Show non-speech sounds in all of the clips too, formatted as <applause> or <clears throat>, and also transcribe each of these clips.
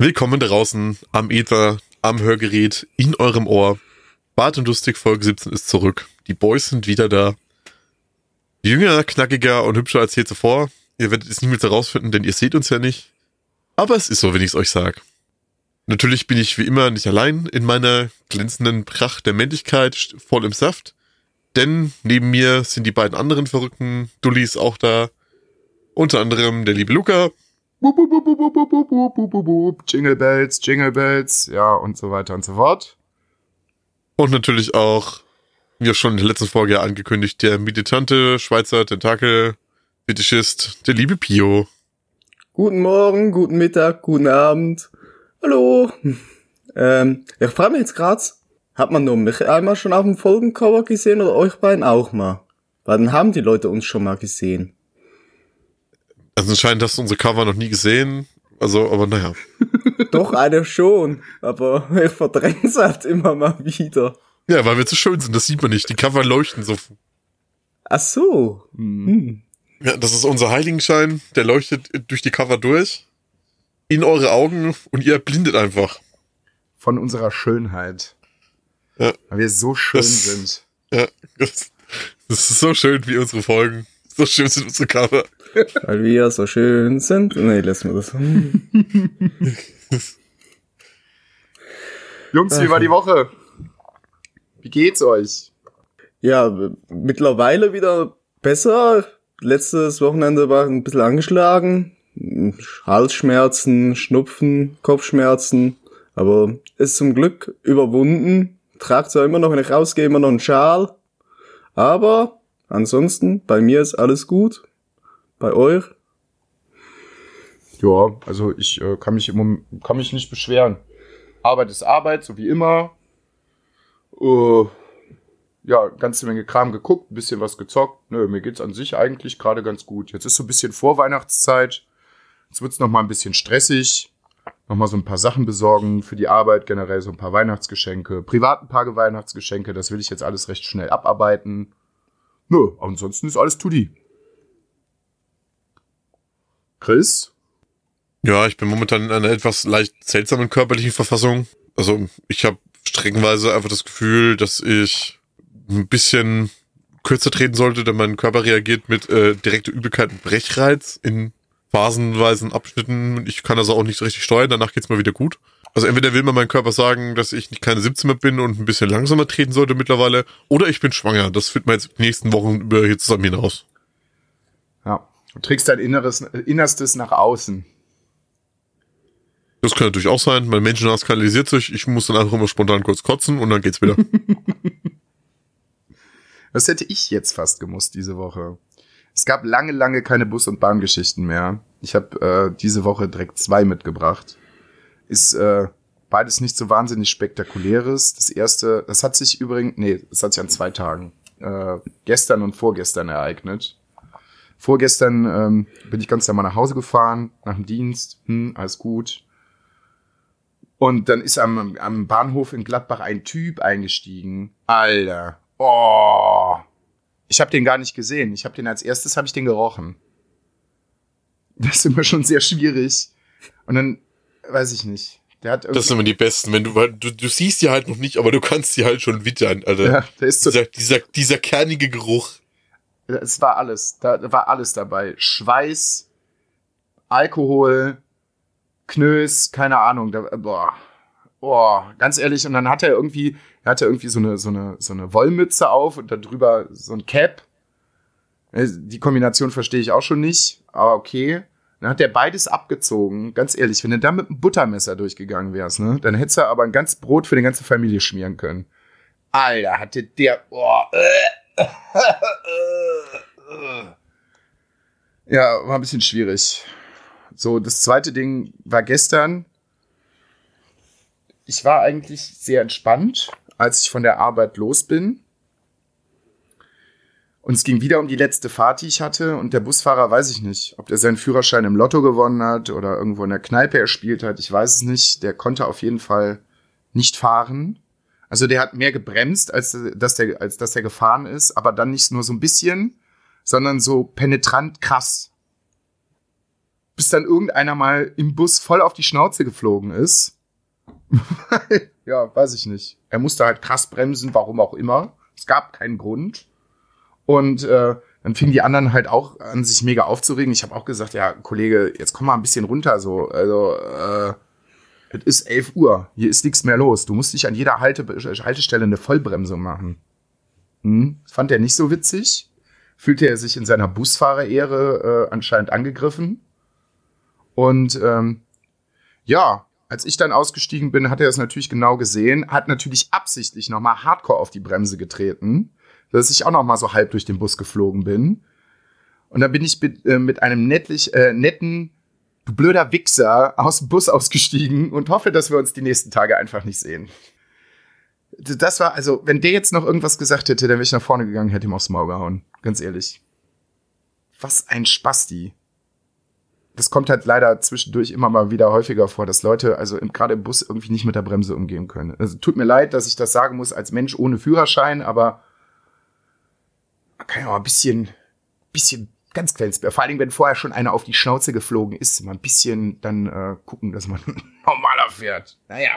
Willkommen draußen am Ether, am Hörgerät, in eurem Ohr. Bart und Lustig Folge 17 ist zurück. Die Boys sind wieder da. Jünger, knackiger und hübscher als je zuvor. Ihr werdet es niemals herausfinden, denn ihr seht uns ja nicht. Aber es ist so, wenn ich es euch sag. Natürlich bin ich wie immer nicht allein in meiner glänzenden Pracht der Männlichkeit voll im Saft. Denn neben mir sind die beiden anderen verrückten Dullis auch da. Unter anderem der liebe Luca. Jingle Bells, Jingle Bells, ja, und so weiter und so fort. Und natürlich auch, wie schon in der letzten Folge angekündigt, der militante Schweizer Tentakel, Fetischist, der liebe Pio. Guten Morgen, guten Mittag, guten Abend. Hallo. Ähm, ich frage mich jetzt gerade, hat man nur mich einmal schon auf dem Folgencover gesehen oder euch beiden auch mal? Weil dann haben die Leute uns schon mal gesehen. Also anscheinend hast du unsere Cover noch nie gesehen. Also, aber naja. <laughs> Doch, einer schon, aber ich verdräng's halt immer mal wieder. Ja, weil wir zu schön sind, das sieht man nicht. Die Cover leuchten so. Ach so. Hm. Ja, das ist unser Heiligenschein, der leuchtet durch die Cover durch. In eure Augen und ihr blindet einfach. Von unserer Schönheit. Ja. Weil wir so schön Das- sind. Ja, das, das ist so schön wie unsere Folgen. So schön sind unsere Cover. <laughs> Weil wir so schön sind. Nee, lassen wir das. <laughs> Jungs, wie war die Woche? Wie geht's euch? Ja, mittlerweile wieder besser. Letztes Wochenende war ich ein bisschen angeschlagen. Halsschmerzen, Schnupfen, Kopfschmerzen. Aber ist zum Glück überwunden. Tragt zwar immer noch, wenn ich rausgehe, immer noch einen Schal. Aber ansonsten, bei mir ist alles gut. Bei euch? Ja, also ich äh, kann, mich im kann mich nicht beschweren. Arbeit ist Arbeit, so wie immer. Äh, ja, ganze Menge Kram geguckt, ein bisschen was gezockt. Nö, mir geht's an sich eigentlich gerade ganz gut. Jetzt ist so ein bisschen Vorweihnachtszeit. Jetzt wird's noch mal ein bisschen stressig. Noch mal so ein paar Sachen besorgen für die Arbeit, generell so ein paar Weihnachtsgeschenke. Privat ein paar Weihnachtsgeschenke, das will ich jetzt alles recht schnell abarbeiten. Nö, ansonsten ist alles Tutti. Chris? Ja, ich bin momentan in einer etwas leicht seltsamen körperlichen Verfassung. Also ich habe streckenweise einfach das Gefühl, dass ich ein bisschen kürzer treten sollte, denn mein Körper reagiert mit äh, direkter Übelkeit und Brechreiz in phasenweisen Abschnitten. Ich kann also auch nicht richtig steuern, danach geht's mal wieder gut. Also entweder will mir mein Körper sagen, dass ich nicht keine 17 mehr bin und ein bisschen langsamer treten sollte mittlerweile, oder ich bin schwanger. Das findet man jetzt die nächsten Wochen über hier zusammen hinaus. Du trägst dein Inneres, Innerstes nach außen. Das kann natürlich auch sein. Mein Menschenhass kanalisiert sich. Ich muss dann einfach immer spontan kurz kotzen und dann geht's wieder. <laughs> Das hätte ich jetzt fast gemusst diese Woche. Es gab lange, lange keine Bus- und Bahngeschichten mehr. Ich habe äh, diese Woche direkt zwei mitgebracht. Ist äh, beides nicht so wahnsinnig spektakuläres. Das erste, das hat sich übrigens, nee, das hat sich an zwei Tagen, äh, gestern und vorgestern ereignet. Vorgestern ähm, bin ich ganz normal nach Hause gefahren, nach dem Dienst, hm, alles gut. Und dann ist am, am Bahnhof in Gladbach ein Typ eingestiegen. Alter. Oh. Ich habe den gar nicht gesehen. Ich habe den als erstes habe ich den gerochen. Das ist immer schon sehr schwierig. Und dann weiß ich nicht. Der hat Das sind immer die besten, wenn du, weil du, du siehst die halt noch nicht, aber du kannst die halt schon wittern, Alter. ja, der ist so, Dieser, dieser, dieser kernige Geruch. Es war alles, da war alles dabei. Schweiß, Alkohol, Knös, keine Ahnung, da, boah. Boah, ganz ehrlich, und dann hat er irgendwie, er hatte irgendwie so eine, so eine, so eine Wollmütze auf und dann drüber so ein Cap. Äh, Die Kombination verstehe ich auch schon nicht, aber okay. Dann hat er beides abgezogen. Ganz ehrlich, wenn du da mit einem Buttermesser durchgegangen wärst, ne, dann hättest du aber ein ganz Brot für die ganze Familie schmieren können. Alter, hatte der, boah, äh, <laughs> Ja, war ein bisschen schwierig. So, das zweite Ding war gestern. Ich war eigentlich sehr entspannt, als ich von der Arbeit los bin. Und es ging wieder um die letzte Fahrt, die ich hatte. Und der Busfahrer weiß ich nicht, ob der seinen Führerschein im Lotto gewonnen hat oder irgendwo in der Kneipe erspielt hat. Ich weiß es nicht. Der konnte auf jeden Fall nicht fahren. Also der hat mehr gebremst, als dass der, als dass der gefahren ist, aber dann nicht nur so ein bisschen, sondern so penetrant krass. bis dann irgendeiner mal im Bus voll auf die Schnauze geflogen ist. <laughs> ja, weiß ich nicht. Er musste halt krass bremsen, warum auch immer. Es gab keinen Grund. Und äh, dann fingen die anderen halt auch an, sich mega aufzuregen. Ich habe auch gesagt, ja, Kollege, jetzt komm mal ein bisschen runter so. Also, äh, es ist 11 Uhr, hier ist nichts mehr los. Du musst nicht an jeder Halte Haltestelle eine Vollbremsung machen. Hm? Fand er nicht so witzig. Fühlte er sich in seiner Busfahrerehre äh, anscheinend angegriffen. Und ähm, ja, als ich dann ausgestiegen bin, hat er es natürlich genau gesehen, hat natürlich absichtlich nochmal hardcore auf die Bremse getreten, dass ich auch nochmal so halb durch den Bus geflogen bin. Und dann bin ich mit, äh, einem nettlich, äh, netten, du blöder Wichser, aus dem Bus ausgestiegen und hoffe, dass wir uns die nächsten Tage einfach nicht sehen. Das war, also, wenn der jetzt noch irgendwas gesagt hätte, dann wäre ich nach vorne gegangen, hätte ihm aufs Maul gehauen. Ganz ehrlich. Was ein Spasti das kommt halt leider zwischendurch immer mal wieder häufiger vor, dass Leute also gerade im Bus irgendwie nicht mit der Bremse umgehen können. Also tut mir leid, dass ich das sagen muss als Mensch ohne Führerschein, aber man kann ja mal ein bisschen, bisschen ganz kleines, vor allen Dingen, wenn vorher schon einer auf die Schnauze geflogen ist, mal ein bisschen dann äh, gucken, dass man <laughs> normaler fährt. Naja.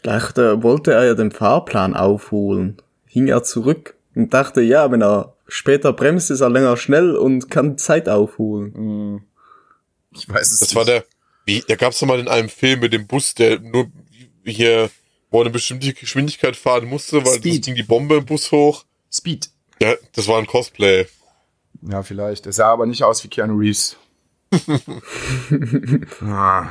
Vielleicht äh, wollte er ja den Fahrplan aufholen. Hing er zurück und dachte, ja, wenn er später bremst, ist er länger schnell und kann Zeit aufholen. Mhm. Ich weiß es Das nicht. war der, wie, da gab's doch mal in einem Film mit dem Bus, der nur hier, wo eine bestimmte Geschwindigkeit fahren musste, weil Speed. das ging die Bombe im Bus hoch. Speed. Ja, das war ein Cosplay. Ja, vielleicht. Es sah aber nicht aus wie Keanu Reeves. <laughs> ah.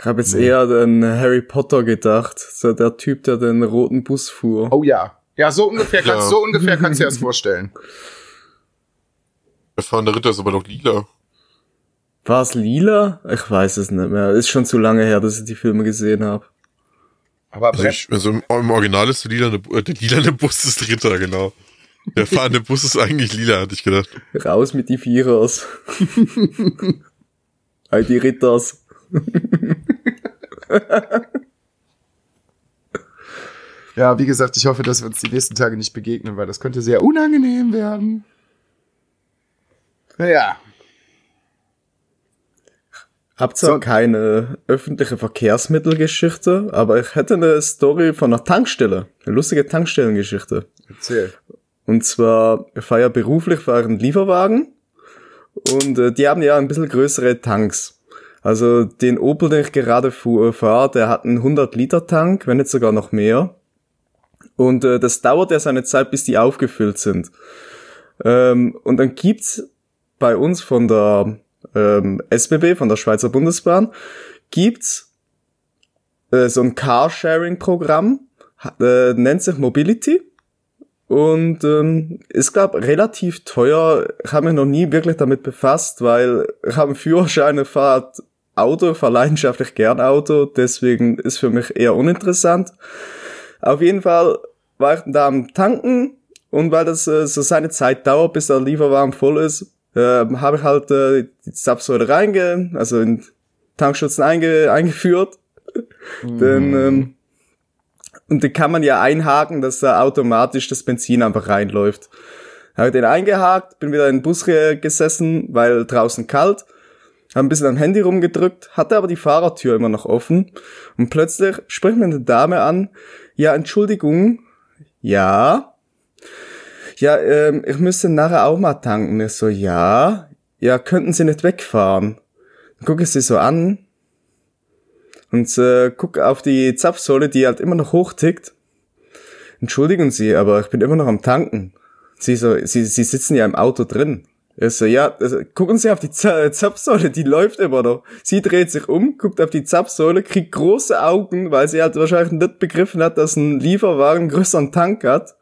Ich habe jetzt nee. eher an Harry Potter gedacht. So der Typ, der den roten Bus fuhr. Oh ja. Ja, so ungefähr kannst, ja. so ungefähr kannst du dir das vorstellen. Der fahrende Ritter ist aber doch lila. War es lila? Ich weiß es nicht mehr. Ist schon zu lange her, dass ich die Filme gesehen habe. Aber also, ich, also im, im, Original ist der lilane, äh, der lilane Bus des Ritter, genau. Der fahrende Bus ist eigentlich lila, hatte ich gedacht. Raus mit die Vierers. All die Ritters. ja, wie gesagt, ich hoffe, dass wir uns die nächsten Tage nicht begegnen, weil das könnte sehr unangenehm werden. Naja. Hab zwar so. keine öffentliche Verkehrsmittelgeschichte, aber ich hätte eine Story von einer Tankstelle. Eine lustige Tankstellengeschichte. Erzähl. Und zwar, fahre ja beruflich einen Lieferwagen und äh, die haben ja ein bisschen größere Tanks. Also den Opel, den ich gerade fahre, der hat einen 100 Liter Tank, wenn nicht sogar noch mehr. Und äh, das dauert ja seine Zeit, bis die aufgefüllt sind. Ähm, und dann gibt's bei uns von der ähm, SBB, von der Schweizer Bundesbahn, gibt's äh, so ein Carsharing-Programm, äh, nennt sich Mobility und ähm, ist glaube relativ teuer. Ich habe mich noch nie wirklich damit befasst, weil ich habe einen Führerschein, fahrt Auto, fahre leidenschaftlich gern Auto, deswegen ist für mich eher uninteressant. Auf jeden Fall war ich da am Tanken und weil das äh, so seine Zeit dauert, bis der Lieferwagen voll ist, äh, habe ich halt äh, die Zapfsäule reinge, also in Tankschützen einge, eingeführt. Mhm. Dann, ähm, und den kann man ja einhaken, dass da automatisch das Benzin einfach reinläuft. Habe den eingehakt, bin wieder in den Bus gesessen, weil draußen kalt, habe ein bisschen am Handy rumgedrückt, hatte aber die Fahrertür immer noch offen und plötzlich spricht mir eine Dame an, ja, Entschuldigung, ja, ja, ähm, ich müsste nachher auch mal tanken. Ich so, ja, ja, könnten Sie nicht wegfahren? Dann gucke ich sie so an und äh, guck auf die Zapfsäule, die halt immer noch hochtickt. Entschuldigen Sie, aber ich bin immer noch am Tanken. Sie so, Sie, Sie sitzen ja im Auto drin. Ich so, ja, also, gucken Sie auf die Zapfsäule, die läuft immer noch. Sie dreht sich um, guckt auf die Zapfsäule, kriegt große Augen, weil sie halt wahrscheinlich nicht begriffen hat, dass ein Lieferwagen einen größeren Tank hat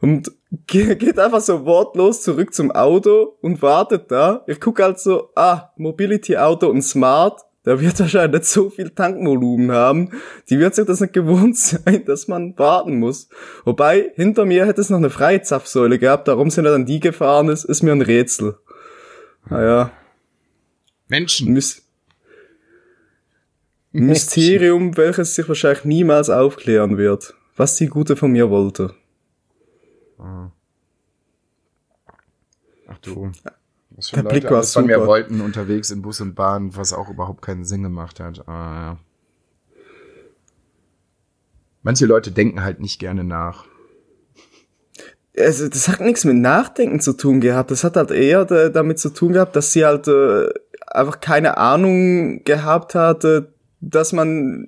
und <laughs> geht einfach so wortlos zurück zum Auto und wartet da. Ich gucke halt so, ah, Mobility Auto und Smart, der wird wahrscheinlich nicht so viel Tankvolumen haben. Die wird sich das nicht gewohnt <laughs> sein, dass man warten muss. Wobei, hinter mir hätte es noch eine freie Zapfsäule gehabt, darum sind er dann die gefahren ist, ist mir ein Rätsel. Naja. Menschen. Mys Mysterium, welches sich wahrscheinlich niemals aufklären wird. Was die Gute von mir wollte. Ach du. Was Der Blick war alles von mir super. wollten unterwegs in Bus und Bahn, was auch überhaupt keinen Sinn gemacht hat. Ah, ja. Manche Leute denken halt nicht gerne nach. also das hat nichts mit Nachdenken zu tun gehabt. Das hat halt eher da- damit zu tun gehabt, dass sie halt äh, einfach keine Ahnung gehabt hatte, dass man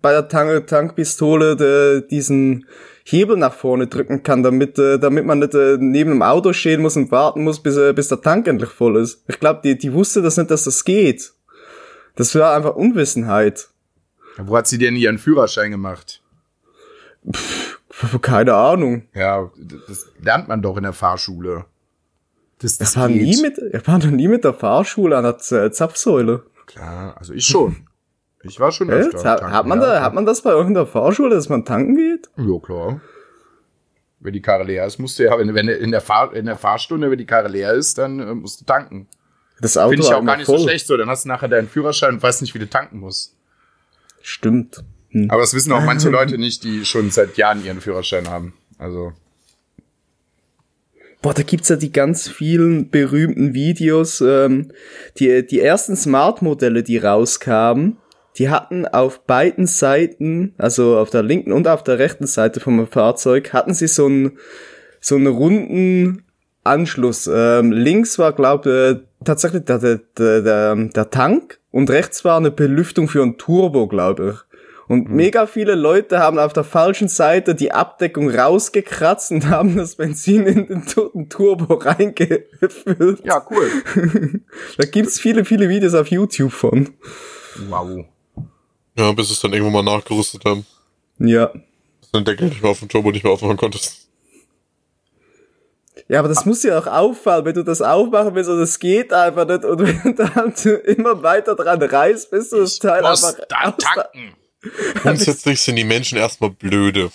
bei der Tank Tankpistole de, diesen Hebel nach vorne drücken kann, damit äh, damit man nicht äh, neben dem Auto stehen muss und warten muss, bis äh, bis der Tank endlich voll ist. Ich glaube, die die wusste das nicht, dass das geht. Das war einfach Unwissenheit. Wo hat sie denn ihren Führerschein gemacht? Keine Ahnung. Ja, das lernt man doch in der Fahrschule. Das, Das war nie mit, ich war noch nie mit der Fahrschule an der Z- Zapfsäule. Klar, also ich schon. Ich war schon öfter Hat, tanken, hat man da, hat man das bei irgendeiner Fahrschule, dass man tanken geht? Ja, klar. Wenn die Karre leer ist, musst du ja, wenn, wenn in der, Fahr, in der Fahrstunde, wenn die Karre leer ist, dann äh, musst du tanken. Das Auto Finde ich auch gar nicht voll. so schlecht so. Dann hast du nachher deinen Führerschein und weißt nicht, wie du tanken musst. Stimmt. Hm. Aber das wissen auch manche <laughs> Leute nicht, die schon seit Jahren ihren Führerschein haben. Also, Boah, da gibt's ja die ganz vielen berühmten Videos. Ähm, die, die ersten Smart-Modelle, die rauskamen, die hatten auf beiden Seiten, also auf der linken und auf der rechten Seite vom Fahrzeug, hatten sie so einen, so einen runden Anschluss. Ähm, links war, glaube äh, tatsächlich der, der, der, der, Tank und rechts war eine Belüftung für ein Turbo, glaube ich. Und mega viele Leute haben auf der falschen Seite die Abdeckung rausgekratzt und haben das Benzin in den toten Turbo reingefüllt. ja, cool. <laughs> Da gibt's viele, viele Videos auf YouTube von. wow. Ja, bis es dann irgendwann mal nachgerüstet haben. Ja. Du den Deckel nicht mehr auf dem Turbo nicht mehr aufmachen konntest. Ja, aber das muss ja auch auffallen, wenn du das aufmachen willst und es geht einfach nicht und <laughs> wenn du halt immer weiter dran reißt, bis du das Teil Muss einfach dann der- tanken. <laughs> Grundsätzlich sind die Menschen erstmal blöde.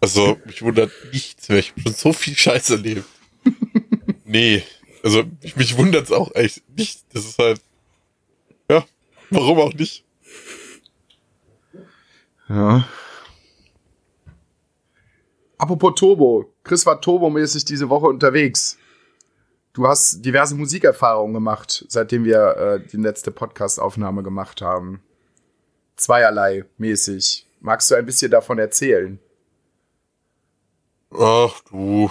Also, mich wundert nichts mehr. Ich habe schon so viel Scheiß erlebt. <laughs> nee. Also, mich, mich wundert's auch echt nicht. Das ist halt. Ja, warum auch nicht? Ja. Apropos Turbo. Chris war turbomäßig diese Woche unterwegs. Du hast diverse Musikerfahrungen gemacht, seitdem wir äh, die letzte Podcast-Aufnahme gemacht haben. Zweierlei mäßig. Magst du ein bisschen davon erzählen? Ach du.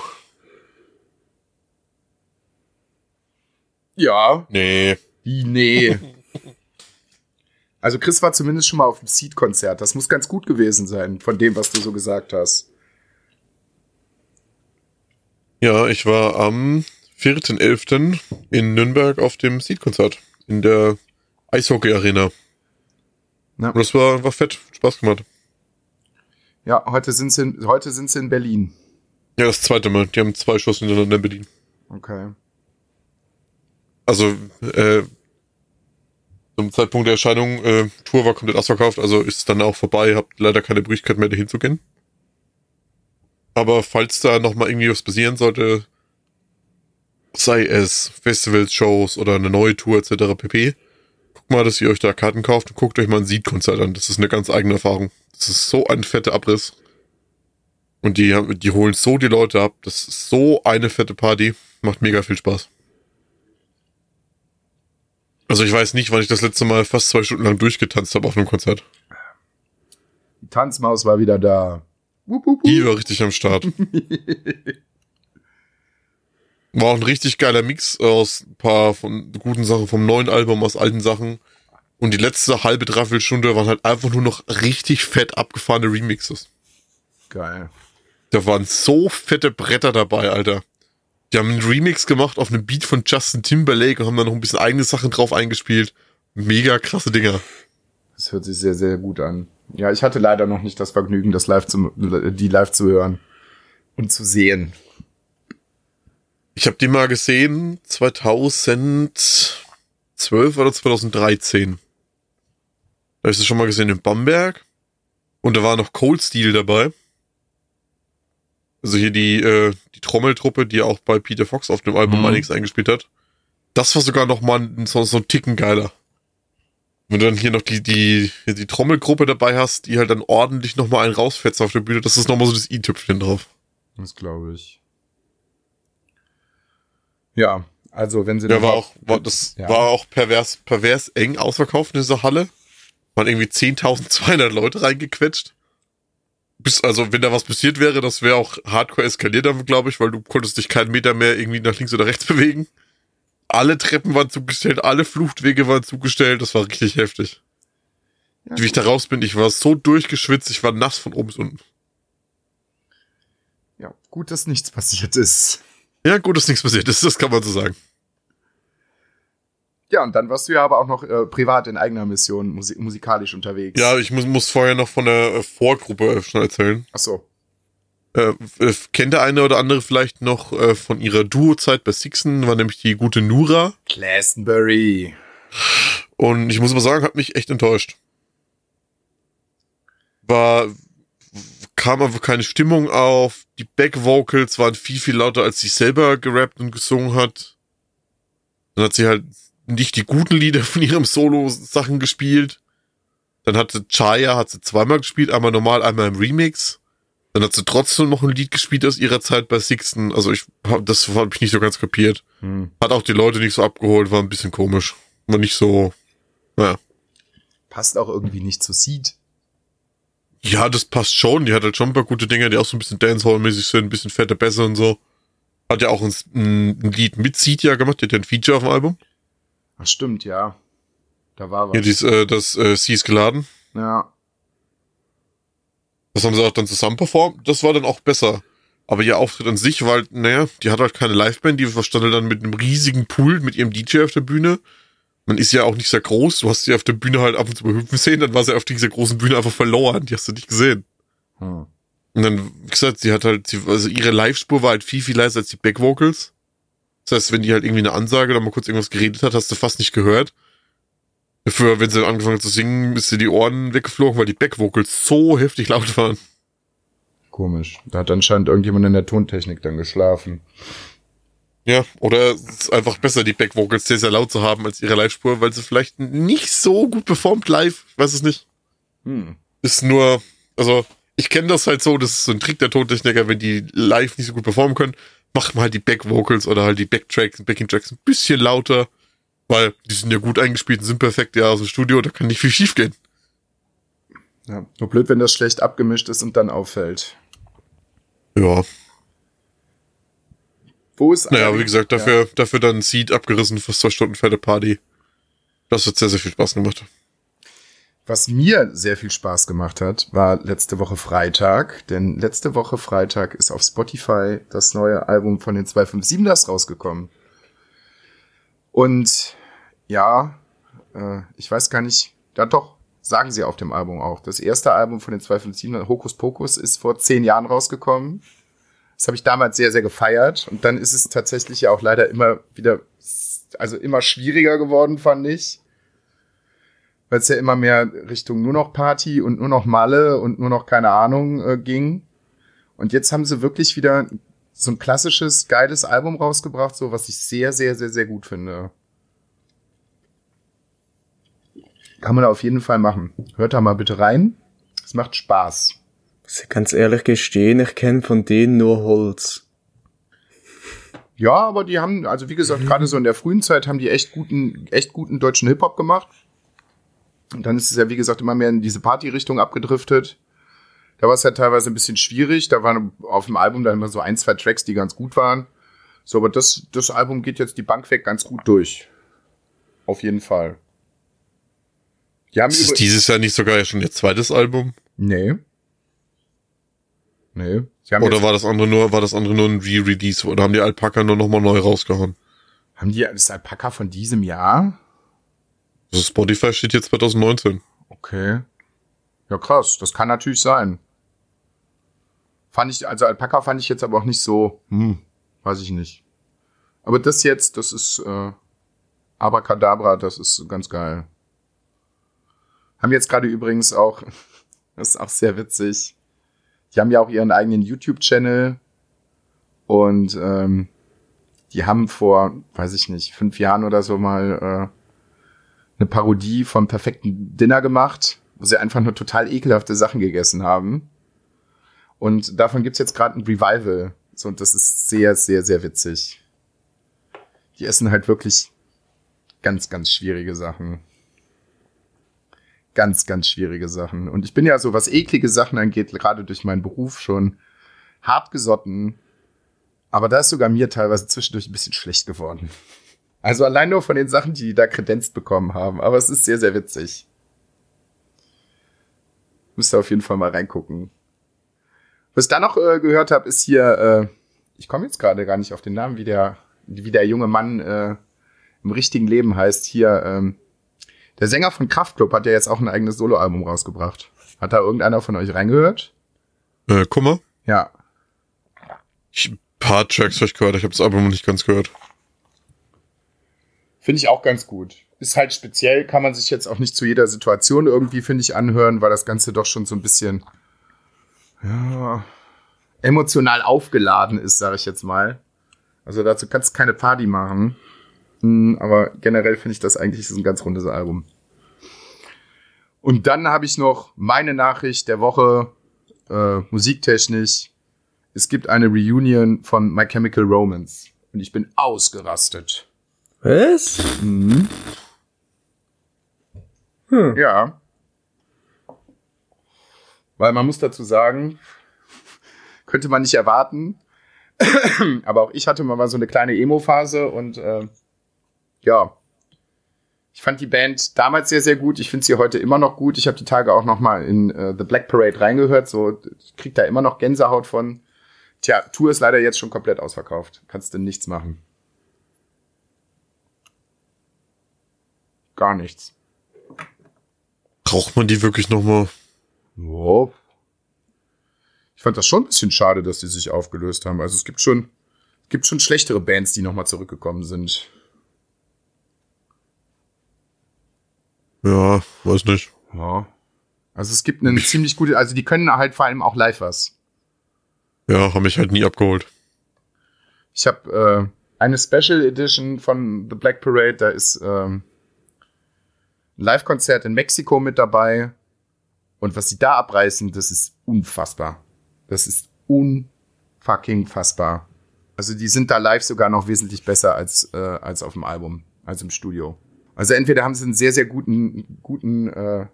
Ja. Nee. Wie, nee. <laughs> Also Chris war zumindest schon mal auf dem Seed-Konzert. Das muss ganz gut gewesen sein, von dem, was du so gesagt hast. Ja, ich war am 4.11. in Nürnberg auf dem Seed-Konzert. In der Eishockey-Arena. Ja. Und das war, war fett. Spaß gemacht. Ja, heute sind sie in, heute sind sie in Berlin. Ja, das zweite Mal. Die haben zwei Schuss hintereinander in Berlin. Okay. Also, äh, zum Zeitpunkt der Erscheinung, äh, Tour war komplett ausverkauft, also ist es dann auch vorbei, habt leider keine Möglichkeit mehr dahin zu gehen. Aber falls da nochmal irgendwie was passieren sollte, sei es Festivals, Shows oder eine neue Tour etc. pp, guckt mal, dass ihr euch da Karten kauft und guckt euch mal ein Seed-Konzert an. Das ist eine ganz eigene Erfahrung. Das ist so ein fetter Abriss. Und die, die holen so die Leute ab. Das ist so eine fette Party. Macht mega viel Spaß. Also ich weiß nicht, wann ich das letzte Mal fast zwei Stunden lang durchgetanzt habe auf einem Konzert. Die Tanzmaus war wieder da. Wup, wup, wup. Die war richtig am Start. War auch ein richtig geiler Mix aus ein paar von guten Sachen vom neuen Album, aus alten Sachen. Und die letzte halbe, dreiviertel Stunde waren halt einfach nur noch richtig fett abgefahrene Remixes. Geil. Da waren so fette Bretter dabei, Alter. Die haben einen Remix gemacht auf einem Beat von Justin Timberlake und haben da noch ein bisschen eigene Sachen drauf eingespielt. Mega krasse Dinger. Das hört sich sehr, sehr gut an. Ja, ich hatte leider noch nicht das Vergnügen, das live zu, die live zu hören und zu sehen. Ich habe die mal gesehen 2012 oder 2013. Da habe ich sie schon mal gesehen in Bamberg. Und da war noch Cold Steel dabei. Also hier die, äh, die Trommeltruppe, die auch bei Peter Fox auf dem Album Mhm. einiges eingespielt hat. Das war sogar noch mal so, so ein Ticken geiler. Wenn du dann hier noch die, die, die Trommelgruppe dabei hast, die halt dann ordentlich noch mal einen rausfetzt auf der Bühne, das ist noch mal so das i-Tüpfchen drauf. Das glaube ich. Ja, Also, wenn sie Ja, dann war auch, war, das Ja. war auch pervers, pervers eng ausverkauft in dieser Halle. Waren irgendwie 10.200 Leute reingequetscht. Bis, also, wenn da was passiert wäre, das wäre auch hardcore eskaliert, dann, glaube ich, weil du konntest dich keinen Meter mehr irgendwie nach links oder rechts <laughs> bewegen. Alle Treppen waren zugestellt, alle Fluchtwege waren zugestellt, das war richtig heftig. Ja, Wie ich da raus bin, ich war so durchgeschwitzt, ich war nass von oben bis unten. ja, gut, dass nichts passiert ist. Ja, gut, dass nichts passiert ist, das kann man so sagen. Ja, und dann warst du ja aber auch noch äh, privat in eigener Mission musi musikalisch unterwegs. Ja, ich muss, muss vorher noch von der äh, Vorgruppe äh, schon erzählen. Ach so. Äh, äh, kennt der eine oder andere vielleicht noch äh, von ihrer Duo-Zeit bei Sixen, war nämlich die gute Nura. Glastonbury. Und ich muss aber sagen, hat mich echt enttäuscht. War, kam einfach keine Stimmung auf. Die Back-Vocals waren viel, viel lauter, als sie selber gerappt und gesungen hat. Dann hat sie halt nicht die guten Lieder von ihrem Solo-Sachen gespielt. Dann hatte Chaya, hat sie zweimal gespielt, einmal normal, einmal im Remix. Dann hat sie trotzdem noch ein Lied gespielt aus ihrer Zeit bei Sixten. Also ich hab, das habe ich nicht so ganz kapiert. Hm. Hat auch die Leute nicht so abgeholt, war ein bisschen komisch. War nicht so, naja. Passt auch irgendwie nicht zu Seed. Ja, das passt schon. Die hat halt schon ein paar gute Dinge, die auch so ein bisschen Dancehall-mäßig sind, ein bisschen fette Bässe und so. Hat ja auch ein, ein Lied mit Seed ja gemacht, die hat ja ein Feature auf dem Album. Ach, stimmt, ja. Da war was. Ja, dies, äh, das äh, Sie ist geladen. ja. Das haben sie auch dann zusammen performt. Das war dann auch besser. Aber ihr Auftritt an sich war halt, naja, die hat halt keine Liveband, die stand halt dann mit einem riesigen Pool mit ihrem DJ auf der Bühne. Man ist ja auch nicht sehr groß. Du hast sie auf der Bühne halt ab und zu bei hüpfen sehen, dann war sie auf dieser großen Bühne einfach verloren. Die hast du nicht gesehen. Hm. Und dann, wie gesagt, sie hat halt, sie, also ihre Live-Spur war halt viel, viel leiser als die Back-Vocals. Das heißt, wenn die halt irgendwie eine Ansage oder mal kurz irgendwas geredet hat, hast du fast nicht gehört. Dafür, wenn sie angefangen hat zu singen, ist sie die Ohren weggeflogen, weil die Back-Vocals so heftig laut waren. Komisch. Da hat anscheinend irgendjemand in der Tontechnik dann geschlafen. Ja, oder es ist einfach besser, die Back-Vocals sehr, sehr laut zu haben als ihre Live-Spur, weil sie vielleicht nicht so gut performt live. Ich weiß es nicht. Hm. Ist nur, also, ich kenne das halt so, das ist so ein Trick der Tontechniker, wenn die live nicht so gut performen können, macht man halt die Back-Vocals oder halt die Backtracks und Backing-Tracks ein bisschen lauter, weil die sind ja gut eingespielt und sind perfekt ja aus dem Studio, da kann nicht viel schief gehen. Ja. Nur blöd, wenn das schlecht abgemischt ist und dann auffällt. Ja, Wo ist naja, wie gesagt, dafür, dafür dann Seed abgerissen, fast zwei Stunden fette Party. Das hat sehr, sehr viel Spaß gemacht. Was mir sehr viel Spaß gemacht hat, war letzte Woche Freitag. Denn letzte Woche Freitag ist auf Spotify das neue Album von den 257ers rausgekommen. Und ja, äh, ich weiß gar nicht, ja doch, sagen sie auf dem Album auch. Das erste Album von den 257ers, Hokus Pokus, ist vor zehn Jahren rausgekommen. Das habe ich damals sehr, sehr gefeiert. Und dann ist es tatsächlich ja auch leider immer wieder, also immer schwieriger geworden, fand ich weil es ja immer mehr Richtung nur noch Party und nur noch Malle und nur noch keine Ahnung äh, ging. Und jetzt haben sie wirklich wieder so ein klassisches, geiles Album rausgebracht, so was ich sehr, sehr, sehr, sehr gut finde. Kann man auf jeden Fall machen. Hört da mal bitte rein. Es macht Spaß. Ich ganz ehrlich gestehen, ich kenne von denen nur Holz. Ja, aber die haben, also wie gesagt, gerade so in der frühen Zeit haben die echt guten, echt guten deutschen Hip-Hop gemacht. Und dann ist es ja, wie gesagt, immer mehr in diese Party-Richtung abgedriftet. Da war es ja teilweise ein bisschen schwierig. Da waren auf dem Album dann immer so ein, zwei Tracks, die ganz gut waren. So, aber das, das Album geht jetzt die Bank weg ganz gut durch. Auf jeden Fall. Die haben Ist dieses Jahr nicht sogar schon ihr zweites Album? Nee. Nee. Oder war das andere nur, war das andere nur ein Re-Release? Oder haben die Alpaka nur nochmal neu rausgehauen? haben die das Alpaka von diesem Jahr? Also Spotify steht jetzt 2019. Okay. Ja, krass. Das kann natürlich sein. Fand ich, also Alpaka fand ich jetzt aber auch nicht so, hm, weiß ich nicht. Aber das jetzt, das ist, äh, Abracadabra, das ist ganz geil. Haben jetzt gerade übrigens auch, <laughs> das ist auch sehr witzig. Die haben ja auch ihren eigenen YouTube-Channel und ähm, die haben vor, weiß ich nicht, fünf Jahren oder so mal äh, eine Parodie vom perfekten Dinner gemacht, wo sie einfach nur total ekelhafte Sachen gegessen haben. Und davon gibt's jetzt gerade ein Revival. So, und das ist sehr, sehr, sehr witzig. die essen halt wirklich ganz, ganz schwierige Sachen. Ganz, ganz schwierige Sachen. Und ich bin ja so, was eklige Sachen angeht, gerade durch meinen Beruf schon hart gesotten. Aber da ist sogar mir teilweise zwischendurch ein bisschen schlecht geworden. Also allein nur von den Sachen, die die da kredenzt bekommen haben. Aber es ist sehr, sehr witzig. Müsst ihr auf jeden Fall mal reingucken. Was ich da noch äh, gehört habe, ist hier, äh, ich komme jetzt gerade gar nicht auf den Namen, wie der, wie der junge Mann äh, im richtigen Leben heißt. Hier, ähm, der Sänger von Kraftklub hat ja jetzt auch ein eigenes Soloalbum rausgebracht. Hat da irgendeiner von euch reingehört? Äh, Kummer? Ja. Ich, paar Tracks habe ich gehört, ich habe das Album noch nicht ganz gehört. Finde ich auch ganz gut. Ist halt speziell, kann man sich jetzt auch nicht zu jeder Situation irgendwie, finde ich, anhören, weil das Ganze doch schon so ein bisschen ja, emotional aufgeladen ist, sage ich jetzt mal. Also dazu kannst du keine Party machen. Hm, aber generell finde ich das eigentlich ist ein ganz rundes Album. Und dann habe ich noch meine Nachricht der Woche, äh, musiktechnisch. Es gibt eine Reunion von My Chemical Romance. Und ich bin ausgerastet. Was? Mhm. Hm. Ja. Weil man muss dazu sagen, könnte man nicht erwarten. <coughs> Aber auch ich hatte mal so eine kleine Emo-Phase und äh, ja, ich fand die Band damals sehr, sehr gut. Ich finde sie heute immer noch gut. Ich habe die Tage auch noch mal in äh, The Black Parade reingehört. So, ich krieg da immer noch Gänsehaut von. Tja, Tour ist leider jetzt schon komplett ausverkauft. Kannst du nichts machen. Gar nichts. Braucht man die wirklich nochmal? Ja. Ich fand das schon ein bisschen schade, dass die sich aufgelöst haben. Also es gibt schon, es gibt schon schlechtere Bands, die nochmal zurückgekommen sind. Ja, weiß nicht. Ja. Also es gibt eine ziemlich gute, also die können halt vor allem auch live was. Ja, haben mich halt nie abgeholt. Ich habe äh, eine Special Edition von The Black Parade, da ist ähm, ein Live-Konzert in Mexiko mit dabei. Und was sie da abreißen, das ist unfassbar. Das ist unfucking fassbar. Also die sind da live sogar noch wesentlich besser als, äh, als auf dem Album, als im Studio. Also entweder haben sie einen sehr, sehr guten, guten äh,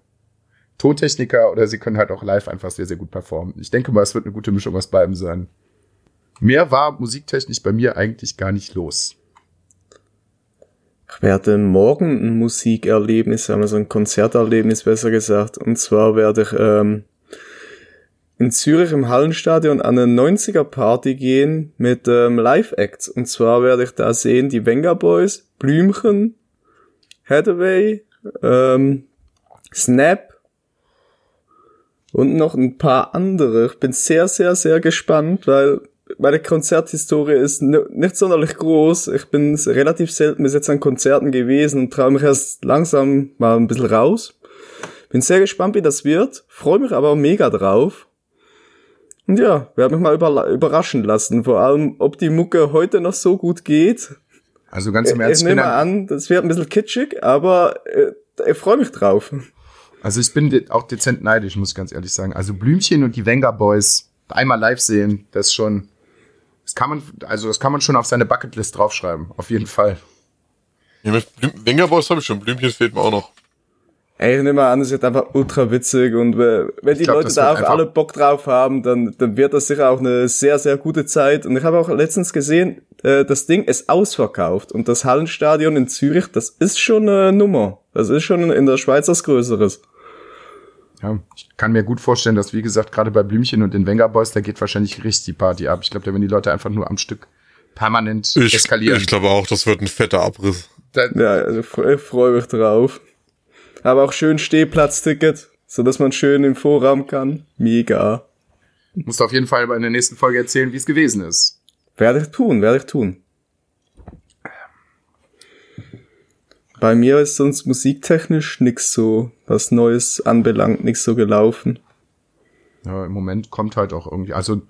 Tontechniker oder sie können halt auch live einfach sehr, sehr gut performen. Ich denke mal, es wird eine gute Mischung aus beidem sein. Mehr war musiktechnisch bei mir eigentlich gar nicht los. Ich werde morgen ein Musikerlebnis haben, also ein Konzerterlebnis besser gesagt. Und zwar werde ich ähm, in Zürich im Hallenstadion an eine 90er-Party gehen mit ähm, Live-Acts. Und zwar werde ich da sehen die Venga Boys, Blümchen, Hathaway, ähm, Snap und noch ein paar andere. Ich bin sehr, sehr, sehr gespannt, weil meine Konzerthistorie ist nicht sonderlich groß. Ich bin relativ selten bis jetzt an Konzerten gewesen und traue mich erst langsam mal ein bisschen raus. Bin sehr gespannt, wie das wird. Freue mich aber mega drauf. Und ja, werde mich mal überraschen lassen. Vor allem, ob die Mucke heute noch so gut geht. Also ganz im Ernst. Ich nehme an, das wird ein bisschen kitschig, aber äh, ich freue mich drauf. Also ich bin auch dezent neidisch, muss ich ganz ehrlich sagen. Also Blümchen und die Wenger Boys einmal live sehen, das ist schon, das kann man, also das kann man schon auf seine Bucketlist draufschreiben, auf jeden Fall. Ja, mit Wenger Boys habe ich schon, Blümchen fehlt mir auch noch. Ey, ich nehme an, es wird einfach ultra witzig und wenn die glaub, Leute da auch alle Bock drauf haben, dann, dann wird das sicher auch eine sehr, sehr gute Zeit. Und ich habe auch letztens gesehen, äh, das Ding ist ausverkauft und das Hallenstadion in Zürich, das ist schon eine Nummer. Das ist schon in der Schweiz was Größeres. Ja, ich kann mir gut vorstellen, dass, wie gesagt, gerade bei Blümchen und den Wenger Boys, da geht wahrscheinlich richtig die Party ab. Ich glaube, da werden die Leute einfach nur am Stück permanent ich, eskalieren. Ich glaube auch, das wird ein fetter Abriss. Da, ja, also ich freue mich drauf. Aber auch schön Stehplatzticket, so dass man schön im Vorraum kann. Mega. Musst auf jeden Fall in der nächsten Folge erzählen, wie es gewesen ist. Werde ich tun, werde ich tun. Bei mir ist sonst musiktechnisch nix so, was Neues anbelangt, nix so gelaufen. Ja, im Moment kommt halt auch irgendwie, also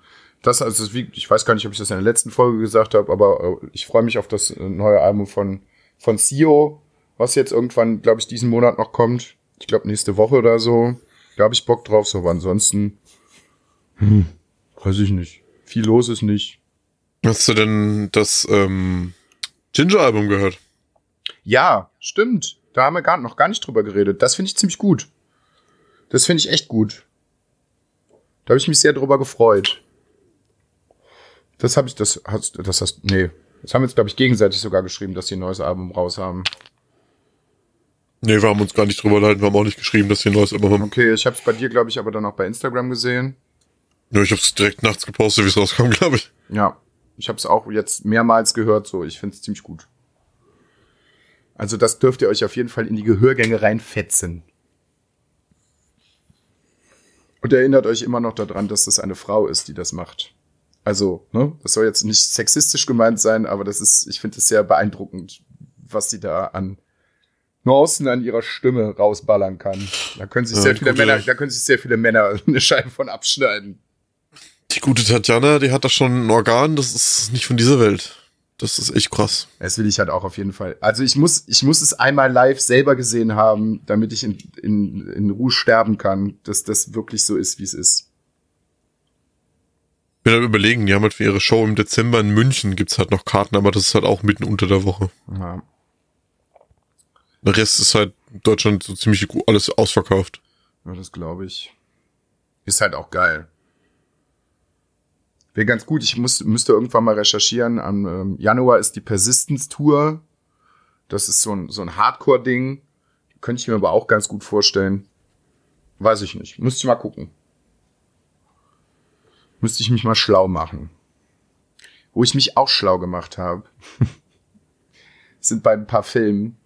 das, also wie, ich weiß gar nicht, ob ich das in der letzten Folge gesagt habe, aber äh, ich freue mich auf das neue Album von von Sio, was jetzt irgendwann, glaube ich, diesen Monat noch kommt. Ich glaube, nächste Woche oder so. Da habe ich Bock drauf, so, aber ansonsten, hm, weiß ich nicht. Viel los ist nicht. Hast du denn das, ähm, Ginger-Album gehört. Ja, stimmt. Da haben wir gar, noch gar nicht drüber geredet. Das finde ich ziemlich gut. Das finde ich echt gut. Da habe ich mich sehr drüber gefreut. Das habe ich, das hast, das hast, nee. Das haben wir jetzt, glaube ich, gegenseitig sogar geschrieben, dass sie ein neues Album raus haben. Nee, wir haben uns gar nicht drüber unterhalten. Wir haben auch nicht geschrieben, dass sie ein neues Album haben. Okay, ich habe es bei dir, glaube ich, aber dann auch bei Instagram gesehen. Ja, ich habe es direkt nachts gepostet, wie es rauskam, glaube ich. Ja, ich habe es auch jetzt mehrmals gehört, so. Ich finde es ziemlich gut. Also das dürft ihr euch auf jeden Fall in die Gehörgänge reinfetzen. Und erinnert euch immer noch daran, dass das eine Frau ist, die das macht. Also, ne, das soll jetzt nicht sexistisch gemeint sein, aber das ist, ich finde es sehr beeindruckend, was sie da an Nuancen an ihrer Stimme rausballern kann. Da können sich Ja, sehr viele Männer, da können sich sehr viele Männer <laughs> eine Scheibe von abschneiden. Die gute Tatjana, die hat da schon ein Organ, das ist nicht von dieser Welt. Das ist echt krass. Das will ich halt auch auf jeden Fall. Also ich muss, ich muss es einmal live selber gesehen haben, damit ich in, in, in Ruhe sterben kann, dass das wirklich so ist, wie es ist. Ich bin am überlegen, die haben halt für ihre Show im Dezember in München gibt's halt noch Karten, aber das ist halt auch mitten unter der Woche. Ja. Der Rest ist halt Deutschland so ziemlich alles ausverkauft. Ja, das glaube ich. Ist halt auch geil. Wäre ganz gut, ich muss, müsste irgendwann mal recherchieren. Am ähm, Januar ist die Persistence Tour. Das ist so ein, so ein Hardcore-Ding. Könnte ich mir aber auch ganz gut vorstellen. Weiß ich nicht. Müsste ich mal gucken. Müsste ich mich mal schlau machen. Wo ich mich auch schlau gemacht habe, <laughs> sind bei ein paar Filmen.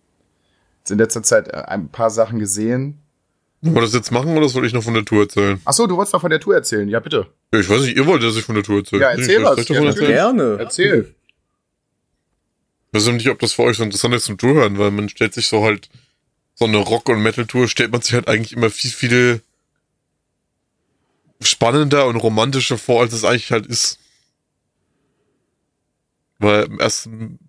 Jetzt in letzter Zeit äh, ein paar Sachen gesehen. Wollen wir das jetzt machen oder soll ich noch von der Tour erzählen? Ach so, du wolltest noch von der Tour erzählen. Ja, bitte. Ja, ich weiß nicht, ihr wollt, dass ich von der Tour erzähle. Ja, erzähl ich was. Ja, erzählen? Gerne. Erzähl. Ich weiß nicht, ob das für euch so interessant ist zum Zuhören, weil man stellt sich so halt, so eine Rock- und Metal-Tour stellt man sich halt eigentlich immer viel, viel spannender und romantischer vor, als es eigentlich halt ist. Weil im ersten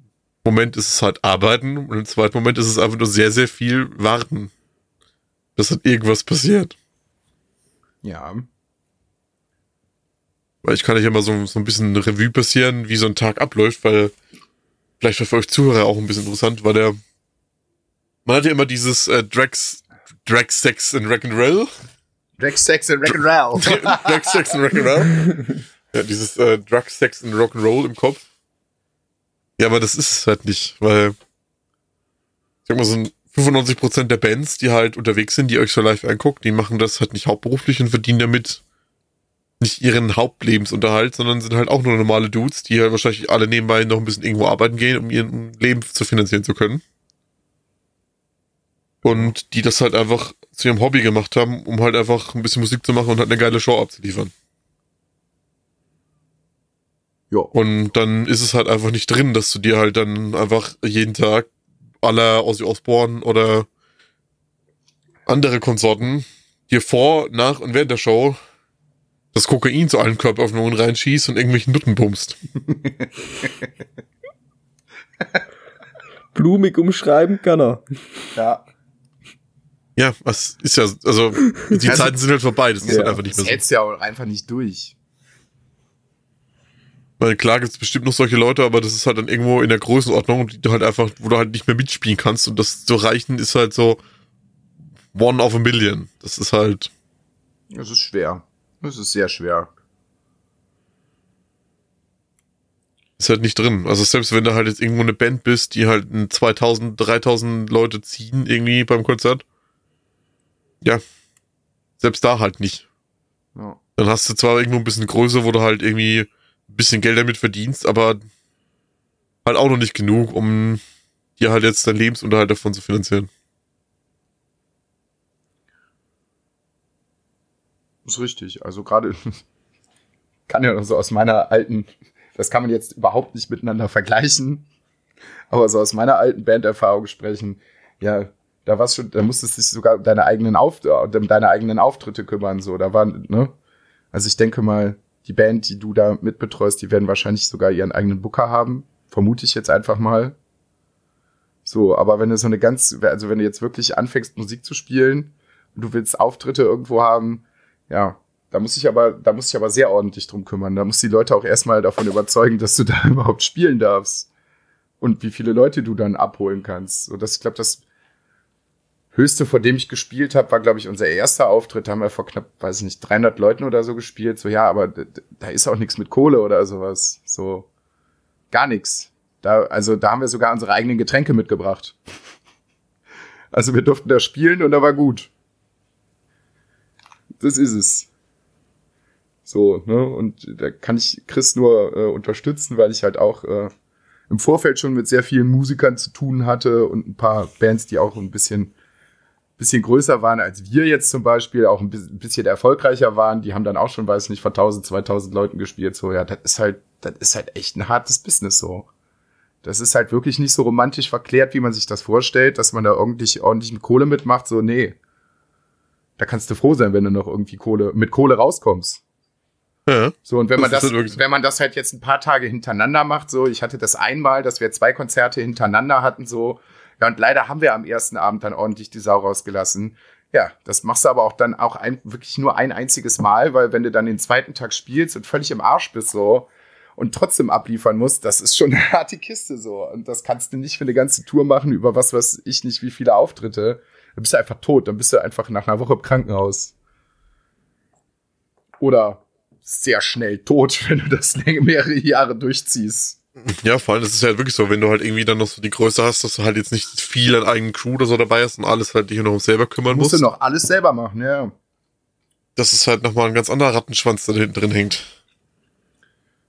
Moment ist es halt Arbeiten und im zweiten Moment ist es einfach nur sehr, sehr viel Warten. Dass halt irgendwas passiert. Ja. Weil ich kann euch ja mal so, so ein bisschen eine Revue passieren, wie so ein Tag abläuft, weil vielleicht war für euch Zuhörer auch ein bisschen interessant, weil der man hat ja immer dieses äh, Drags, Drag Sex and Rock'n'Roll. Drag Sex and Rock'n'Roll. <laughs> Drag Sex and Rock'n'Roll. ja, dieses äh, Drug Sex and Rock'n'Roll im Kopf. Ja, aber das ist es halt nicht, weil ich sag mal so ein 95% der Bands, die halt unterwegs sind, die euch so live anguckt, die machen das halt nicht hauptberuflich und verdienen damit nicht ihren Hauptlebensunterhalt, sondern sind halt auch nur normale Dudes, die halt wahrscheinlich alle nebenbei noch ein bisschen irgendwo arbeiten gehen, um ihr Leben zu finanzieren zu können. Und die das halt einfach zu ihrem Hobby gemacht haben, um halt einfach ein bisschen Musik zu machen und halt eine geile Show abzuliefern. Ja. Und dann ist es halt einfach nicht drin, dass du dir halt dann einfach jeden Tag aller Ozzy Osbourne oder andere Konsorten dir vor, nach und während der Show das Kokain zu allen Körperöffnungen reinschießt und irgendwelchen Nutten pumpst. <laughs> Blumig umschreiben kann er. Ja. Ja, was ist ja, also die <laughs> Also- Zeiten sind halt vorbei, das ist Ja. halt einfach nicht Das mehr so. hältst du ja auch einfach nicht durch. Weil klar gibt's bestimmt noch solche Leute, aber das ist halt dann irgendwo in der Größenordnung, die du halt einfach, wo du halt nicht mehr mitspielen kannst und das zu reichen ist halt so one of a million. Das ist halt, Das ist schwer. Das ist sehr schwer. ist halt nicht drin. Also selbst wenn du halt jetzt irgendwo eine Band bist, die halt ein 2000, 3000 Leute ziehen irgendwie beim Konzert. Ja. Selbst da halt nicht. Ja. Dann hast du zwar irgendwo ein bisschen Größe, wo du halt irgendwie bisschen Geld damit verdienst, aber halt auch noch nicht genug, um dir halt jetzt deinen Lebensunterhalt davon zu finanzieren. ist richtig. Also gerade <laughs> kann ja so aus meiner alten, das kann man jetzt überhaupt nicht miteinander vergleichen, aber so aus meiner alten Banderfahrung sprechen, ja, da war's schon, da musstest du dich sogar um deine eigenen Auf, um deine eigenen Auftritte kümmern, so, da waren, ne? Also ich denke mal, die Band, die du da mitbetreust, die werden wahrscheinlich sogar ihren eigenen Booker haben, vermute ich jetzt einfach mal. So, aber wenn du so eine ganz, also wenn du jetzt wirklich anfängst, Musik zu spielen und du willst Auftritte irgendwo haben, ja, da muss ich aber, da muss ich aber sehr ordentlich drum kümmern. Da muss die Leute auch erstmal davon überzeugen, dass du da <laughs> überhaupt spielen darfst. und wie viele Leute du dann abholen kannst. So, das, ich glaube, das höchste, vor dem ich gespielt habe, war, glaube ich, unser erster Auftritt. Da haben wir vor knapp, weiß ich nicht, 300 Leuten oder so gespielt. So, ja, aber da ist auch nichts mit Kohle oder sowas. So, gar nichts. Da, also, da haben wir sogar unsere eigenen Getränke mitgebracht. <laughs> Also, wir durften da spielen und da war gut. Das ist es. So, ne? Und da kann ich Chris nur äh, unterstützen, weil ich halt auch äh, im Vorfeld schon mit sehr vielen Musikern zu tun hatte und ein paar Bands, die auch ein bisschen bisschen größer waren als wir jetzt zum Beispiel, auch ein bisschen erfolgreicher waren, die haben dann auch schon, weiß nicht, vor 1000, 2000 Leuten gespielt, so, ja, das ist halt, das ist halt echt ein hartes Business, so. Das ist halt wirklich nicht so romantisch verklärt, wie man sich das vorstellt, dass man da ordentlich, ordentlich mit Kohle mitmacht, so, nee. Da kannst du froh sein, wenn du noch irgendwie Kohle, mit Kohle rauskommst. Ja, so, und wenn man das, halt wenn man das halt jetzt ein paar Tage hintereinander macht, so, ich hatte das einmal, dass wir zwei Konzerte hintereinander hatten, so, ja, und leider haben wir am ersten Abend dann ordentlich die Sau rausgelassen. Ja, das machst du aber auch dann auch ein, wirklich nur ein einziges Mal, weil wenn du dann den zweiten Tag spielst und völlig im Arsch bist so und trotzdem abliefern musst, das ist schon <laughs> eine harte Kiste so. Und das kannst du nicht für eine ganze Tour machen über was, was ich nicht, wie viele Auftritte. Dann bist du einfach tot, dann bist du einfach nach einer Woche im Krankenhaus. Oder sehr schnell tot, <laughs> wenn du das mehrere Jahre durchziehst. Ja, vor allem, das ist halt wirklich so, wenn du halt irgendwie dann noch so die Größe hast, dass du halt jetzt nicht viel an eigenen Crew oder so dabei hast und alles halt dich noch um selber kümmern musst. Musst du noch alles selber machen, ja. Das ist halt nochmal ein ganz anderer Rattenschwanz, der da hinten drin hängt.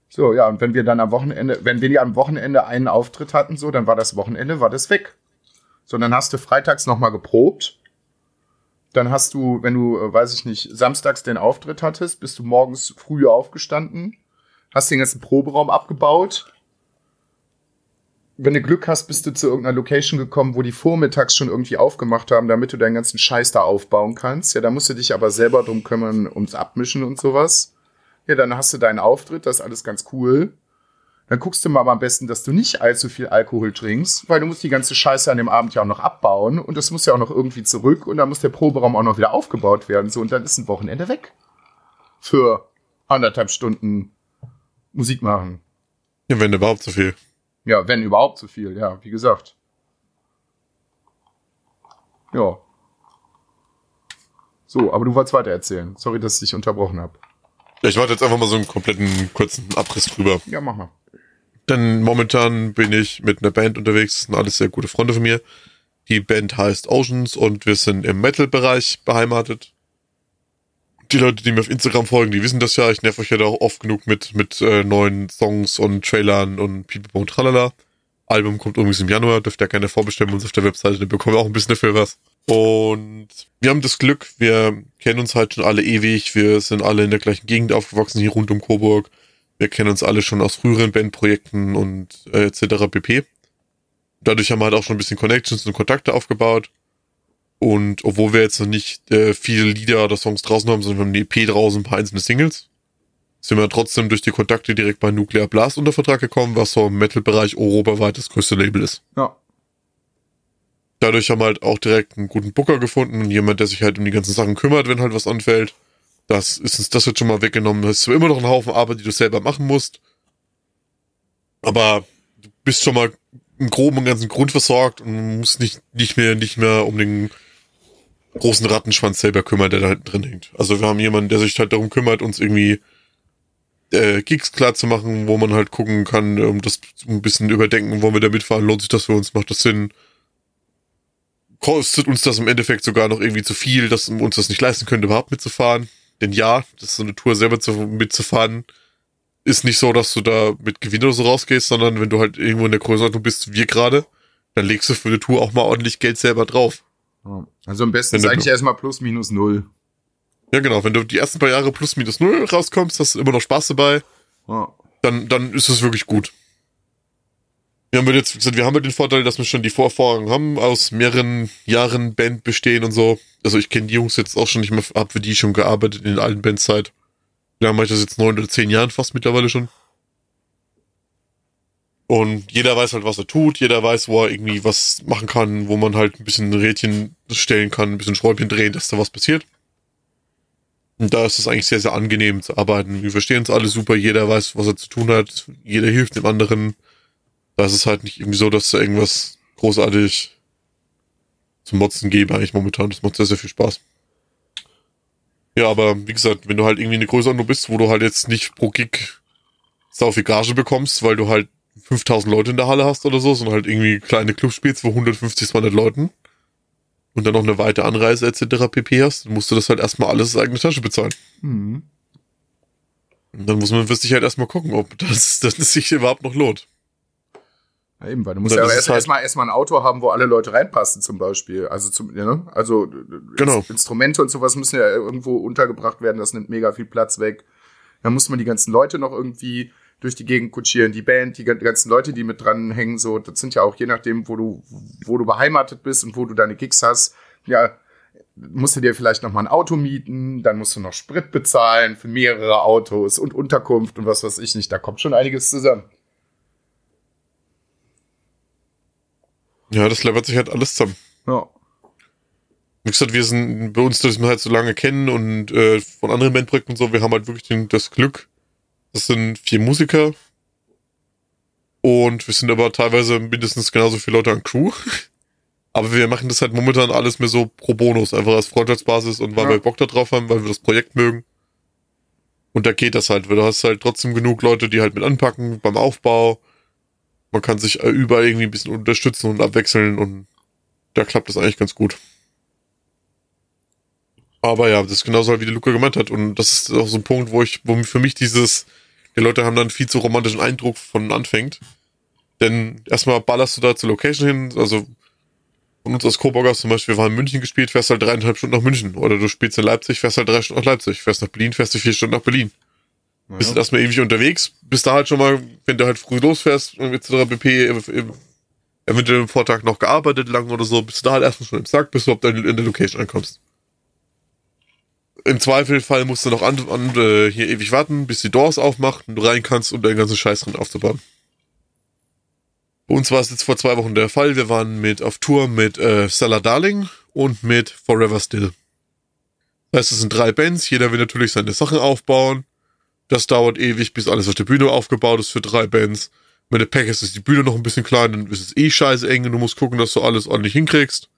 So, ja, und wenn wir dann am Wochenende, wenn wir ja am Wochenende einen Auftritt hatten, so, dann war das Wochenende, war das weg. So, dann hast du freitags nochmal geprobt. Dann hast du, wenn du, äh, weiß ich nicht, samstags den Auftritt hattest, bist du morgens früh aufgestanden, hast den ganzen Proberaum abgebaut, wenn du Glück hast, bist du zu irgendeiner Location gekommen, wo die vormittags schon irgendwie aufgemacht haben, damit du deinen ganzen Scheiß da aufbauen kannst. Ja, da musst du dich aber selber drum kümmern, ums Abmischen und sowas. Ja, dann hast du deinen Auftritt, das ist alles ganz cool. Dann guckst du mal am besten, dass du nicht allzu viel Alkohol trinkst, weil du musst die ganze Scheiße an dem Abend ja auch noch abbauen und das muss ja auch noch irgendwie zurück und dann muss der Proberaum auch noch wieder aufgebaut werden. So, und dann ist ein Wochenende weg. Für anderthalb Stunden Musik machen. Ja, wenn überhaupt so viel. Ja, wenn überhaupt so viel, ja, wie gesagt. Ja. So, aber du wolltest weiter erzählen. Sorry, dass ich dich unterbrochen habe. Ja, ich warte jetzt einfach mal so einen kompletten kurzen Abriss drüber. Ja, mach mal. Denn momentan bin ich mit einer Band unterwegs, das sind alles sehr gute Freunde von mir. Die Band heißt Oceans und wir sind im Metal-Bereich beheimatet die Leute, die mir auf Instagram folgen, die wissen das ja. Ich nerv euch ja da auch oft genug mit, mit äh, neuen Songs und Trailern und Pipapo und Tralala. Album kommt übrigens im Januar, dürft ihr gerne vorbestellen uns auf der Webseite, dann bekommen wir auch ein bisschen dafür was. Und wir haben das Glück, wir kennen uns halt schon alle ewig, wir sind alle in der gleichen Gegend aufgewachsen, hier rund um Coburg. Wir kennen uns alle schon aus früheren Bandprojekten und äh, etc. pp. Dadurch haben wir halt auch schon ein bisschen Connections und Kontakte aufgebaut. Und obwohl wir jetzt noch nicht äh, viele Lieder oder Songs draußen haben, sondern wir haben eine EP draußen, ein paar einzelne Singles, sind wir trotzdem durch die Kontakte direkt bei Nuclear Blast unter Vertrag gekommen, was so im Metal-Bereich europaweit das größte Label ist. Ja. Dadurch haben wir halt auch direkt einen guten Booker gefunden und jemand, der sich halt um die ganzen Sachen kümmert, wenn halt was anfällt. Das ist uns das jetzt schon mal weggenommen. Das ist zwar immer noch ein Haufen Arbeit, die du selber machen musst. Aber du bist schon mal im Groben und ganzen Grund versorgt und musst nicht, nicht mehr, nicht mehr um den großen Rattenschwanz selber kümmert, der da drin hängt. Also wir haben jemanden, der sich halt darum kümmert, uns irgendwie äh, Gigs klar zu machen, wo man halt gucken kann, um das ein bisschen überdenken, wollen wir da mitfahren, lohnt sich das für uns, macht das Sinn? Kostet uns das im Endeffekt sogar noch irgendwie zu viel, dass wir uns das nicht leisten können, überhaupt mitzufahren? Denn ja, das ist so eine Tour selber zu, mitzufahren, ist nicht so, dass du da mit Gewinn oder so rausgehst, sondern wenn du halt irgendwo in der Größenordnung bist, wie wir gerade, dann legst du für eine Tour auch mal ordentlich Geld selber drauf. Also am besten ist eigentlich erstmal plus minus null. Ja, genau. Wenn du die ersten paar Jahre plus minus null rauskommst, hast du immer noch Spaß dabei. Ja. Dann, dann ist es wirklich gut. Wir haben jetzt, gesagt, wir haben halt den Vorteil, dass wir schon die Vorerfahrung haben, aus mehreren Jahren Band bestehen und so. Also ich kenne die Jungs jetzt auch schon nicht mehr, hab für die schon gearbeitet in den alten Bandzeit. Wir haben ich das jetzt neun oder zehn Jahren fast mittlerweile schon. Und jeder weiß halt, was er tut, jeder weiß, wo er irgendwie was machen kann, wo man halt ein bisschen Rädchen stellen kann, ein bisschen Schräubchen drehen, dass da was passiert. Und da ist es eigentlich sehr, sehr angenehm zu arbeiten. Wir verstehen uns alle super, jeder weiß, was er zu tun hat, jeder hilft dem anderen. Da ist es halt nicht irgendwie so, dass da irgendwas großartig zum Motzen gäbe eigentlich momentan. Das macht sehr, sehr viel Spaß. Ja, aber wie gesagt, wenn du halt irgendwie eine größere nur bist, wo du halt jetzt nicht pro Gig sau viel Gage bekommst, weil du halt 5000 Leute in der Halle hast oder so, sondern halt irgendwie kleine Clubs spielst für 150, 200 Leuten und dann noch eine weite Anreise etc. pp hast, dann musst du das halt erstmal alles aus eigener Tasche bezahlen. Mhm. Und dann muss man für sich halt erstmal gucken, ob das, <laughs> das sich überhaupt noch lohnt. Ja, eben, weil du musst ja erst, halt- erstmal erstmal ein Auto haben, wo alle Leute reinpassen, zum Beispiel. Also zum, ja, ne? Also äh, Genau. Ins- Instrumente und sowas müssen ja irgendwo untergebracht werden, das nimmt mega viel Platz weg. Dann muss man die ganzen Leute noch irgendwie durch die Gegend kutschieren, die Band, die gan- ganzen Leute, die mit dran hängen, so, das sind ja auch je nachdem, wo du, wo du beheimatet bist und wo du deine Gigs hast, ja, musst du dir vielleicht noch mal ein Auto mieten, dann musst du noch Sprit bezahlen für mehrere Autos und Unterkunft und was weiß ich nicht. Da kommt schon einiges zusammen. Ja, das läppert sich halt alles zusammen. Ja. Wie gesagt, wir sind bei uns, dass wir halt so lange kennen und äh, von anderen Bandprojekten und so, wir haben halt wirklich den, das Glück, das sind vier Musiker und wir sind aber teilweise mindestens genauso viele Leute an Crew. <laughs> Aber wir machen das halt momentan alles mehr so pro Bonus, einfach als Freundschaftsbasis und weil Ja. wir Bock da drauf haben, weil wir das Projekt mögen. Und da geht das halt, weil du hast halt trotzdem genug Leute, die halt mit anpacken beim Aufbau. Man kann sich überall irgendwie ein bisschen unterstützen und abwechseln und da klappt das eigentlich ganz gut. Aber ja, das ist genauso halt, wie der Luca gemeint hat. Und das ist auch so ein Punkt, wo ich, wo für mich dieses, die Leute haben dann viel zu romantischen Eindruck von anfängt. Denn erstmal ballerst du da zur Location hin, also von uns aus Coburg aus zum Beispiel, wir waren in München gespielt, fährst halt dreieinhalb Stunden nach München. Oder du spielst in Leipzig, fährst halt drei Stunden nach Leipzig. Fährst nach Berlin, fährst du vier Stunden nach Berlin. Bist halt erstmal ewig unterwegs, bist da halt schon mal, wenn du halt früh losfährst etc. pp, im- im- eventuell am Vortag noch gearbeitet lang oder so, bist du da halt erstmal schon im Sack, bis du überhaupt in der Location ankommst. Im Zweifelfall musst du noch an, an äh, hier ewig warten, bis die Doors aufmacht und du rein kannst, um deinen ganzen Scheiß drin aufzubauen. Bei uns war es jetzt vor zwei Wochen der Fall. Wir waren mit auf Tour mit äh, Stella Darling und mit Forever Still. Das heißt, es sind drei Bands, jeder will natürlich seine Sachen aufbauen. Das dauert ewig, bis alles auf der Bühne aufgebaut ist für drei Bands. Wenn du Pech hast, ist die Bühne noch ein bisschen klein, dann ist es eh scheiße eng und du musst gucken, dass du alles ordentlich hinkriegst.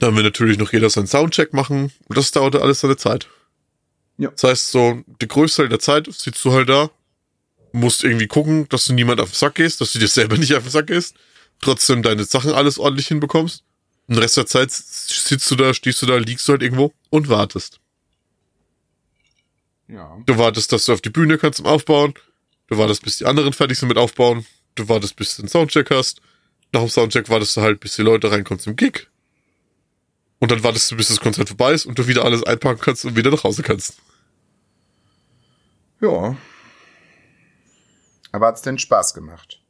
Dann will natürlich noch jeder seinen Soundcheck machen und das dauert alles seine Zeit. Ja. Das heißt, so, der größte Teil der Zeit sitzt du halt da, musst irgendwie gucken, dass du niemand auf den Sack gehst, dass du dir selber <laughs> nicht auf den Sack gehst, trotzdem deine Sachen alles ordentlich hinbekommst. Und den Rest der Zeit sitzt du da, stehst du da, liegst du halt irgendwo und wartest. Ja. Du wartest, dass du auf die Bühne kannst zum Aufbauen. Du wartest, bis die anderen fertig sind mit Aufbauen. Du wartest, bis du einen Soundcheck hast. Nach dem Soundcheck wartest du halt, bis die Leute reinkommen zum Gig. Und dann wartest du, bis das Konzert vorbei ist und du wieder alles einpacken kannst und wieder nach Hause kannst. Ja. Aber hat's denn Spaß gemacht?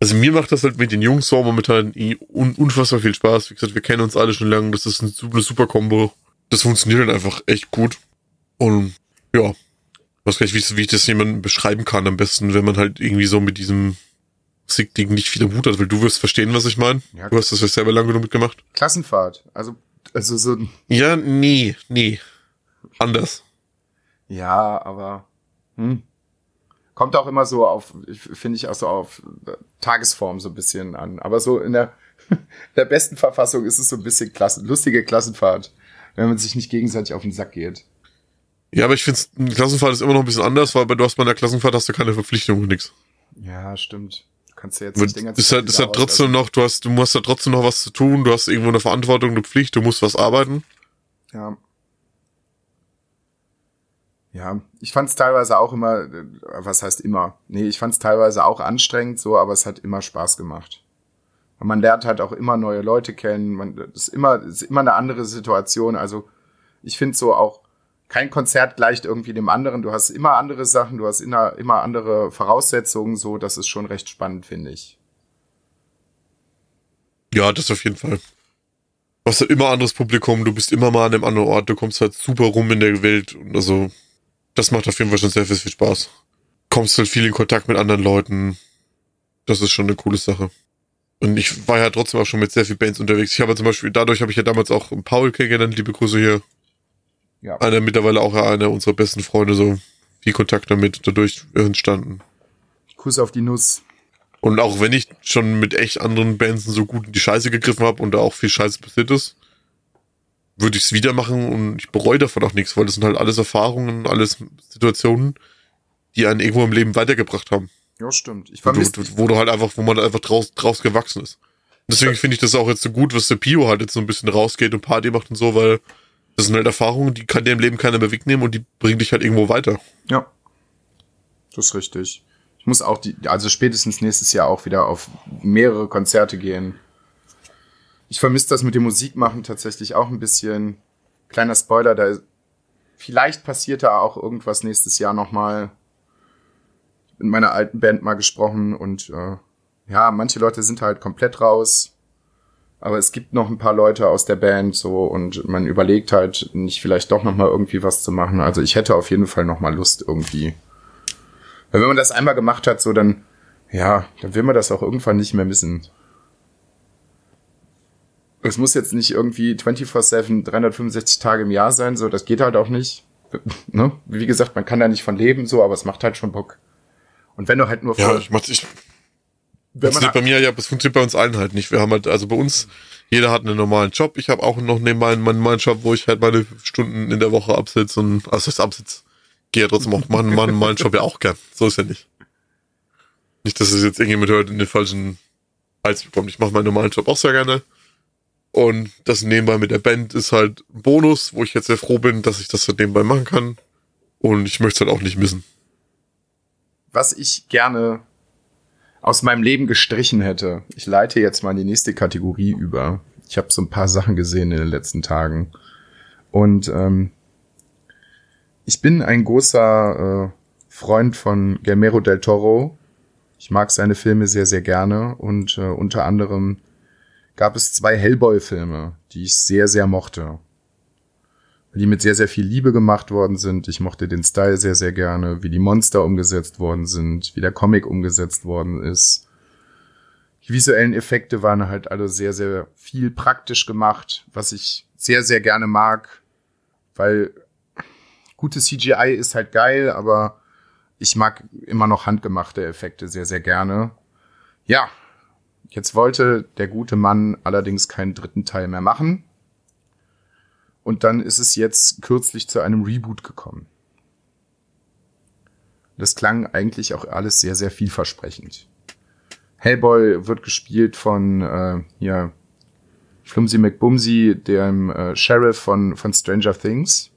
Also mir macht das halt mit den Jungs so momentan eh un unfassbar viel Spaß. Wie gesagt, wir kennen uns alle schon lange. Das ist eine, su- eine super Kombo. Das funktioniert halt einfach echt gut. Und ja, ich weiß gar nicht, wie, ich- wie ich das jemandem beschreiben kann am besten, wenn man halt irgendwie so mit diesem Sick-Ding nicht viel Hut hat, weil du wirst verstehen, was ich meine. Ja. Du hast das ja selber lange genug mitgemacht. Klassenfahrt. Also, also so, Ja, nee, nee. Anders. ja, aber, hm. Kommt auch immer so auf, finde ich auch so auf äh, Tagesform so ein bisschen an. Aber so in der, <laughs> der besten Verfassung ist es so ein bisschen Klassen, lustige Klassenfahrt, wenn man sich nicht gegenseitig auf den Sack geht. Ja, aber ich finde, Klassenfahrt ist immer noch ein bisschen anders, weil du hast bei einer Klassenfahrt hast du keine Verpflichtung und nichts. Ja, stimmt. Du kannst ja jetzt nicht den ganzen ist halt, ist halt trotzdem noch, du hast, du musst da trotzdem noch was zu tun, du hast irgendwo eine Verantwortung, eine Pflicht, du musst was arbeiten. Ja. Ja, ich fand es teilweise auch immer, äh, was heißt immer? Nee, ich fand es teilweise auch anstrengend so, aber es hat immer Spaß gemacht. Und man lernt halt auch immer neue Leute kennen. Man, das ist immer, das ist immer eine andere Situation. Also ich finde so auch, kein Konzert gleicht irgendwie dem anderen. Du hast immer andere Sachen, du hast immer, immer andere Voraussetzungen. So, das ist schon recht spannend, finde ich. Ja, das auf jeden Fall. Du hast halt immer anderes Publikum, du bist immer mal an einem anderen Ort, du kommst halt super rum in der Welt und also, das macht auf jeden Fall schon sehr viel, viel Spaß. Kommst halt viel in Kontakt mit anderen Leuten. Das ist schon eine coole Sache. Und ich war ja trotzdem auch schon mit sehr vielen Bands unterwegs. Ich habe zum Beispiel, dadurch habe ich ja damals auch Paul kennengelernt, liebe Grüße hier. Ja. Einer mittlerweile auch einer unserer besten Freunde, so viel Kontakt damit dadurch entstanden. Kuss auf die Nuss. Und auch wenn ich schon mit echt anderen Bands so gut in die Scheiße gegriffen habe und da auch viel Scheiße passiert ist, würde ich es wieder machen und ich bereue davon auch nichts, weil das sind halt alles Erfahrungen, alles Situationen, die einen irgendwo im Leben weitergebracht haben. Ja, stimmt. Ich Wo vermisse wo du halt einfach, wo man einfach draus, draus gewachsen ist. Deswegen finde ich das auch jetzt so gut, was der Pio halt jetzt so ein bisschen rausgeht und Party macht und so, weil das sind halt Erfahrungen, die kann dir im Leben keiner mehr wegnehmen und die bringen dich halt irgendwo weiter. Ja. Das ist richtig. Ich muss auch die, also spätestens nächstes Jahr auch wieder auf mehrere Konzerte gehen. Ich vermisse das mit dem Musikmachen tatsächlich auch ein bisschen. Kleiner Spoiler, da vielleicht passiert da auch irgendwas nächstes Jahr nochmal. Mit meiner alten Band mal gesprochen und äh, ja, manche Leute sind halt komplett raus. Aber es gibt noch ein paar Leute aus der Band so und man überlegt halt nicht vielleicht doch noch mal irgendwie was zu machen. Also ich hätte auf jeden Fall noch mal Lust irgendwie. Weil wenn man das einmal gemacht hat, so dann ja, dann will man das auch irgendwann nicht mehr missen. Es muss jetzt nicht irgendwie 24/7 365 Tage im Jahr sein, so das geht halt auch nicht. <laughs> ne? Wie gesagt, man kann da nicht von leben so, aber es macht halt schon Bock. Und wenn du halt nur Ja, ich mach's, ich, funktioniert bei mir ja, das funktioniert bei uns allen halt nicht. Wir haben halt, also bei uns, jeder hat einen normalen Job. Ich habe auch noch nebenbei meinen, meinen Job, wo ich halt meine Stunden in der Woche absitze und, also das absitze, gehe ja trotzdem auch, machen meinen normalen Job ja auch gern. So ist ja nicht. Nicht, dass es jetzt irgendjemand hört in den falschen Hals bekommt. Ich mache meinen normalen Job auch sehr gerne. Und das nebenbei mit der Band ist halt ein Bonus, wo ich jetzt sehr froh bin, dass ich das halt nebenbei machen kann. Und ich möchte es halt auch nicht missen. was ich gerne aus meinem Leben gestrichen hätte. Ich leite jetzt mal in die nächste Kategorie über. Ich habe so ein paar Sachen gesehen in den letzten Tagen. Und ähm, ich bin ein großer äh, Freund von Guillermo del Toro. Ich mag seine Filme sehr, sehr gerne. Und äh, unter anderem gab es zwei Hellboy-Filme, die ich sehr, sehr mochte. Die mit sehr, sehr viel Liebe gemacht worden sind. Ich mochte den Style sehr, sehr gerne, wie die Monster umgesetzt worden sind, wie der Comic umgesetzt worden ist. Die visuellen Effekte waren halt alle sehr, sehr viel praktisch gemacht, was ich sehr, sehr gerne mag, weil gute CGI ist halt geil, aber ich mag immer noch handgemachte Effekte sehr, sehr gerne. Ja, jetzt wollte der gute Mann allerdings keinen dritten Teil mehr machen. Und dann ist es jetzt kürzlich zu einem Reboot gekommen. Das klang eigentlich auch alles sehr, sehr vielversprechend. Hellboy wird gespielt von äh, ja, Flumsy McBumsy, dem äh, Sheriff von, von Stranger Things.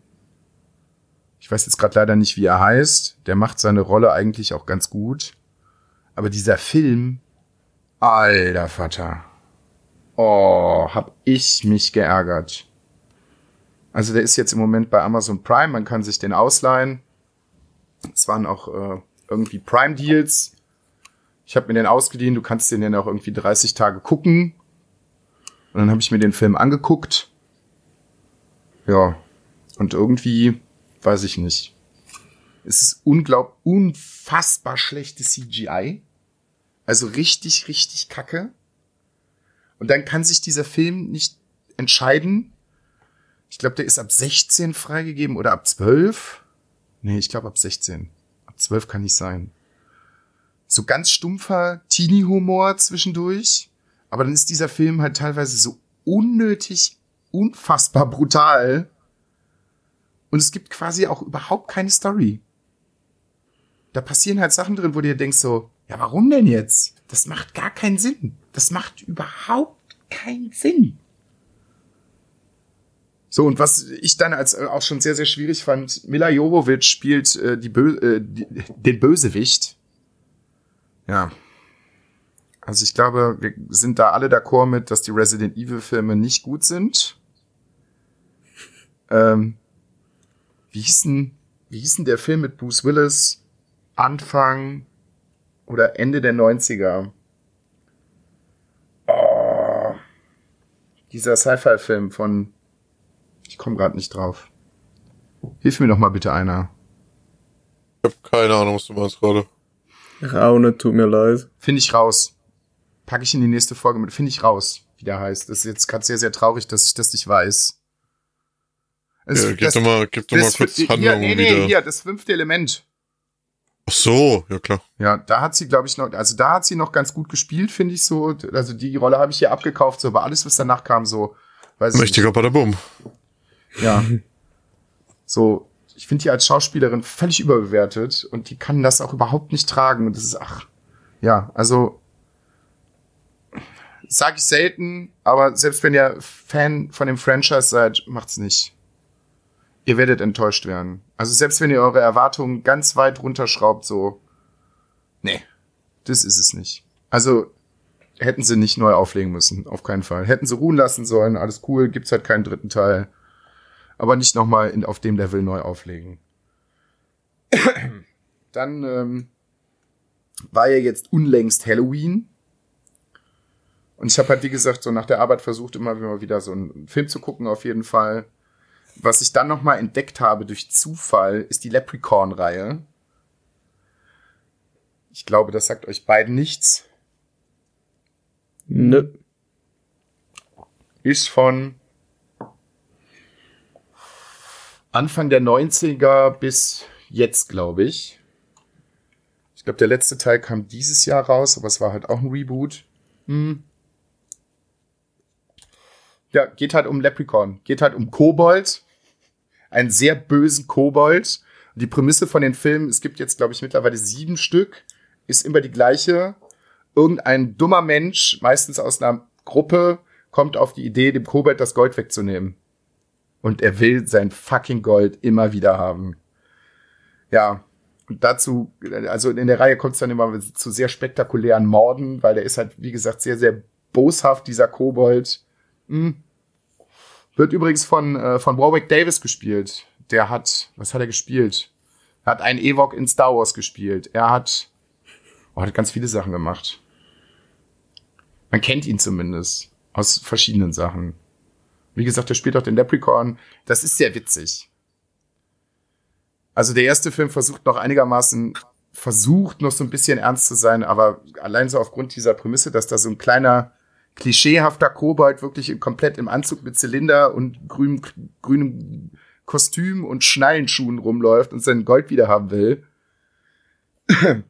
Ich weiß jetzt gerade leider nicht, wie er heißt. Der macht seine Rolle eigentlich auch ganz gut. Aber dieser Film, alter Vater. Oh, hab ich mich geärgert. Also der ist jetzt im Moment bei Amazon Prime, man kann sich den ausleihen. Es waren auch äh, irgendwie Prime-Deals. Ich habe mir den ausgeliehen, du kannst den dann auch irgendwie 30 Tage gucken. Und dann habe ich mir den Film angeguckt. Ja, und irgendwie, weiß ich nicht. Es ist unglaublich, unfassbar schlechtes CGI. Also richtig, richtig kacke. Und dann kann sich dieser Film nicht entscheiden, ich glaube, der ist ab 16 freigegeben oder ab 12. Nee, ich glaube ab 16. Ab 12 kann nicht sein. So ganz stumpfer Teenie-Humor zwischendurch. Aber dann ist dieser Film halt teilweise so unnötig, unfassbar brutal. Und es gibt quasi auch überhaupt keine Story. Da passieren halt Sachen drin, wo du dir denkst so, ja, warum denn jetzt? Das macht gar keinen Sinn. Das macht überhaupt keinen Sinn. So, und was ich dann als äh, auch schon sehr, sehr schwierig fand, Mila Jovovich spielt äh, die Bö äh, die, den Bösewicht. Ja. Also ich glaube, wir sind da alle d'accord mit, dass die Resident Evil Filme nicht gut sind. Ähm, wie hieß denn, wie hieß denn der Film mit Bruce Willis? Anfang oder Ende der 90er. Oh, dieser Sci-Fi-Film von ich komme gerade nicht drauf. Hilf mir doch mal bitte einer. Ich habe keine Ahnung, was du meinst gerade. Raune, tut mir leid. Finde ich raus. Packe ich in die nächste Folge mit. Finde ich raus, wie der heißt. Das ist jetzt gerade sehr, sehr traurig, dass ich das nicht weiß. Es- Ja, gib das- doch mal, gib doch mal das- kurz hier, Handlung nee, nee, wieder. hier, das fünfte Element. Ach so, ja klar. Ja, da hat sie, glaube ich, noch, also da hat sie noch ganz gut gespielt, finde ich so. Also die Rolle habe ich hier abgekauft, so, aber alles, was danach kam, so, weiß ich Mächtiger Badabum. Ja. <laughs> So, ich finde die als Schauspielerin völlig überbewertet und die kann das auch überhaupt nicht tragen. Und das ist, ach, ja, also sage ich selten, aber selbst wenn ihr Fan von dem Franchise seid, macht's nicht. Ihr werdet enttäuscht werden. Also selbst wenn ihr eure Erwartungen ganz weit runterschraubt, so, nee, das ist es nicht. Also hätten sie nicht neu auflegen müssen, auf keinen Fall. Hätten sie ruhen lassen sollen, alles cool, gibt's halt keinen dritten Teil. Aber nicht nochmal auf dem Level neu auflegen. <coughs> Dann ähm, war ja jetzt unlängst Halloween. Und ich habe halt, wie gesagt, so nach der Arbeit versucht, immer wieder so einen Film zu gucken, auf jeden Fall. Was ich dann nochmal entdeckt habe durch Zufall, ist die Leprechaun-Reihe. Ich glaube, das sagt euch beiden nichts. Nö. Ist von Anfang der 90er bis jetzt, glaube ich. Ich glaube, der letzte Teil kam dieses Jahr raus, aber es war halt auch ein Reboot. Hm. Ja, geht halt um Leprechaun. Geht halt um Kobold. Einen sehr bösen Kobold. Die Prämisse von den Filmen, es gibt jetzt, glaube ich, mittlerweile sieben Stück, ist immer die gleiche. Irgendein dummer Mensch, meistens aus einer Gruppe, kommt auf die Idee, dem Kobold das Gold wegzunehmen. Und er will sein fucking Gold immer wieder haben. Ja, und dazu, also in der Reihe kommt es dann immer zu sehr spektakulären Morden, weil der ist halt, wie gesagt, sehr, sehr boshaft, dieser Kobold. Hm. Wird übrigens von, äh, von Warwick Davis gespielt. Der hat, was hat er gespielt? Er hat einen Ewok in Star Wars gespielt. Er hat, oh, hat ganz viele Sachen gemacht. Man kennt ihn zumindest aus verschiedenen Sachen. Wie gesagt, er spielt auch den Leprechaun. Das ist sehr witzig. Also der erste Film versucht noch einigermaßen, versucht noch so ein bisschen ernst zu sein, aber allein so aufgrund dieser Prämisse, dass da so ein kleiner, klischeehafter Kobold wirklich komplett im Anzug mit Zylinder und grünem, grünem Kostüm und Schnallenschuhen rumläuft und sein Gold wieder haben will, <clears throat>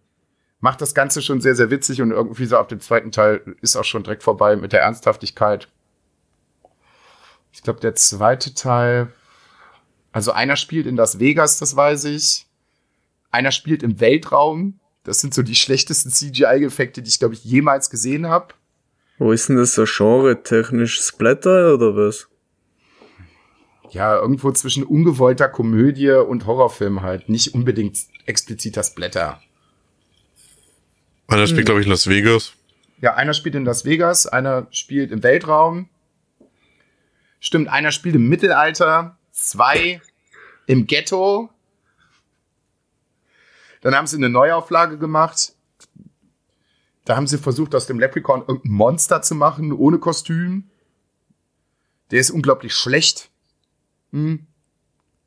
macht das Ganze schon sehr, sehr witzig und irgendwie so ab dem zweiten Teil ist auch schon direkt vorbei mit der Ernsthaftigkeit. Ich glaube, der zweite Teil, also einer spielt in Las Vegas, das weiß ich. Einer spielt im Weltraum. Das sind so die schlechtesten CGI-Effekte, die ich, glaube ich, jemals gesehen habe. Wo ist denn das so genre-technisch Splatter oder was? Ja, irgendwo zwischen ungewollter Komödie und Horrorfilm halt. Nicht unbedingt expliziter Splatter. Einer spielt, glaube ich, in Las Vegas. Ja, einer spielt in Las Vegas, einer spielt im Weltraum. Stimmt, einer spielt im Mittelalter, zwei im Ghetto. Dann haben sie eine Neuauflage gemacht. Da haben sie versucht, aus dem Leprechaun irgendein Monster zu machen, ohne Kostüm. Der ist unglaublich schlecht. Hm.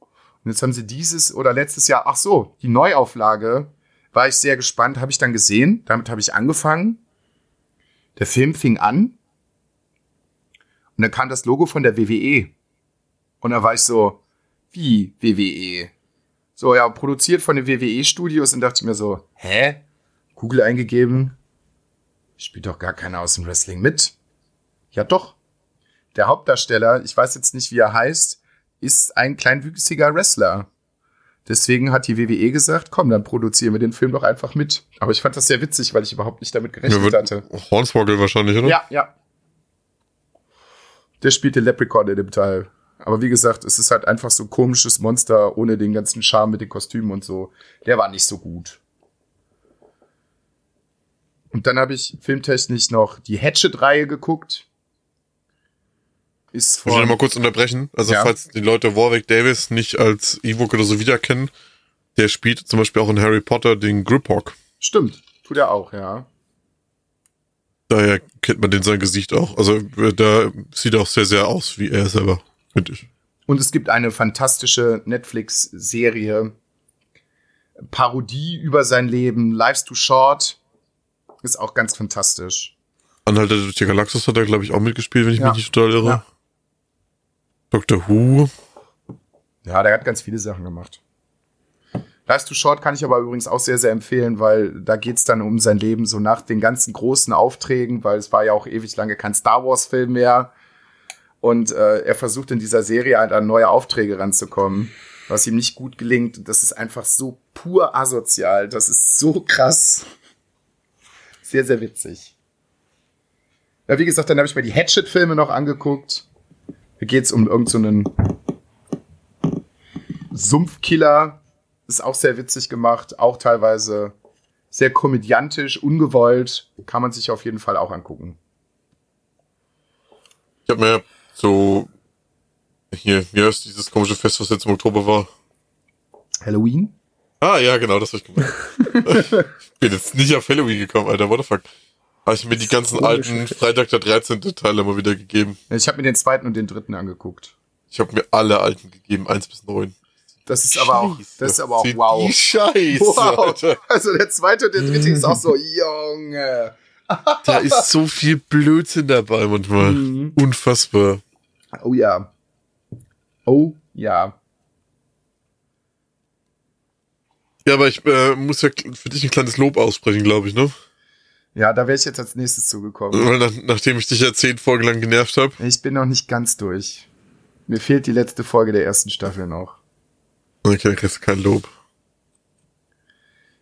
Und jetzt haben sie dieses oder letztes Jahr, ach so, die Neuauflage, war ich sehr gespannt, habe ich dann gesehen. Damit habe ich angefangen. Der Film fing an. Und dann kam das Logo von der WWE. Und da war ich so, wie WWE? So, ja, produziert von den WWE-Studios und dachte ich mir so, hä? Google eingegeben. Spielt doch gar keiner aus dem Wrestling mit. Ja, doch. Der Hauptdarsteller, ich weiß jetzt nicht, wie er heißt, ist ein kleinwüchsiger Wrestler. Deswegen hat die WWE gesagt, komm, dann produzieren wir den Film doch einfach mit. Aber ich fand das sehr witzig, weil ich überhaupt nicht damit gerechnet Ja, hatte. Hornswoggle wahrscheinlich, oder? Ja, ja. Der spielt den Leprechaun in dem Teil. Aber wie gesagt, es ist halt einfach so ein komisches Monster ohne den ganzen Charme mit den Kostümen und so. Der war nicht so gut. Und dann habe ich filmtechnisch noch die Hatchet-Reihe geguckt. Ist Muss ich mal von, kurz unterbrechen? Also, Ja. falls die Leute Warwick Davis nicht als Ewok oder so wiederkennen, der spielt zum Beispiel auch in Harry Potter den Griphawk. stimmt, tut er auch, ja. Daher kennt man den sein Gesicht auch. Also, äh, da sieht er auch sehr, sehr aus wie er selber, finde ich. Und es gibt eine fantastische Netflix-Serie, Parodie über sein Leben, Life's Too Short. Ist auch ganz fantastisch. Anhalter durch die Galaxis hat er, glaube ich, auch mitgespielt, wenn ich Ja. mich nicht total irre. Ja. Doctor Who. Ja, der hat ganz viele Sachen gemacht. Life's Too Short kann ich aber übrigens auch sehr, sehr empfehlen, weil da geht's dann um sein Leben so nach den ganzen großen Aufträgen, weil es war ja auch ewig lange kein Star Wars-Film mehr. Und äh, er versucht in dieser Serie halt an neue Aufträge ranzukommen, was ihm nicht gut gelingt. Das ist einfach so pur asozial. Das ist so krass. Sehr, sehr witzig. Ja, wie gesagt, dann habe ich mir die Hatchet-Filme noch angeguckt. Da geht's um irgendeinen so Sumpfkiller. Ist auch sehr witzig gemacht. Auch teilweise sehr komödiantisch, ungewollt. Kann man sich auf jeden Fall auch angucken. Ich habe mir so hier, wie heißt dieses komische Fest, was jetzt im Oktober war? Halloween? Ah, ja, genau, das hab ich gemacht. <laughs> ich bin jetzt nicht auf Halloween gekommen, Alter, what the fuck. Habe ich mir die ganzen alten Freitag der 13. Teile mal wieder gegeben. Ich habe mir den zweiten und den dritten angeguckt. Ich habe mir alle alten gegeben, eins bis neun. Das ist aber auch, das ist aber auch wow. Die Scheiße, Wow. Also der zweite und der dritte ist auch so, Junge. Da ist so viel Blödsinn dabei manchmal. Mhm. Unfassbar. Oh ja. Oh ja. Ja, aber ich äh, muss ja für dich ein kleines Lob aussprechen, glaube ich, ne? Ja, da wäre ich jetzt als nächstes zugekommen. Nach, nachdem ich dich ja zehn Folgen lang genervt habe. Ich bin noch nicht ganz durch. Mir fehlt die letzte Folge der ersten Staffel noch. Okay, kriegst kein Lob.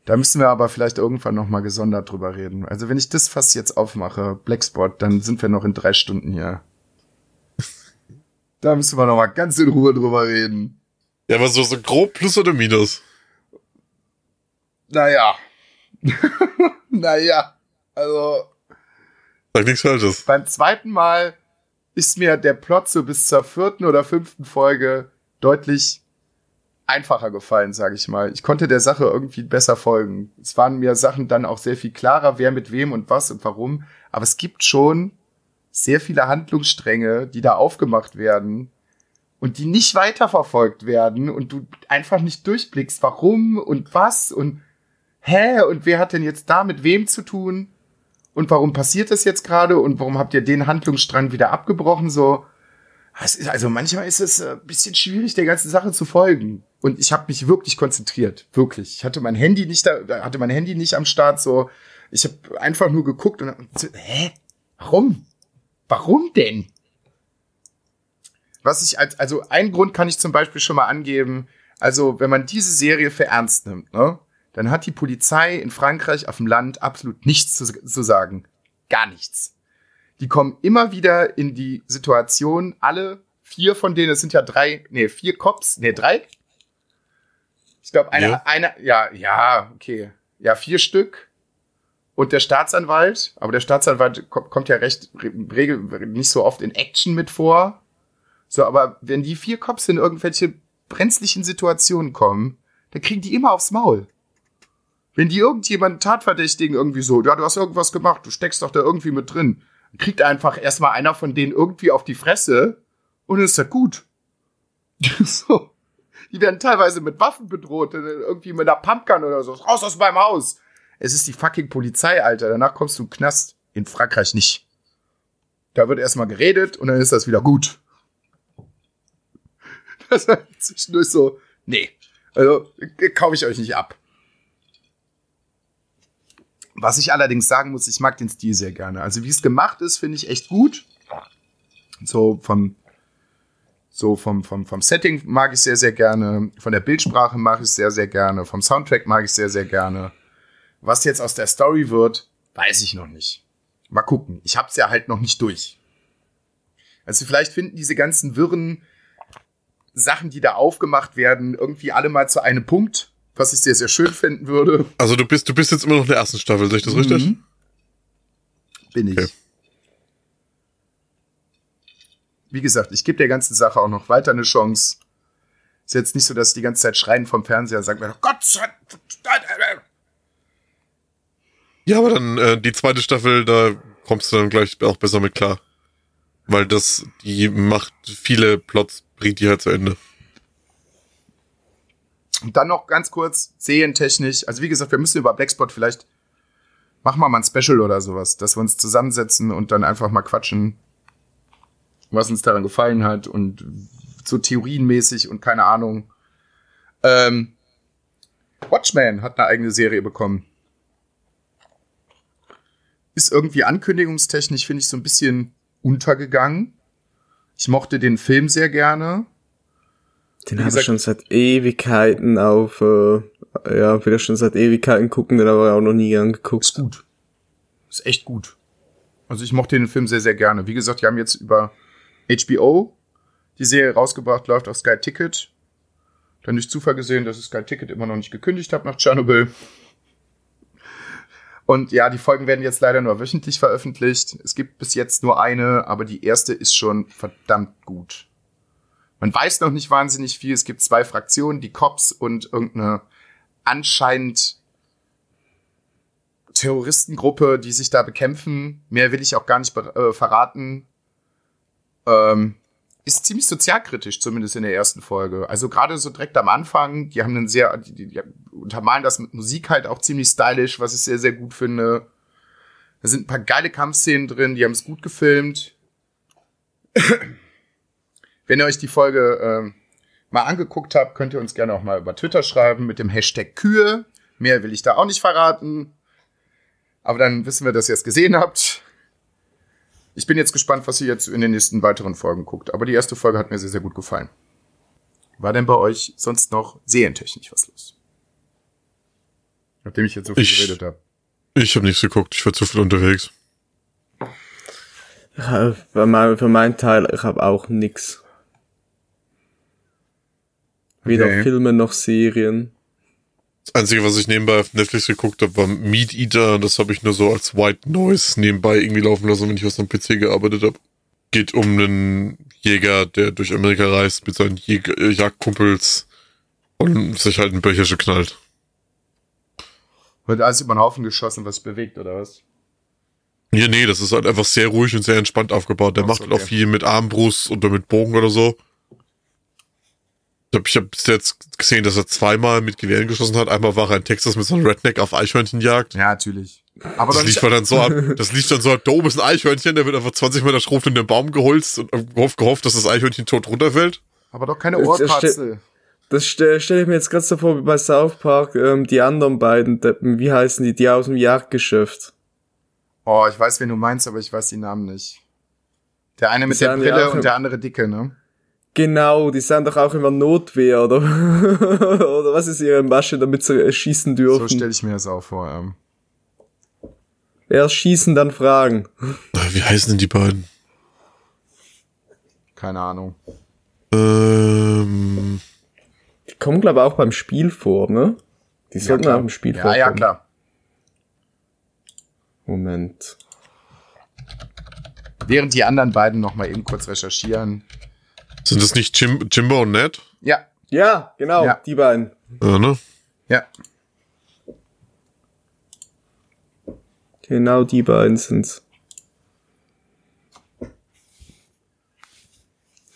Da müssen wir aber vielleicht irgendwann noch mal gesondert drüber reden. Also wenn ich das fast jetzt aufmache, Blackspot, dann sind wir noch in drei Stunden hier. Da müssen wir noch mal ganz in Ruhe drüber reden. Ja, aber so, so grob Plus oder Minus? Naja. <laughs> naja. Also Sag nichts Falsches. beim zweiten Mal ist mir der Plot so bis zur vierten oder fünften Folge deutlich einfacher gefallen, sage ich mal. Ich konnte der Sache irgendwie besser folgen. Es waren mir Sachen dann auch sehr viel klarer, wer mit wem und was und warum. Aber es gibt schon sehr viele Handlungsstränge, die da aufgemacht werden und die nicht weiterverfolgt werden und du einfach nicht durchblickst, warum und was und hä und wer hat denn jetzt da mit wem zu tun und warum passiert das jetzt gerade und warum habt ihr den Handlungsstrang wieder abgebrochen so ist, also manchmal ist es ein bisschen schwierig der ganzen Sache zu folgen und ich habe mich wirklich konzentriert wirklich ich hatte mein Handy nicht da hatte mein Handy nicht am Start so ich habe einfach nur geguckt und hab so, hä warum warum denn was ich als, also ein Grund kann ich zum Beispiel schon mal angeben. Also, wenn man diese Serie für ernst nimmt, ne, dann hat die Polizei in Frankreich auf dem Land absolut nichts zu, zu sagen. Gar nichts. Die kommen immer wieder in die Situation, alle vier von denen, es sind ja drei, nee, vier Cops, nee, drei. Ich glaube, einer, Ja. einer, ja, ja, okay. Ja, vier Stück. Und der Staatsanwalt, aber der Staatsanwalt ko- kommt ja recht re- regel, nicht so oft in Action mit vor. So, aber wenn die vier Cops in irgendwelche brenzlichen Situationen kommen, dann kriegen die immer aufs Maul. Wenn die irgendjemanden tatverdächtigen irgendwie so, ja, du hast irgendwas gemacht, du steckst doch da irgendwie mit drin, kriegt einfach erstmal einer von denen irgendwie auf die Fresse und dann ist das gut. <laughs> so. Die werden teilweise mit Waffen bedroht, irgendwie mit einer Pumpgun oder so. Raus aus meinem Haus. Es ist die fucking Polizei, Alter. Danach kommst du den Knast. In Frankreich nicht. Da wird erstmal geredet und dann ist das wieder gut. <laughs> Das war zwischendurch so, nee. Also, äh, kaufe ich euch nicht ab. Was ich allerdings sagen muss, ich mag den Stil sehr gerne. Also, wie es gemacht ist, finde ich echt gut. So vom, so vom, vom, vom Setting mag ich sehr, sehr gerne. Von der Bildsprache mag ich sehr, sehr gerne. Vom Soundtrack mag ich sehr, sehr gerne. Was jetzt aus der Story wird, weiß ich noch nicht. Mal gucken. Ich hab's ja halt noch nicht durch. Also vielleicht finden diese ganzen wirren Sachen, die da aufgemacht werden, irgendwie alle mal zu einem Punkt, was ich sehr, sehr schön finden würde. Also du bist, du bist jetzt immer noch in der ersten Staffel, sehe ich das richtig? Mhm. Bin ich. Okay. Wie gesagt, ich gebe der ganzen Sache auch noch weiter eine Chance. Ist jetzt nicht so, dass die ganze Zeit schreien vom Fernseher und sagen, mir, Gott sei Dank. Ja, aber dann äh, die zweite Staffel, da kommst du dann gleich auch besser mit klar. Weil das, die macht viele Plots, bringt die halt zu Ende. Und dann noch ganz kurz, serientechnisch. Also wie gesagt, wir müssen über Blackspot vielleicht, machen wir mal ein Special oder sowas, dass wir uns zusammensetzen und dann einfach mal quatschen, was uns daran gefallen hat und so theorienmäßig und keine Ahnung. Ähm, Watchmen hat eine eigene Serie bekommen. Ist irgendwie ankündigungstechnisch, finde ich, so ein bisschen untergegangen. Ich mochte den Film sehr gerne. Den habe ich schon seit Ewigkeiten auf, äh, ja, wieder schon seit Ewigkeiten gucken, den aber auch noch nie angeguckt. Ist gut. Ist echt gut. Also ich mochte den Film sehr, sehr gerne. Wie gesagt, die haben jetzt über HBO die Serie rausgebracht, läuft auf Sky Ticket. Dann durch Zufall gesehen, dass ich Sky Ticket immer noch nicht gekündigt habe nach Tschernobyl. Und ja, die Folgen werden jetzt leider nur wöchentlich veröffentlicht. Es gibt bis jetzt nur eine, aber die erste ist schon verdammt gut. Man weiß noch nicht wahnsinnig viel. Es gibt zwei Fraktionen, die Cops und irgendeine anscheinend Terroristengruppe, die sich da bekämpfen. Mehr will ich auch gar nicht äh, verraten. Ähm, ist ziemlich sozialkritisch, zumindest in der ersten Folge. Also gerade so direkt am Anfang, die haben einen sehr, die, die, die untermalen das mit Musik halt auch ziemlich stylisch, was ich sehr, sehr gut finde. Da sind ein paar geile Kampfszenen drin, die haben es gut gefilmt. Wenn ihr euch die Folge ähm, mal angeguckt habt, könnt ihr uns gerne auch mal über Twitter schreiben mit dem Hashtag Kühe. Mehr will ich da auch nicht verraten. Aber dann wissen wir, dass ihr es gesehen habt. Ich bin jetzt gespannt, was ihr jetzt in den nächsten weiteren Folgen guckt. Aber die erste Folge hat mir sehr, sehr gut gefallen. War denn bei euch sonst noch serientechnisch was los? Nachdem ich jetzt so viel Ich- geredet habe. Ich habe nichts geguckt, ich war zu viel unterwegs. Ja, Für mein, für meinen Teil, ich habe auch nix. Weder Okay. Filme noch Serien. Das Einzige, was ich nebenbei auf Netflix geguckt habe, war Meat Eater. Das habe ich nur so als White Noise nebenbei irgendwie laufen lassen, wenn ich was am PC gearbeitet habe. Geht um einen Jäger, der durch Amerika reist mit seinen Jäger äh, Jagdkumpels und sich halt ein Böcherchen knallt. Wird alles über den Haufen geschossen, was bewegt, oder was? Ja, nee, das ist halt einfach sehr ruhig und sehr entspannt aufgebaut. Der Ach macht halt auch okay. viel mit Armbrust oder mit Bogen oder so. Ich habe ich hab bis jetzt gesehen, dass er zweimal mit Gewehren geschossen hat. Einmal war er in Texas mit so einem Redneck auf Eichhörnchenjagd. Ja, natürlich. Aber Das lief nicht, dann so ab, <laughs> das lief dann so ab, da oben ist ein Eichhörnchen, der wird einfach 20 Meter schrumpft in den Baum geholzt und gehofft, gehofft, dass das Eichhörnchen tot runterfällt. aber doch keine Das- das stelle stell ich mir jetzt gerade so vor wie bei South Park, ähm, die anderen beiden Deppen, wie heißen die, die aus dem Jagdgeschäft. Oh, ich weiß, wen du meinst, aber ich weiß die Namen nicht. Der eine mit der Brille und der andere dicke, ne? Genau, die sind doch auch immer Notwehr, oder? <laughs> oder was ist ihre Masche, damit sie äh, schießen So dürfen? stelle ich mir das auch vor. Ähm. Erst schießen, dann fragen. Wie heißen denn die beiden? Keine Ahnung. Ähm, Die kommen, glaube ich, auch beim Spiel vor, ne? Die sollten klar. auch im Spiel Ja, vorkommen. ja, klar. Moment. Während die anderen beiden noch mal eben kurz recherchieren. Sind das nicht Jim, Jimbo und Ned? Ja, Ja, genau, Ja. die beiden. Ja, ne? ja. Genau die beiden sind's.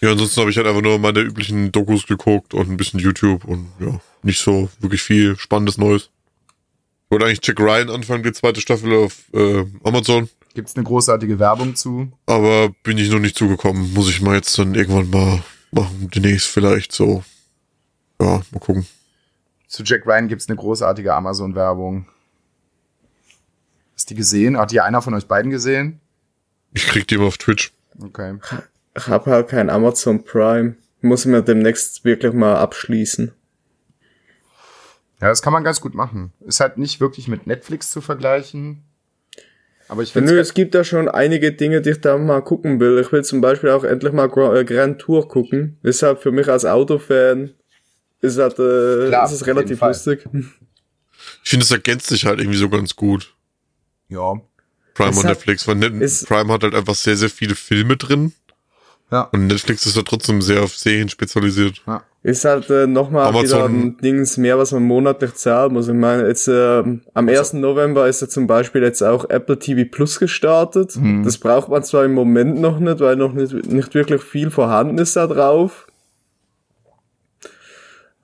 Ja, ansonsten habe ich halt einfach nur meine üblichen Dokus geguckt und ein bisschen YouTube und ja, nicht so wirklich viel Spannendes Neues. Ich wollte eigentlich Jack Ryan anfangen, die zweite Staffel auf äh, Amazon, Gibt's eine großartige Werbung zu? aber bin ich noch nicht zugekommen. Muss ich mal jetzt dann irgendwann mal machen, demnächst vielleicht so. Ja, mal gucken. Zu Jack Ryan gibt's eine großartige Amazon-Werbung. Hast die gesehen? Hat die einer von euch beiden gesehen? Ich krieg die immer auf Twitch. Okay. Ich habe halt kein Amazon Prime. Muss ich mir demnächst wirklich mal abschließen. Ja, das kann man ganz gut machen. Ist halt nicht wirklich mit Netflix zu vergleichen. Aber ich Nö, finde es gibt da schon einige Dinge, die ich da mal gucken will. Ich will zum Beispiel auch endlich mal äh, Grand Tour gucken. Halt für mich als Autofan, ist halt, äh, Klar, ist es relativ lustig. Ich finde, es ergänzt sich halt irgendwie so ganz gut. ja. Prime Es und hat- Netflix, weil Net ist- Prime hat halt einfach sehr, sehr viele Filme drin Ja. und Netflix ist ja trotzdem sehr auf Serien spezialisiert. ja. Ist halt äh, nochmal wieder ein Dings mehr, was man monatlich zahlen muss. Ich meine, jetzt ähm, am 1. November ist ja zum Beispiel jetzt auch Apple TV Plus gestartet. Mhm. Das braucht man zwar im Moment noch nicht, weil noch nicht, nicht wirklich viel vorhanden ist da drauf.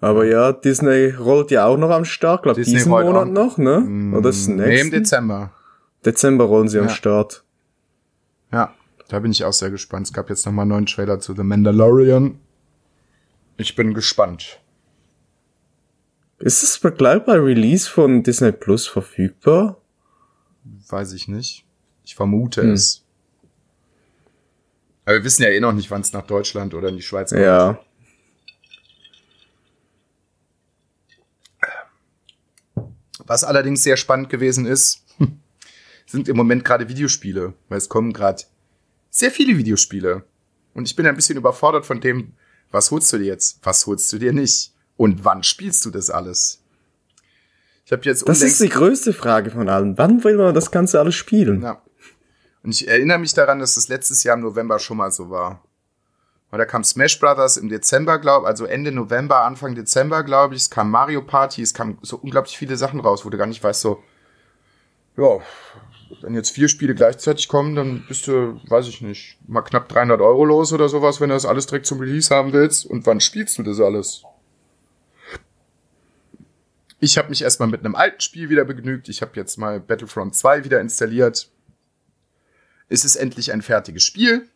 Aber ja, Disney rollt ja auch noch am Start, glaub Disney diesen Monat auch- noch, ne? Oder ist Nee, im nächsten? Dezember. Dezember rollen sie am Ja. Start. Ja, da bin ich auch sehr gespannt. Es gab jetzt nochmal einen neuen Trailer zu The Mandalorian. Ich bin gespannt. Ist es gleich bei Release von Disney Plus verfügbar? Weiß ich nicht. Ich vermute hm. es. Aber wir wissen ja eh noch nicht, wann es nach Deutschland oder in die Schweiz kommt. Ja. Was allerdings sehr spannend gewesen ist, <laughs> sind im Moment gerade Videospiele, weil es kommen gerade sehr viele Videospiele. Und ich bin ein bisschen überfordert von dem, was holst du dir jetzt, was holst du dir nicht und wann spielst du das alles? Ich habe jetzt Das ist die größte Frage von allen. Wann will man das Ganze alles spielen? Ja. Und ich erinnere mich daran, dass das letztes Jahr im November schon mal so war. Und da kam Smash Brothers im Dezember, glaube also Ende November, Anfang Dezember, glaube ich. Es kam Mario Party, es kamen so unglaublich viele Sachen raus, wo du gar nicht weißt, so, ja, wenn jetzt vier Spiele gleichzeitig kommen, dann bist du, weiß ich nicht, mal knapp 300 Euro los oder sowas, wenn du das alles direkt zum Release haben willst. Und wann spielst du das alles? Ich habe mich erstmal mit einem alten Spiel wieder begnügt. Ich habe jetzt mal Battlefront 2 wieder installiert es ist endlich ein fertiges Spiel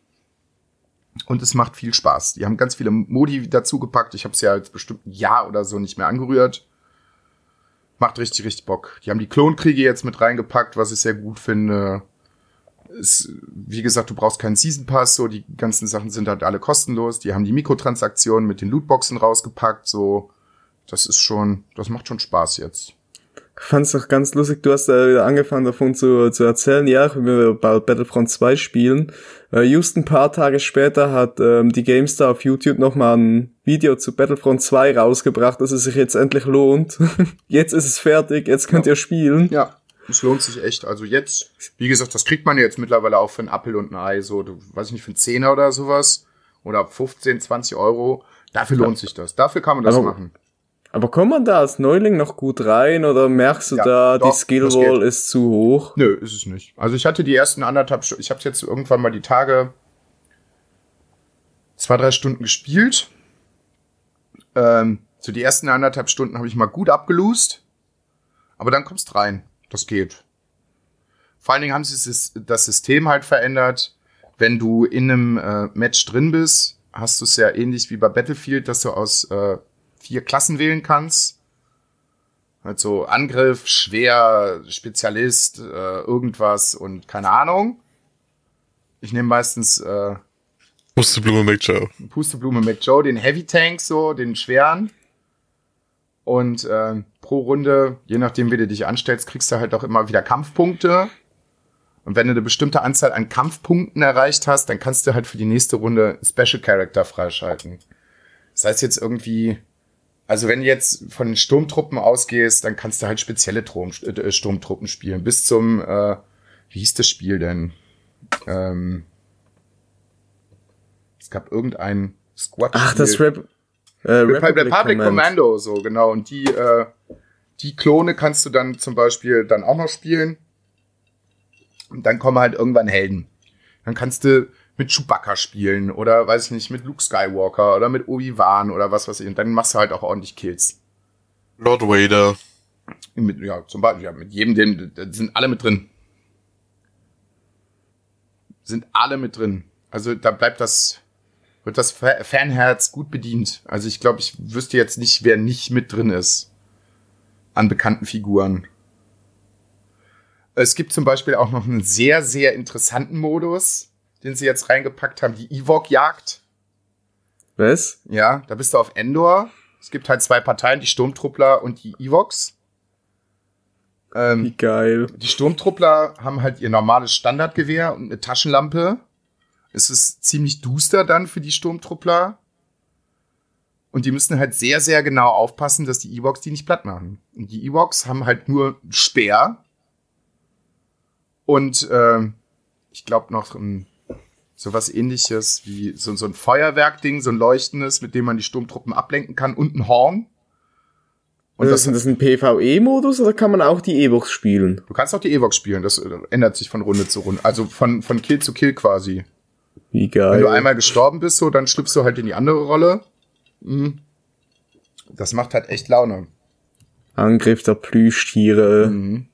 und es macht viel Spaß. Die haben ganz viele Modi dazu gepackt. Ich habe es ja jetzt bestimmt ein Jahr oder so nicht mehr angerührt. Macht richtig, richtig Bock. Die haben die Klonkriege jetzt mit reingepackt, was ich sehr gut finde. Ist, wie gesagt, du brauchst keinen Season Pass, so die ganzen Sachen sind halt alle kostenlos. Die haben die Mikrotransaktionen mit den Lootboxen rausgepackt, so das ist schon, das macht schon Spaß jetzt fand's doch ganz lustig, du hast da wieder angefangen davon zu, zu erzählen, ja, wenn wir bald Battlefront 2 spielen. Äh, just ein paar Tage später hat ähm, die GameStar auf YouTube nochmal ein Video zu Battlefront 2 rausgebracht, dass es sich jetzt endlich lohnt. <laughs> jetzt ist es fertig, jetzt könnt ja. ihr spielen. Ja, es lohnt sich echt. Also jetzt, wie gesagt, das kriegt man ja jetzt mittlerweile auch für einen Apfel und ein Ei, so, du, weiß ich nicht, für einen Zehner oder sowas. Oder 15, 20 Euro. Dafür lohnt sich das. Dafür kann man das Aber machen. Aber kommt man da als Neuling noch gut rein oder merkst du ja, da, doch, die Skillwall ist zu hoch? Nö, ist es nicht. Also ich hatte die ersten anderthalb Stunden, ich habe jetzt irgendwann mal die Tage zwei, drei Stunden gespielt. Ähm, so die ersten anderthalb Stunden habe ich mal gut abgelust. Aber dann kommst rein. Das geht. Vor allen Dingen haben sie das System halt verändert. Wenn du in einem äh, Match drin bist, hast du es ja ähnlich wie bei Battlefield, dass du aus äh, vier Klassen wählen kannst. Also Angriff, Schwer, Spezialist, äh, irgendwas und keine Ahnung. Ich nehme meistens äh, Pusteblume McJoe. Pusteblume McJoe, den Heavy Tank so, den schweren. Und äh, pro Runde, je nachdem, wie du dich anstellst, kriegst du halt auch immer wieder Kampfpunkte. Und wenn du eine bestimmte Anzahl an Kampfpunkten erreicht hast, dann kannst du halt für die nächste Runde Special Character freischalten. Das heißt jetzt irgendwie, also wenn du jetzt von den Sturmtruppen ausgehst, dann kannst du halt spezielle Trom, äh, Sturmtruppen spielen. Bis zum, äh, wie hieß das Spiel denn? Ähm, es gab irgendein Squad. Ach, das Rep äh, Republic, Republic Commando, so genau. Und die, äh, die Klone kannst du dann zum Beispiel dann auch noch spielen. Und dann kommen halt irgendwann Helden. Dann kannst du mit Chewbacca spielen oder weiß ich nicht, mit Luke Skywalker oder mit Obi-Wan oder was weiß ich. Und dann machst du halt auch ordentlich Kills. Lord Vader. Mit, ja, zum Beispiel, ja, mit jedem, den, sind alle mit drin. Sind alle mit drin. Also da bleibt das, wird das Fanherz gut bedient. Also ich glaube, ich wüsste jetzt nicht, wer nicht mit drin ist. An bekannten Figuren. Es gibt zum Beispiel auch noch einen sehr, sehr interessanten Modus den sie jetzt reingepackt haben, die Ewok-Jagd. Was? Ja, da bist du auf Endor. Es gibt halt zwei Parteien, die Sturmtruppler und die Evox. Ähm, Wie geil. Die Sturmtruppler haben halt ihr normales Standardgewehr und eine Taschenlampe. Es ist ziemlich duster dann für die Sturmtruppler. Und die müssen halt sehr, sehr genau aufpassen, dass die Evox die nicht platt machen. Und die Evox haben halt nur Speer. Und äh, ich glaube noch ein sowas ähnliches wie so, so ein Feuerwerkding, so ein leuchtendes, mit dem man die Sturmtruppen ablenken kann und ein Horn. Und also das, ist das ein PvE-Modus oder kann man auch die Evox spielen? Du kannst auch die Evox spielen, das äh, ändert sich von Runde zu Runde. Also von, von Kill zu Kill quasi. Wie geil. Wenn du einmal gestorben bist, so, dann schlüpfst du halt in die andere Rolle. Mhm. Das macht halt echt Laune. Angriff der Plüschtiere. Mhm.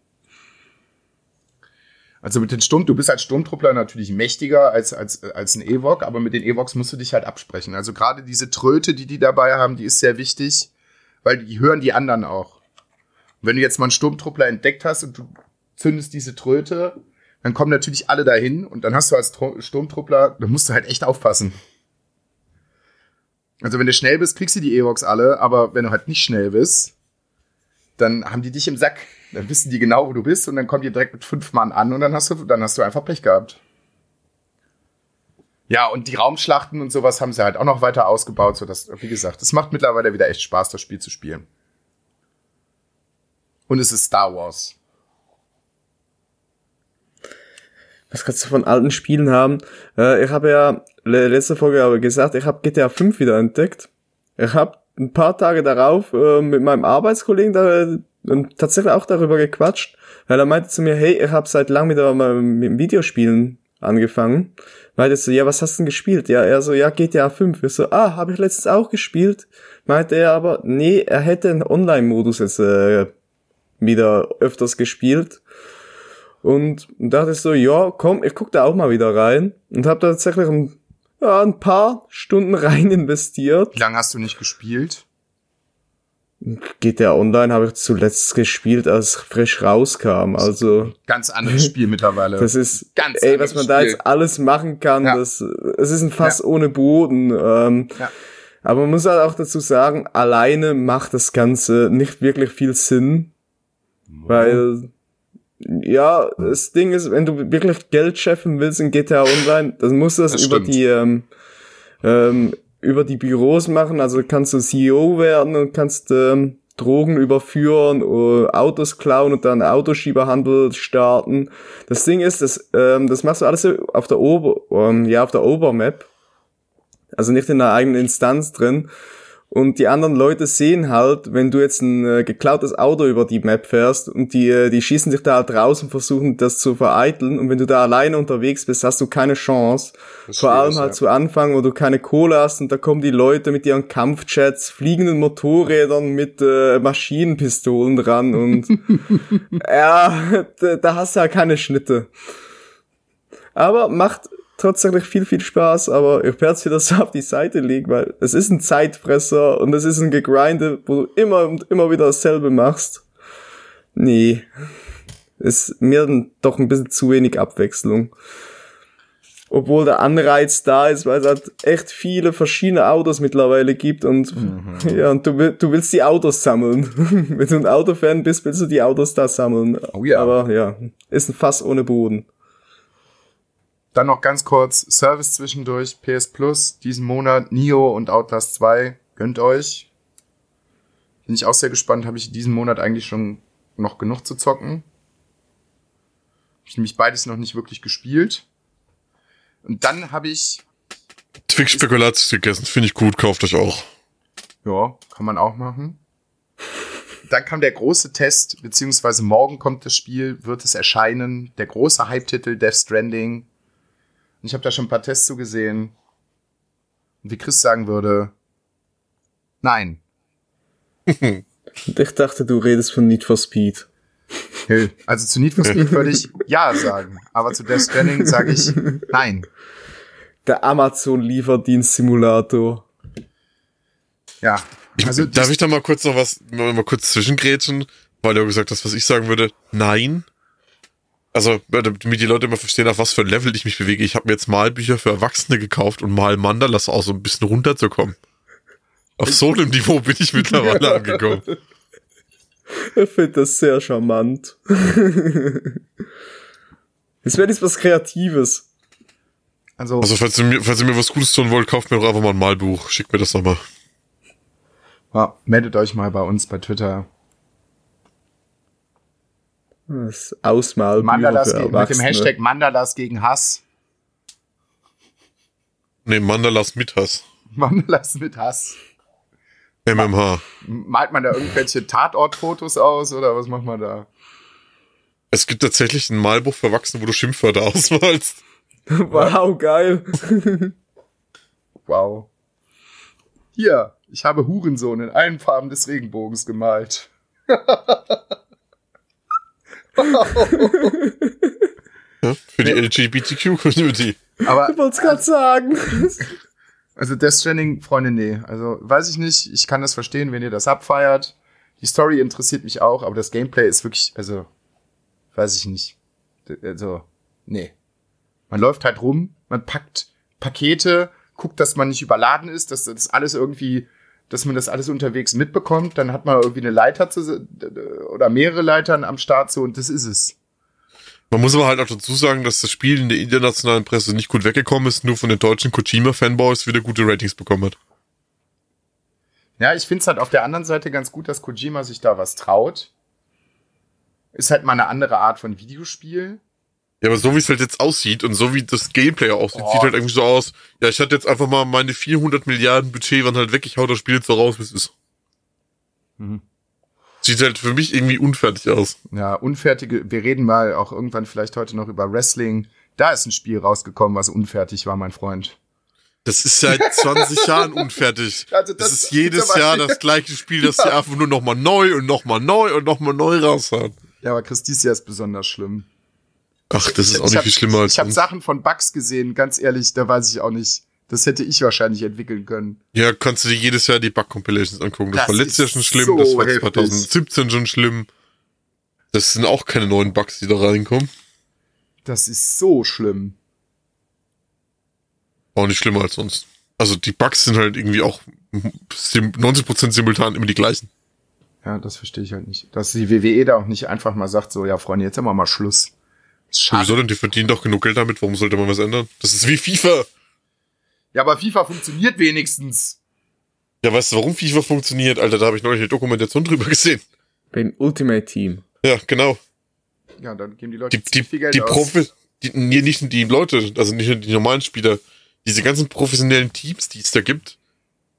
Also mit den Sturm, du bist als Sturmtruppler natürlich mächtiger als, als, als ein Evok, aber mit den Evoks musst du dich halt absprechen. Also gerade diese Tröte, die die dabei haben, die ist sehr wichtig, weil die hören die anderen auch. Und wenn du jetzt mal einen Sturmtruppler entdeckt hast und du zündest diese Tröte, dann kommen natürlich alle dahin und dann hast du als Sturmtruppler, da musst du halt echt aufpassen. Also wenn du schnell bist, kriegst du die Evox alle, aber wenn du halt nicht schnell bist, dann haben die dich im Sack. Dann wissen die genau, wo du bist und dann kommen die direkt mit fünf Mann an und dann hast du, dann hast du einfach Pech gehabt. Ja, und die Raumschlachten und sowas haben sie halt auch noch weiter ausgebaut, so dass, wie gesagt, es macht mittlerweile wieder echt Spaß, das Spiel zu spielen. Und es ist Star Wars. Was kannst du von alten Spielen haben? Äh, ich habe ja letzte Folge aber gesagt, ich habe GTA 5 wieder entdeckt. Ich habe ein paar Tage darauf äh, mit meinem Arbeitskollegen da und tatsächlich auch darüber gequatscht, weil er meinte zu mir, hey, ich habe seit langem wieder mal mit Videospielen angefangen. Meinte so, ja, was hast du denn gespielt? Ja, er so, ja, GTA 5. Ich so, ah, habe ich letztens auch gespielt. Meinte er aber, nee, er hätte einen Online-Modus jetzt äh, wieder öfters gespielt. Und dachte so, ja, komm, ich guck da auch mal wieder rein. Und habe tatsächlich ein, ja, ein paar Stunden <laughs> rein investiert. Wie lange hast du nicht gespielt? GTA Online habe ich zuletzt gespielt, als frisch rauskam. Also ganz anderes Spiel mittlerweile. Das ist ganz ey, was man Spiel. da jetzt alles machen kann. Ja. Das, es ist ein Fass ja. ohne Boden. Ähm, ja. Aber man muss halt auch dazu sagen, alleine macht das Ganze nicht wirklich viel Sinn, oh. weil ja, das Ding ist, wenn du wirklich Geld schaffen willst in GTA Online, dann musst du das, das über stimmt. die ähm, ähm, über die Büros machen. Also kannst du CEO werden und kannst ähm, Drogen überführen, uh, Autos klauen und dann Autoschieberhandel starten. Das Ding ist, das, ähm, das machst du alles auf der Ober, ähm, ja, auf der Obermap. Also nicht in einer eigenen Instanz drin. Und die anderen Leute sehen halt, wenn du jetzt ein äh, geklautes Auto über die Map fährst und die, äh, die schießen sich da halt raus und versuchen das zu vereiteln. Und wenn du da alleine unterwegs bist, hast du keine Chance. Vor allem halt ja. zu Anfang, wo du keine Kohle hast und da kommen die Leute mit ihren Kampfjets, fliegenden Motorrädern mit äh, Maschinenpistolen dran und <laughs> ja, da, hast du ja keine Schnitte. Aber macht tatsächlich viel, viel Spaß, aber ich werde es wieder so <laughs> auf die Seite legen, weil es ist ein Zeitfresser und es ist ein Gegrinde, wo du immer und immer wieder dasselbe machst. Nee. Ist mir dann doch ein bisschen zu wenig Abwechslung. Obwohl der Anreiz da ist, weil es halt echt viele verschiedene Autos mittlerweile gibt und mhm. <laughs> ja, und du, du willst die Autos sammeln. <laughs> Wenn du ein Autofan bist, willst du die Autos da sammeln. Oh ja. Aber ja, ist ein Fass ohne Boden. Dann noch ganz kurz Service zwischendurch, PS Plus, diesen Monat, Nio und Outlast 2, gönnt euch. Bin ich auch sehr gespannt, habe ich diesen Monat eigentlich schon noch genug zu zocken. Hab ich nämlich beides noch nicht wirklich gespielt. Und dann habe ich Twix Spekulatius gegessen, finde ich gut, kauft euch auch. Ja, kann man auch machen. Dann kam der große Test, beziehungsweise morgen kommt das Spiel, wird es erscheinen. Der große Hype-Titel Death Stranding und ich habe da schon ein paar Tests zu gesehen. Und wie Chris sagen würde, nein. ich dachte, du redest von Need for Speed. Also zu Need for Speed würde ich ja sagen, aber zu Death Stranding sage ich nein. Der Amazon-Lieferdienst-Simulator. Ja. Also Darf ich da mal kurz noch was, mal kurz zwischengrätschen, weil du gesagt hast, was ich sagen würde? Nein also damit die Leute immer verstehen, auf was für ein Level ich mich bewege. Ich habe mir jetzt Malbücher für Erwachsene gekauft und mal Mandalas auch so ein bisschen runterzukommen. Auf so einem Niveau bin ich mittlerweile <laughs> angekommen. Ich finde das sehr charmant. <laughs> Jetzt wäre das was Kreatives. Also, also falls, ihr mir, falls ihr mir was Gutes tun wollt, kauft mir doch einfach mal ein Malbuch. Schickt mir das nochmal. Ja, meldet euch mal bei uns bei Twitter. Das Ausmal Mandalas mit dem Hashtag Mandalas gegen Hass. Nee, Mandalas mit Hass. <laughs> Mandalas mit Hass. MMH. Malt man da irgendwelche Tatortfotos aus oder was macht man da? Es gibt tatsächlich ein Malbuch für Erwachsene, wo du Schimpfwörter <laughs> ausmalst. wow, geil. wow. Hier, ich habe Hurensohn in allen Farben des Regenbogens gemalt. <laughs> ja, für die LGBTQ-Community. Aber ich wollte es gerade sagen. Also Death Stranding, Freunde, nee. Also weiß ich nicht. Ich kann das verstehen, wenn ihr das abfeiert. Die Story interessiert mich auch, aber das Gameplay ist wirklich, also weiß ich nicht. Also, nee. Man läuft halt rum, man packt Pakete, guckt, dass man nicht überladen ist, dass das alles irgendwie, dass man das alles unterwegs mitbekommt. Dann hat man irgendwie eine Leiter zu, oder mehrere Leitern am Start so und das ist es. Man muss aber halt auch dazu sagen, dass das Spiel in der internationalen Presse nicht gut weggekommen ist, nur von den deutschen Kojima-Fanboys wieder gute Ratings bekommen hat. Ja, ich finde es halt auf der anderen Seite ganz gut, dass Kojima sich da was traut. Ist halt mal eine andere Art von Videospiel. Ja, aber so wie es halt jetzt aussieht und so wie das Gameplay aussieht, oh. sieht halt irgendwie so aus. Ja, ich hatte jetzt einfach mal meine 400 Milliarden Budget waren halt weg, ich hau das Spiel jetzt so raus, wie es ist. Mhm. Sieht halt für mich irgendwie unfertig aus. Ja, unfertige, wir reden mal auch irgendwann vielleicht heute noch über Wrestling. Da ist ein Spiel rausgekommen, was unfertig war, mein Freund. Das ist seit <laughs> 20 Jahren unfertig. Also das, das, ist jedes Jahr das gleiche Spiel, <laughs> das sie einfach nur nochmal neu und nochmal neu und nochmal neu raushauen. Ja, aber Chris, dieses Jahr ist besonders schlimm. Ach, das ist auch nicht hab, viel schlimmer als. Ich habe Sachen von Bugs gesehen, ganz ehrlich, da weiß ich auch nicht. Das hätte ich wahrscheinlich entwickeln können. Ja, kannst du dir jedes Jahr die Bug-Compilations angucken. Das, das war letztes Jahr schon schlimm, so das war heftig. 2017 schon schlimm. Das sind auch keine neuen Bugs, die da reinkommen. Das ist so schlimm. Auch nicht schlimmer als sonst. Also die Bugs sind halt irgendwie auch 90% simultan immer die gleichen. Ja, das verstehe ich halt nicht. Dass die WWE da auch nicht einfach mal sagt, so, ja, Freunde, jetzt haben wir mal Schluss. Schade. Wieso denn? Die verdienen doch genug Geld damit. Warum sollte man was ändern? Das ist wie FIFA. Ja, aber FIFA funktioniert wenigstens. Ja, weißt du, warum FIFA funktioniert? Alter, da habe ich neulich eine Dokumentation drüber gesehen. Beim Ultimate Team. Ja, genau. Ja, dann geben die Leute die, die, viel Geld die aus. Profi die, nicht die Leute, also nicht nur die normalen Spieler, diese ganzen professionellen Teams, die es da gibt,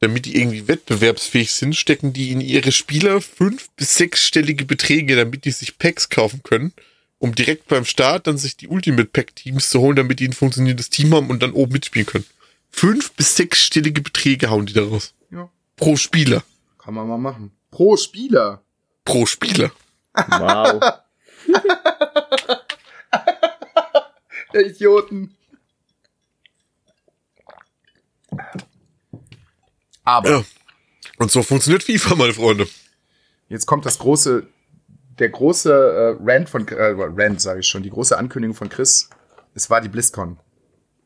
damit die irgendwie wettbewerbsfähig sind, stecken die in ihre Spieler fünf- bis sechsstellige Beträge, damit die sich Packs kaufen können, um direkt beim Start dann sich die Ultimate Pack Teams zu holen, damit die ein funktionierendes Team haben und dann oben mitspielen können. Fünf- bis sechsstellige Beträge hauen die daraus. Ja. Pro Spieler. Kann man mal machen. Pro Spieler. Pro Spieler. Wow. <laughs> Der Idioten. Aber. Ja. Und so funktioniert FIFA, meine Freunde. Jetzt kommt das große, der große äh, Rant von, äh, Rant sage ich schon, die große Ankündigung von Chris. Es war die BlizzCon.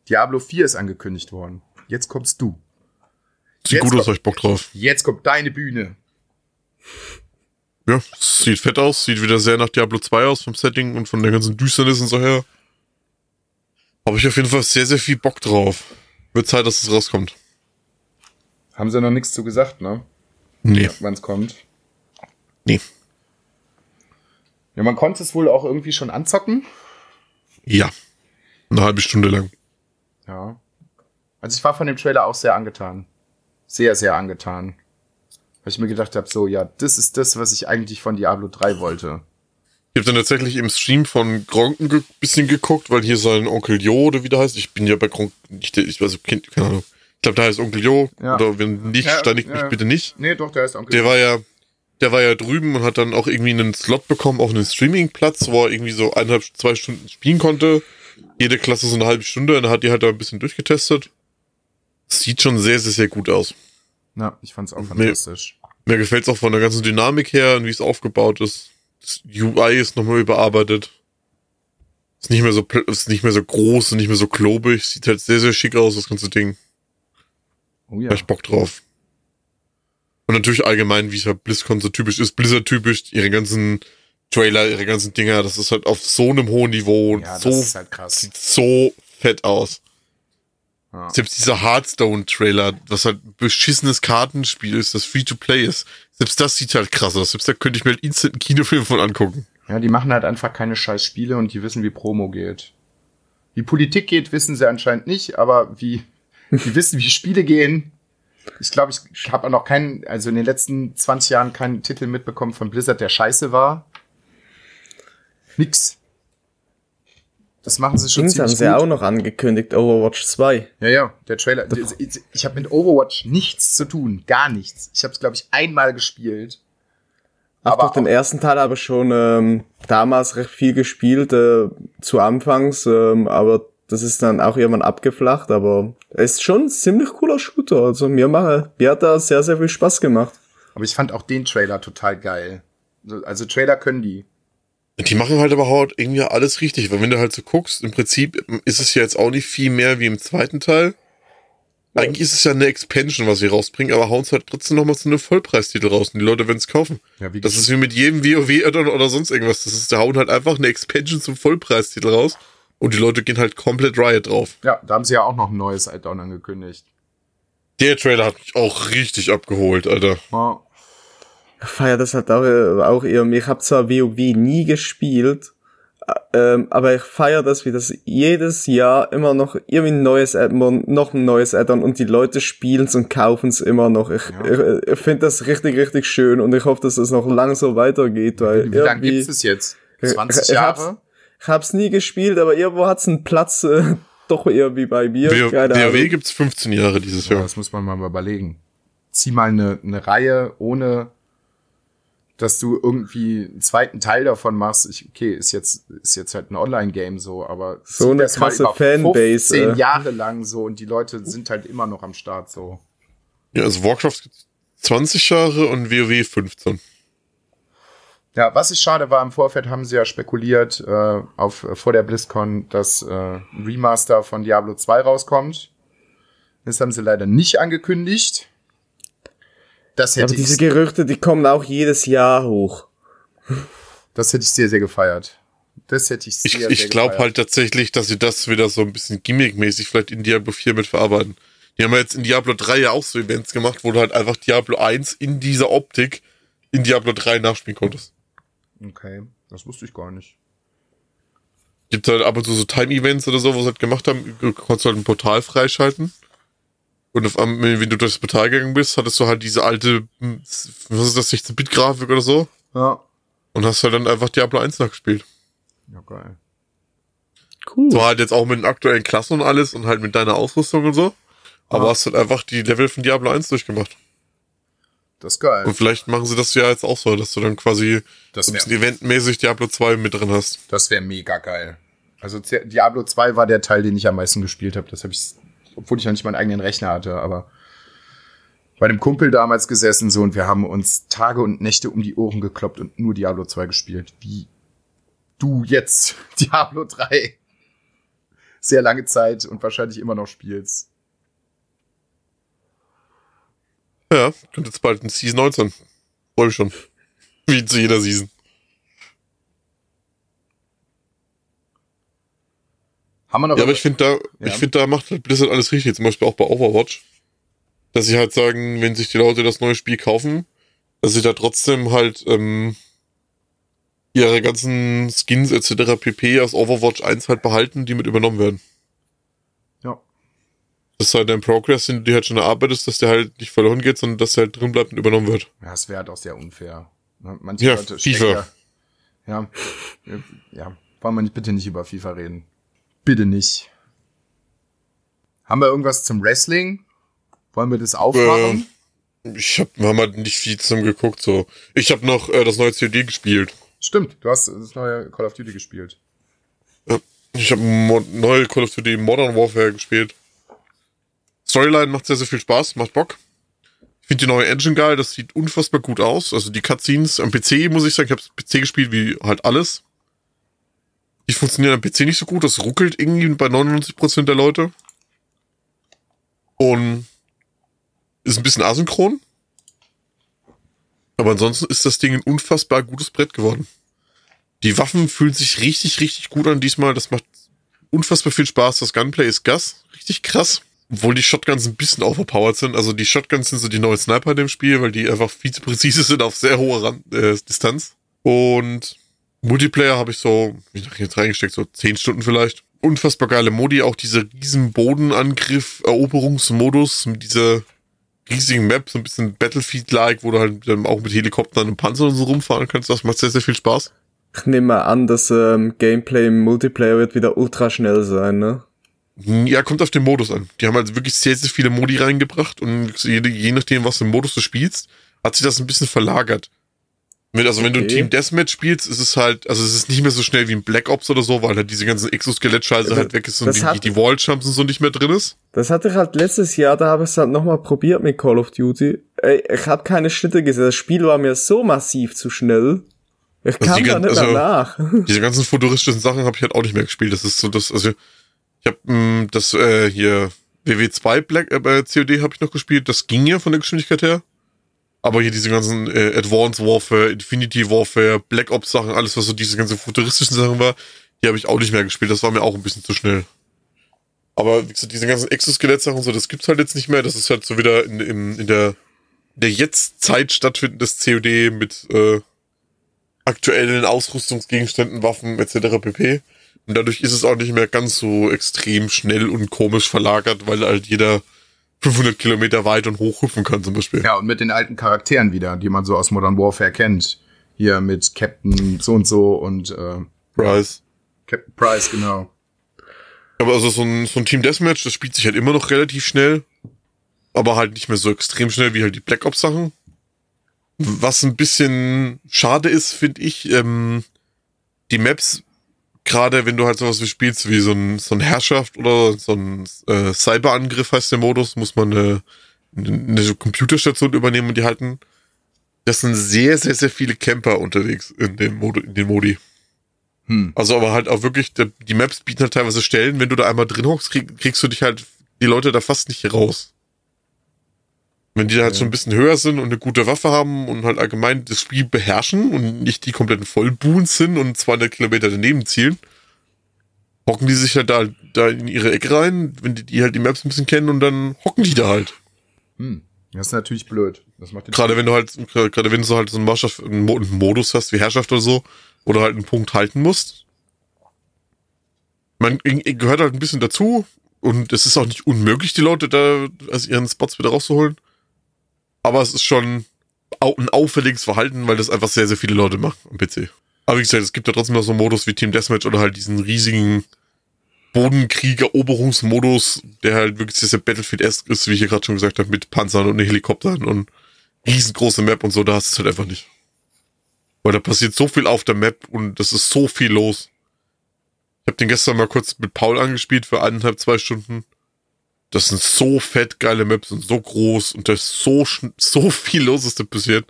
Diablo 4 ist angekündigt worden. Jetzt kommst du. Sieht jetzt gut aus, hab ich Bock drauf. Jetzt kommt deine Bühne. Ja, sieht fett aus, sieht wieder sehr nach Diablo 2 aus vom Setting und von der ganzen Düsternis und so her. Habe ich auf jeden Fall sehr, sehr viel Bock drauf. Wird Zeit, dass es rauskommt. Haben sie noch nichts zu gesagt, ne? Nee. Ja, Wann es kommt? Nee. Ja, man konnte es wohl auch irgendwie schon anzocken. Ja. Eine halbe Stunde lang. Ja. Also ich war von dem Trailer auch sehr angetan. Sehr, sehr angetan. Weil ich mir gedacht habe, so, ja, das ist das, was ich eigentlich von Diablo 3 wollte. Ich habe dann tatsächlich im Stream von Gronk ein bisschen geguckt, weil hier sein Onkel Jo oder wie der heißt. Ich bin ja bei Gronk nicht, ich weiß, keine Ahnung. Ich glaube, da heißt Onkel Jo. Ja. Oder wenn nicht, ja, steinigt ja. mich bitte nicht. Nee, doch, der heißt Onkel Der Jo. war ja, der war ja drüben und hat dann auch irgendwie einen Slot bekommen auf einen Streamingplatz, wo er irgendwie so eineinhalb, zwei Stunden spielen konnte. Jede Klasse so eine halbe Stunde und dann hat die halt da ein bisschen durchgetestet. Sieht schon sehr, sehr, sehr gut aus. Ja, ich fand's auch fantastisch. Mir, mir gefällt's auch von der ganzen Dynamik her und wie es aufgebaut ist. Das UI ist nochmal überarbeitet. Ist nicht mehr so, ist nicht mehr so groß und nicht mehr so klobig. Sieht halt sehr, sehr schick aus, das ganze Ding. Oh ja. Hab ich Bock drauf. Und natürlich allgemein, wie es halt BlizzCon so typisch ist, Blizzard-typisch, ihre ganzen Trailer, ihre ganzen Dinger, das ist halt auf so einem hohen Niveau und ja, so, halt sieht so fett aus. Ja. Selbst dieser Hearthstone-Trailer, was halt ein beschissenes Kartenspiel ist, das Free-to-Play ist, selbst das sieht halt krass aus. Selbst da könnte ich mir halt instant einen Kinofilm von angucken. Ja, die machen halt einfach keine scheiß Spiele und die wissen, wie Promo geht. Wie Politik geht, wissen sie anscheinend nicht, aber wie, die wissen, wie Spiele gehen. Ich glaube, ich habe noch keinen, also in den letzten 20 Jahren keinen Titel mitbekommen von Blizzard, der scheiße war. Nix. Das machen sie schon Dings ziemlich haben sie gut. auch noch angekündigt, Overwatch 2. Ja, ja, der Trailer. Ich, ich habe mit Overwatch nichts zu tun, gar nichts. Ich habe es, glaube ich, einmal gespielt. Ach, aber doch, den ersten Teil aber schon ähm, damals recht viel gespielt, äh, zu Anfangs, ähm, aber das ist dann auch irgendwann abgeflacht, aber es ist schon ein ziemlich cooler Shooter. Also mir, mache, mir hat da sehr, sehr viel Spaß gemacht. Aber ich fand auch den Trailer total geil. Also Trailer können die. Die machen halt aber halt irgendwie alles richtig, weil wenn du halt so guckst, im Prinzip ist es ja jetzt auch nicht viel mehr wie im zweiten Teil. Eigentlich ist es ja eine Expansion, was sie rausbringen, aber hauen es halt trotzdem nochmal so eine Vollpreistitel raus und die Leute werden es kaufen. Ja, wie Das ist wie mit jedem WoW-Addon oder sonst irgendwas. Das ist, da hauen halt einfach eine Expansion zum Vollpreistitel raus und die Leute gehen halt komplett Riot drauf. ja, da haben sie ja auch noch ein neues Add-on angekündigt. Der Trailer hat mich auch richtig abgeholt, Alter. Ja. Ich feier das halt auch, äh, auch irgendwie. Ich habe zwar WoW nie gespielt, äh, ähm, aber ich feier das, wie das jedes Jahr immer noch irgendwie ein neues Add-on, noch ein neues Add-on und die Leute spielen's und kaufen's immer noch. Ich, Ja. ich, ich finde das richtig, richtig schön und ich hoffe, dass es noch lang so weitergeht, weil Wie lange irgendwie- gibt's es jetzt? Ich- 20 ich hab's- Jahre? Ich hab's nie gespielt, aber irgendwo hat's einen Platz äh, <laughs> doch irgendwie bei mir. W- Keine WoW gibt's 15 Jahre dieses Ja, Jahr. das muss man mal überlegen. Zieh mal eine, eine Reihe ohne dass du irgendwie einen zweiten Teil davon machst. Ich, okay, ist jetzt, ist jetzt halt ein Online-Game so, aber So eine das mal krasse über Fanbase, 15 äh. Jahre lang so und die Leute sind halt immer noch am Start so. Ja, also Warcraft gibt's 20 Jahre und WoW 15. Ja, was ich schade war, im Vorfeld haben sie ja spekuliert, äh, auf, äh, vor der BlizzCon, dass äh, ein Remaster von Diablo 2 rauskommt. Das haben sie leider nicht angekündigt. Das Aber hätte, diese ich, Gerüchte, die kommen auch jedes Jahr hoch. das hätte ich sehr, sehr gefeiert. Das hätte ich sehr, Ich, sehr ich glaube halt tatsächlich, dass sie das wieder so ein bisschen gimmickmäßig vielleicht in Diablo 4 mit verarbeiten. Die haben ja jetzt in Diablo 3 ja auch so Events gemacht, wo du halt einfach Diablo 1 in dieser Optik in Diablo 3 nachspielen konntest. Okay, das wusste ich gar nicht. Gibt halt ab und zu so Time-Events oder so, wo sie halt gemacht haben, du konntest halt ein Portal freischalten. Und auf einmal, wenn du durch das Portal gegangen bist, hattest du halt diese alte, hm, was ist das, 16-Bit-Grafik oder so. Ja. Und hast halt dann einfach Diablo 1 nachgespielt. Ja, geil. Cool. So halt jetzt auch mit den aktuellen Klassen und alles und halt mit deiner Ausrüstung und so. Aber Ah. hast halt einfach die Level von Diablo 1 durchgemacht. Das ist geil. Und vielleicht machen sie das ja jetzt auch so, dass du dann quasi Das wäre eventmäßig Diablo 2 mit drin hast. das wär mega geil. Also Di- Diablo 2 war der Teil, den ich am meisten gespielt habe. Das habe ich, obwohl ich noch nicht meinen eigenen Rechner hatte, aber bei dem Kumpel damals gesessen so und wir haben uns Tage und Nächte um die Ohren gekloppt und nur Diablo 2 gespielt. Wie du jetzt <laughs> Diablo 3 sehr lange Zeit und wahrscheinlich immer noch spielst. Ja, kommt jetzt bald in Season 19. Freue mich schon. Wie zu jeder Season. Haben wir noch Ja, aber ich finde da, Ja. ich finde da macht halt Blizzard alles richtig. Zum Beispiel auch bei Overwatch. Dass sie halt sagen, wenn sich die Leute das neue Spiel kaufen, dass sie da trotzdem halt, ähm, ihre ganzen Skins etc. pp. aus Overwatch 1 halt behalten, die mit übernommen werden. Ja. Das ist halt ein Progress, den du dir halt schon erarbeitest, dass der halt nicht verloren geht, sondern dass der halt drin bleibt und übernommen wird. Ja, es wäre halt auch sehr unfair. Manche Ja, Leute FIFA. Ja, ja, wollen wir nicht, bitte nicht über FIFA reden. Bitte nicht. Haben wir irgendwas zum Wrestling? Wollen wir das aufmachen? Ich hab, wir haben halt nicht viel zusammen geguckt, so. Ich habe noch äh, das neue COD gespielt. Stimmt, du hast das neue Call of Duty gespielt. Ich habe neue Call of Duty Modern Warfare gespielt. Storyline macht sehr, sehr viel Spaß, macht Bock. Ich finde die neue Engine geil, das sieht unfassbar gut aus. Also die Cutscenes am PC, muss ich sagen, ich habe PC gespielt wie halt alles. Die funktionieren am PC nicht so gut, das ruckelt irgendwie bei 99% der Leute. Und ist ein bisschen asynchron. Aber ansonsten ist das Ding ein unfassbar gutes Brett geworden. Die Waffen fühlen sich richtig, richtig gut an diesmal. Das macht unfassbar viel Spaß. Das Gunplay ist Gas. Richtig krass. Obwohl die Shotguns ein bisschen overpowered sind. Also die Shotguns sind so die neuen Sniper in dem Spiel, weil die einfach viel zu präzise sind auf sehr hoher Rand, äh, Distanz. Und Multiplayer habe ich so, wie nach jetzt reingesteckt, so 10 Stunden vielleicht. Unfassbar geile Modi, auch dieser riesen Bodenangriff, Eroberungsmodus mit dieser riesigen Map, so ein bisschen Battlefield-like, wo du halt auch mit Helikoptern und Panzern und so rumfahren kannst. Das macht sehr, sehr viel Spaß. Ich nehme an, dass ähm, Gameplay im Multiplayer wird wieder ultra schnell sein, ne? Ja, kommt auf den Modus an. Die haben halt wirklich sehr, sehr viele Modi reingebracht und je, je nachdem, was für einen Modus du spielst, hat sich das ein bisschen verlagert. Wenn, also wenn du ein Okay. Team Deathmatch spielst, ist es halt, also es ist nicht mehr so schnell wie ein Black Ops oder so, weil halt diese ganzen Exoskelett-Scheiße halt weg ist und die, hat- die Wall-Jumps und so nicht mehr drin ist. Das hatte ich halt letztes Jahr, da habe ich es halt nochmal probiert mit Call of Duty. Ey, ich habe keine Schnitte gesehen. Das Spiel war mir so massiv zu schnell. Ich Also kam da nicht also- danach. <laughs> Diese ganzen futuristischen Sachen habe ich halt auch nicht mehr gespielt. Das ist so das, also ich habe das äh, hier WW2 Black äh, bei COD habe ich noch gespielt. Das ging ja von der Geschwindigkeit her. Aber hier diese ganzen äh, Advanced Warfare, Infinity Warfare, Black Ops Sachen, alles was so diese ganzen futuristischen Sachen war, die habe ich auch nicht mehr gespielt. Das war mir auch ein bisschen zu schnell. Aber wie gesagt, diese ganzen Exoskelett-Sachen so, das gibt's halt jetzt nicht mehr. Das ist halt so wieder in, in, in der, der Jetzt-Zeit stattfindendes COD mit äh, aktuellen Ausrüstungsgegenständen, Waffen etc. pp. Und dadurch ist es auch nicht mehr ganz so extrem schnell und komisch verlagert, weil halt jeder 500 Kilometer weit und hoch hüpfen kann zum Beispiel. Ja, und mit den alten Charakteren wieder, die man so aus Modern Warfare kennt. Hier mit Captain so und so und äh, Price. Captain Price, genau. Aber also so ein, so ein Team Deathmatch, das spielt sich halt immer noch relativ schnell. Aber halt nicht mehr so extrem schnell wie halt die Black Ops Sachen. Was ein bisschen schade ist, finde ich, ähm, die Maps, gerade wenn du halt sowas wie spielst, wie so ein, so ein Herrschaft oder so ein äh, Cyberangriff heißt der Modus, muss man eine, eine Computerstation übernehmen und die halten. Das sind sehr, sehr, sehr viele Camper unterwegs in dem Modi, in den Modi. Hm. Also aber halt auch wirklich, die Maps bieten halt teilweise Stellen, wenn du da einmal drin hockst, krieg, kriegst du dich halt, die Leute da fast nicht raus. Wenn die da halt schon ein bisschen höher sind und eine gute Waffe haben und halt allgemein das Spiel beherrschen und nicht die kompletten Vollbuhns sind und 200 Kilometer daneben zielen, hocken die sich halt da, da in ihre Ecke rein, wenn die, die halt die Maps ein bisschen kennen und dann hocken die da halt. Hm. Das ist natürlich blöd. Das macht Gerade wenn du halt, gerade wenn du so halt so einen, Modus hast wie Herrschaft oder so, oder halt einen Punkt halten musst. Man gehört halt ein bisschen dazu und es ist auch nicht unmöglich, die Leute da aus ihren Spots wieder rauszuholen. Aber es ist schon ein auffälliges Verhalten, weil das einfach sehr, sehr viele Leute machen am PC. Aber wie gesagt, es gibt ja trotzdem noch so Modus wie Team Deathmatch oder halt diesen riesigen Bodenkrieg-Eroberungsmodus, der halt wirklich sehr, Battlefield-esque ist, wie ich hier gerade schon gesagt habe, mit Panzern und Helikoptern und riesengroße Map und so, da hast du es halt einfach nicht. Weil da passiert so viel auf der Map und das ist so viel los. Ich habe den gestern mal kurz mit Paul angespielt für eineinhalb, zwei Stunden. Das sind so fett geile Maps und so groß und da ist so, so viel los, ist da passiert.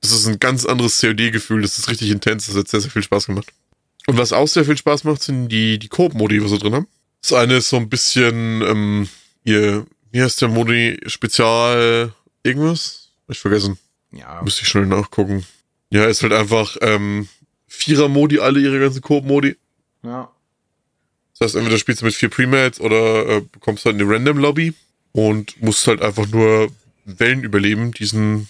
Das ist ein ganz anderes COD-Gefühl, das ist richtig intens, das hat sehr, sehr viel Spaß gemacht. Und was auch sehr viel Spaß macht, sind die, die Koop-Modi, was wir drin haben. Das eine ist so ein bisschen, ähm, ihr, wie heißt der Modi? Spezial irgendwas? Hab Ich vergessen. Ja. Müsste ich schnell nachgucken. Ja, ist halt einfach ähm, Vierer-Modi, alle ihre ganzen Koop-Modi. ja. Das heißt, entweder spielst du mit vier Premates oder äh, bekommst halt eine Random-Lobby und musst halt einfach nur Wellen überleben, diesen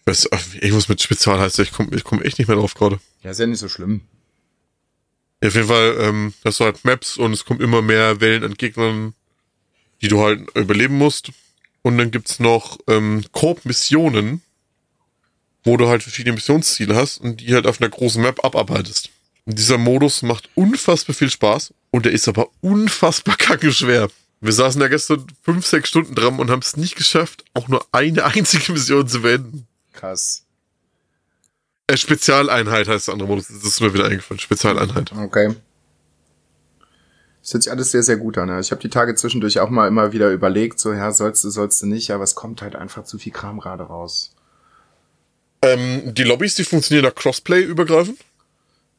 ich weiß, irgendwas mit Spezial heißt der, ich komme ich komm echt nicht mehr drauf gerade. Ja, ist ja nicht so schlimm. Ja, auf jeden Fall ähm, hast du halt Maps und es kommen immer mehr Wellen an Gegnern, die du halt überleben musst. Und dann gibt's noch ähm, Koop-Missionen, wo du halt verschiedene Missionsziele hast und die halt auf einer großen Map abarbeitest. Dieser Modus macht unfassbar viel Spaß und der ist aber unfassbar <laughs> kacke schwer. Wir saßen da gestern fünf, sechs Stunden dran und haben es nicht geschafft, auch nur eine einzige Mission zu beenden. Krass. Äh, Spezialeinheit heißt der andere Modus. Das ist mir wieder eingefallen. Spezialeinheit. Okay. Das hört sich alles sehr, sehr gut an. Ja. Ich habe die Tage zwischendurch auch mal immer wieder überlegt, so, ja, sollst du, sollst du nicht, aber es kommt halt einfach zu viel Kram gerade raus. Ähm, die Lobbys, die funktionieren da Crossplay übergreifend.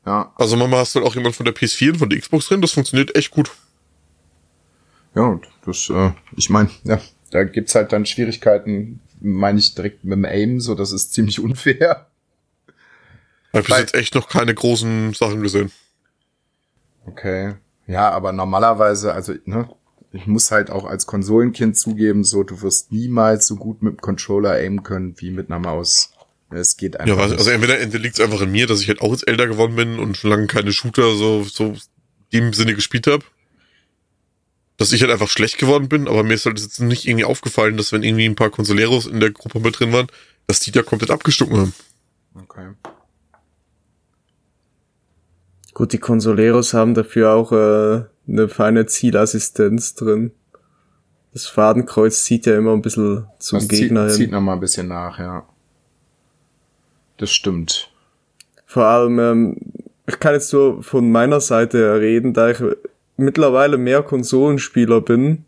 Ja, Also manchmal hast du halt auch jemand von der PS4 und von der Xbox drin. Das funktioniert echt gut. ja, das, äh, ich meine, ja, da gibt's halt dann Schwierigkeiten, meine ich direkt mit dem Aim, so, das ist ziemlich unfair. Ich habe bis jetzt echt noch keine großen Sachen gesehen. Okay. Ja, aber normalerweise, also, ne, ich muss halt auch als Konsolenkind zugeben, so, du wirst niemals so gut mit dem Controller aimen können wie mit einer Maus. Es geht einfach. Ja, was, nicht. also entweder, entweder liegt es einfach an mir, dass ich halt auch jetzt älter geworden bin und schon lange keine Shooter so, so in dem Sinne gespielt habe. Dass ich halt einfach schlecht geworden bin, aber mir ist halt jetzt nicht irgendwie aufgefallen, dass wenn irgendwie ein paar Consoleros in der Gruppe mit drin waren, dass die da komplett abgestunken haben. okay. Gut, die Consoleros haben dafür auch äh, eine feine Zielassistenz drin. Das Fadenkreuz zieht ja immer ein bisschen zum Das Gegner zieht, hin. zieht noch mal ein bisschen nach, ja. Das stimmt. Vor allem, ähm, ich kann jetzt so von meiner Seite reden, da ich mittlerweile mehr Konsolenspieler bin.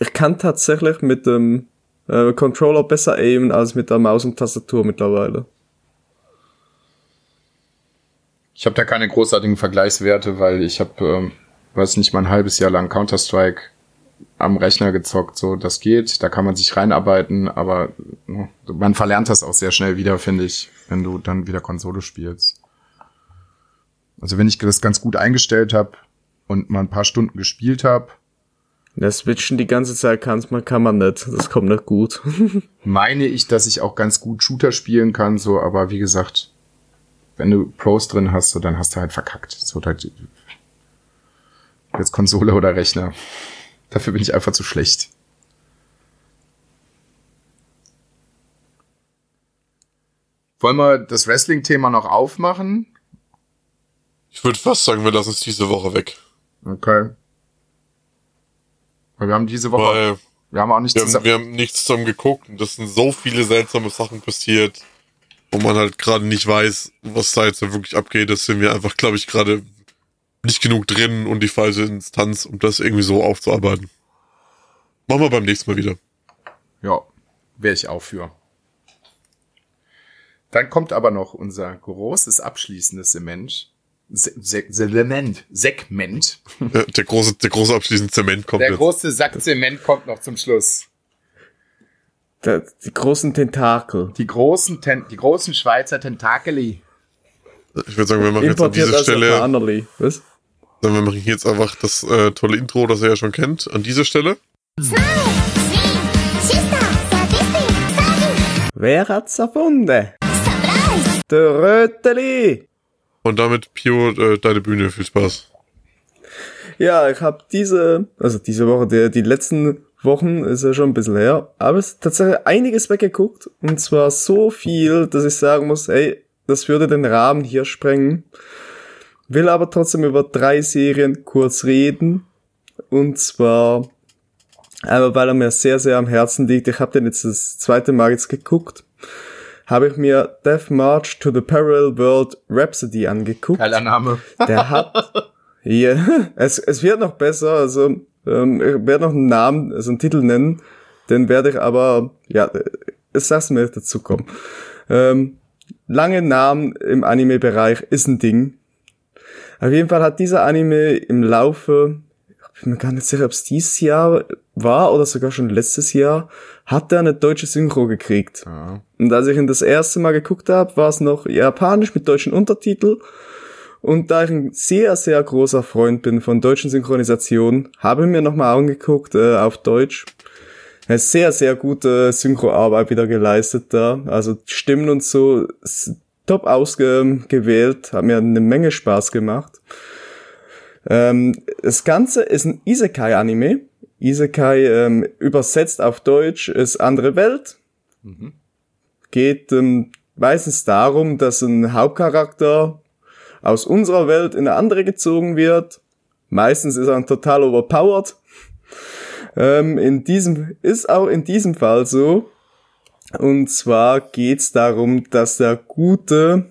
Ich kann tatsächlich mit dem äh, Controller besser aimen als mit der Maus und Tastatur mittlerweile. Ich habe da keine großartigen Vergleichswerte, weil ich habe, ähm, weiß nicht, mal ein halbes Jahr lang Counter-Strike am Rechner gezockt. So, das geht, da kann man sich reinarbeiten, aber äh, man verlernt das auch sehr schnell wieder, finde ich, wenn du dann wieder Konsole spielst. Also wenn ich das ganz gut eingestellt habe und mal ein paar Stunden gespielt habe, Ja, switchen die ganze Zeit kann's man, kann man nicht. Das kommt nicht gut. <laughs> meine ich, dass ich auch ganz gut Shooter spielen kann, so, aber wie gesagt, wenn du Pros drin hast, so, dann hast du halt verkackt. So, da, jetzt Konsole oder Rechner. Dafür bin ich einfach zu schlecht. Wollen wir das Wrestling-Thema noch aufmachen? Ich würde fast sagen, wir lassen es diese Woche weg. Okay. Weil wir haben diese Woche, Weil wir haben auch nicht wir haben, wir haben nichts zusammen geguckt und es sind so viele seltsame Sachen passiert, wo man halt gerade nicht weiß, was da jetzt wirklich abgeht. Das sind wir einfach, glaube ich, gerade nicht genug drin und die falsche Instanz, um das irgendwie so aufzuarbeiten. Machen wir beim nächsten Mal wieder. ja, wäre ich auch für. Dann kommt aber noch unser großes abschließendes Segment. Se Se Segment. Segment. Ja, der große, der große abschließende Zement kommt Der jetzt. große Sack Zement kommt noch zum Schluss. Der, die großen Tentakel. Die großen, Ten die großen Schweizer Tentakeli. Ich würde sagen, wir machen jetzt an dieser aus Stelle. Was? Dann wir machen jetzt einfach das äh, tolle Intro, das ihr ja schon kennt, an dieser Stelle. Wer hat's erfunden? Der Röteli. Und damit, Pio, äh, deine Bühne. Viel Spaß. Ja, ich habe diese, also diese Woche, die, die letzten Wochen ist ja schon ein bisschen her, aber es ist tatsächlich einiges weggeguckt und zwar so viel, dass ich sagen muss, ey, das würde den Rahmen hier sprengen. Will aber trotzdem über drei Serien kurz reden und zwar einmal, weil er mir sehr, sehr am Herzen liegt. Ich habe den jetzt das zweite Mal jetzt geguckt. Habe ich mir Death March to the Parallel World Rhapsody angeguckt. Geiler Name. Der hat. <laughs> Ja, es, es wird noch besser. Also, ähm, ich werde noch einen Namen, also einen Titel nennen. Den werde ich aber, ja, es sag's mir dazu kommen. Ähm, lange Namen im Anime-Bereich ist ein Ding. Auf jeden Fall hat dieser Anime im Laufe, ich bin mir gar nicht sicher, ob es dieses Jahr war oder sogar schon letztes Jahr, hat er eine deutsche Synchro gekriegt. Ja. Und als ich ihn das erste Mal geguckt habe, war es noch japanisch mit deutschen Untertitel. Und da ich ein sehr, sehr großer Freund bin von deutschen Synchronisationen, habe ich mir nochmal angeguckt äh, auf Deutsch. Eine sehr, sehr gute Synchroarbeit wieder geleistet da. Also Stimmen und so top ausgewählt, hat mir eine Menge Spaß gemacht. Ähm, das Ganze ist ein Isekai-Anime. Isekai ähm, übersetzt auf Deutsch ist andere Welt. Geht ähm, meistens darum, dass ein Hauptcharakter aus unserer Welt in eine andere gezogen wird. Meistens ist er total overpowered. Ähm, in diesem, ist auch in diesem Fall so. Und zwar geht's darum, dass der gute,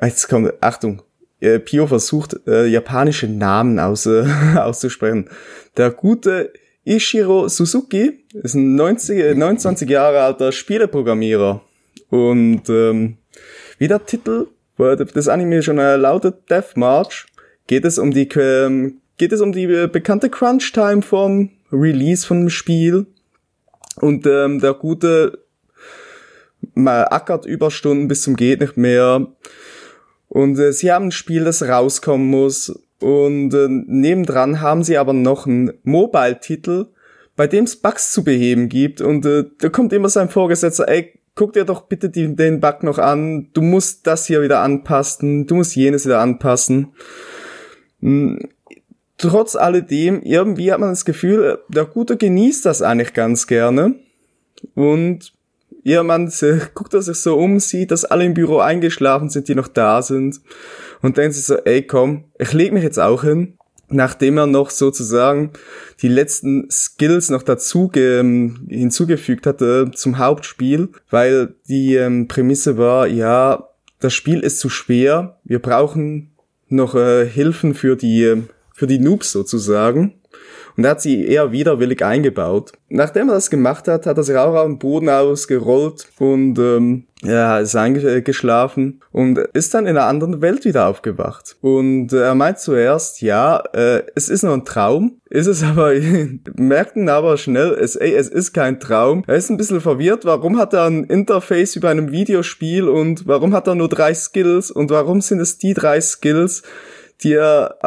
jetzt kommt, Achtung, äh, Pio versucht, äh, japanische Namen aus, äh, <laughs> auszusprechen. Der gute Ishiro Suzuki ist ein 90, 29 Jahre alter Spieleprogrammierer. Und ähm, wie der Titel des Anime schon äh, lautet, Death March, geht es um die ähm, geht es um die äh, bekannte Crunch Time vom Release von dem Spiel. Und ähm, der gute mal ackert Überstunden bis zum geht nicht mehr. Und äh, sie haben ein Spiel, das rauskommen muss. Und äh, nebendran haben sie aber noch einen Mobile-Titel, bei dem es Bugs zu beheben gibt. Und äh, da kommt immer sein Vorgesetzter, ey, guck dir doch bitte die, den Bug noch an. Du musst das hier wieder anpassen. Du musst jenes wieder anpassen. Trotz alledem, irgendwie hat man das Gefühl, der Gute genießt das eigentlich ganz gerne. Und ja, man guckt er sich so um, sieht, dass alle im Büro eingeschlafen sind, die noch da sind. Und denkt sich so, ey komm, ich leg mich jetzt auch hin. nachdem er noch sozusagen die letzten Skills noch dazu ähm, hinzugefügt hatte zum Hauptspiel, weil die ähm, Prämisse war, ja, das Spiel ist zu schwer, wir brauchen noch äh, Hilfen für die, ähm, für die Noobs sozusagen. Und er hat sie eher widerwillig eingebaut. Nachdem er das gemacht hat, hat er sich auch am Boden ausgerollt und ähm, ja, ist eingeschlafen und ist dann in einer anderen Welt wieder aufgewacht. Und äh, er meint zuerst, ja, äh, es ist nur ein Traum, ist es <laughs> aber, merkten aber schnell, es, ey, es ist kein Traum. Er ist ein bisschen verwirrt, warum hat er ein Interface über einem Videospiel und warum hat er nur drei Skills und warum sind es die drei Skills? die er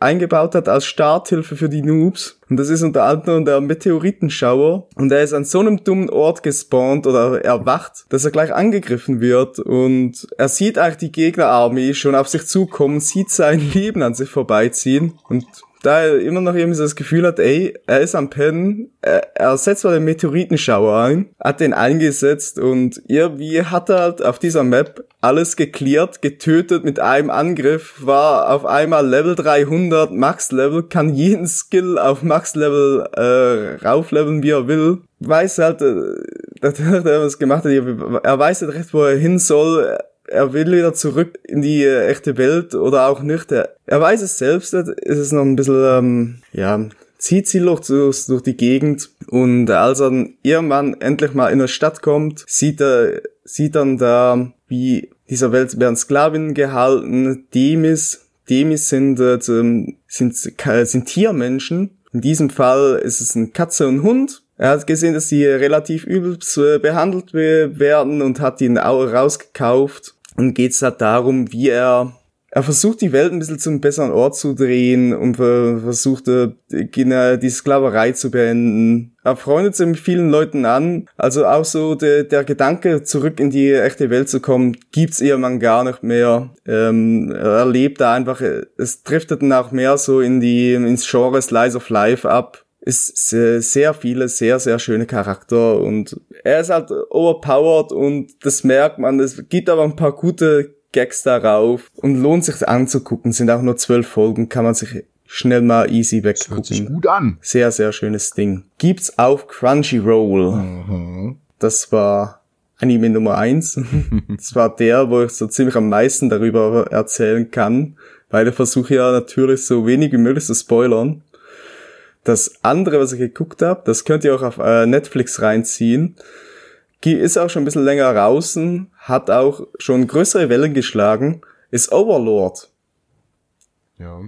eingebaut hat als Starthilfe für die Noobs. Und das ist unter anderem der Meteoritenschauer. Und er ist an so einem dummen Ort gespawnt oder erwacht, dass er gleich angegriffen wird. Und er sieht eigentlich die Gegnerarmee schon auf sich zukommen, sieht sein Leben an sich vorbeiziehen und da er immer noch irgendwie so das Gefühl hat, ey, er ist am Pennen, er, er setzt mal den Meteoritenschauer ein, hat den eingesetzt und irgendwie hat er halt auf dieser Map alles geklärt, getötet mit einem Angriff, war auf einmal Level 300, Max Level, kann jeden Skill auf Max Level äh, raufleveln, wie er will. Weiß halt, äh, <laughs> nachdem er was gemacht hat, er weiß nicht recht, wo er hin soll er will wieder zurück in die äh, echte Welt oder auch nicht. Er, er weiß es selbst, ist es noch ein bisschen, ähm, ja, zieht sie durch, durch die Gegend und als er dann irgendwann endlich mal in der Stadt kommt, sieht er, sieht dann da, wie dieser Welt werden Sklavinnen gehalten, Demis, Demis sind, äh, sind, sind Tiermenschen. In diesem Fall ist es ein Katze und Hund. Er hat gesehen, dass sie relativ übel äh, behandelt werden und hat ihn auch rausgekauft und geht's halt darum, wie er er versucht die Welt ein bisschen zum besseren Ort zu drehen und versucht äh, die Sklaverei zu beenden. Er freundet sich mit vielen Leuten an. Also auch so der, der Gedanke, zurück in die echte Welt zu kommen, gibt's man gar nicht mehr. Ähm, er lebt da einfach, es driftet dann auch mehr so in die, ins Genre Slice of Life ab ist sehr viele, sehr, sehr schöne Charakter und er ist halt overpowered und das merkt man. Es gibt aber ein paar gute Gags darauf und lohnt sich anzugucken. Sind auch nur zwölf Folgen, kann man sich schnell mal easy weggucken. Das hört sich gut an. Sehr, sehr schönes Ding. Gibt's auf Crunchyroll. Mhm. Das war Anime Nummer eins. <laughs> das war der, wo ich so ziemlich am meisten darüber erzählen kann, weil ich versuche ja natürlich so wenig wie möglich zu spoilern. Das andere, was ich geguckt habe, das könnt ihr auch auf äh, Netflix reinziehen. Ist auch schon ein bisschen länger draußen, hat auch schon größere Wellen geschlagen, ist Overlord. Ja.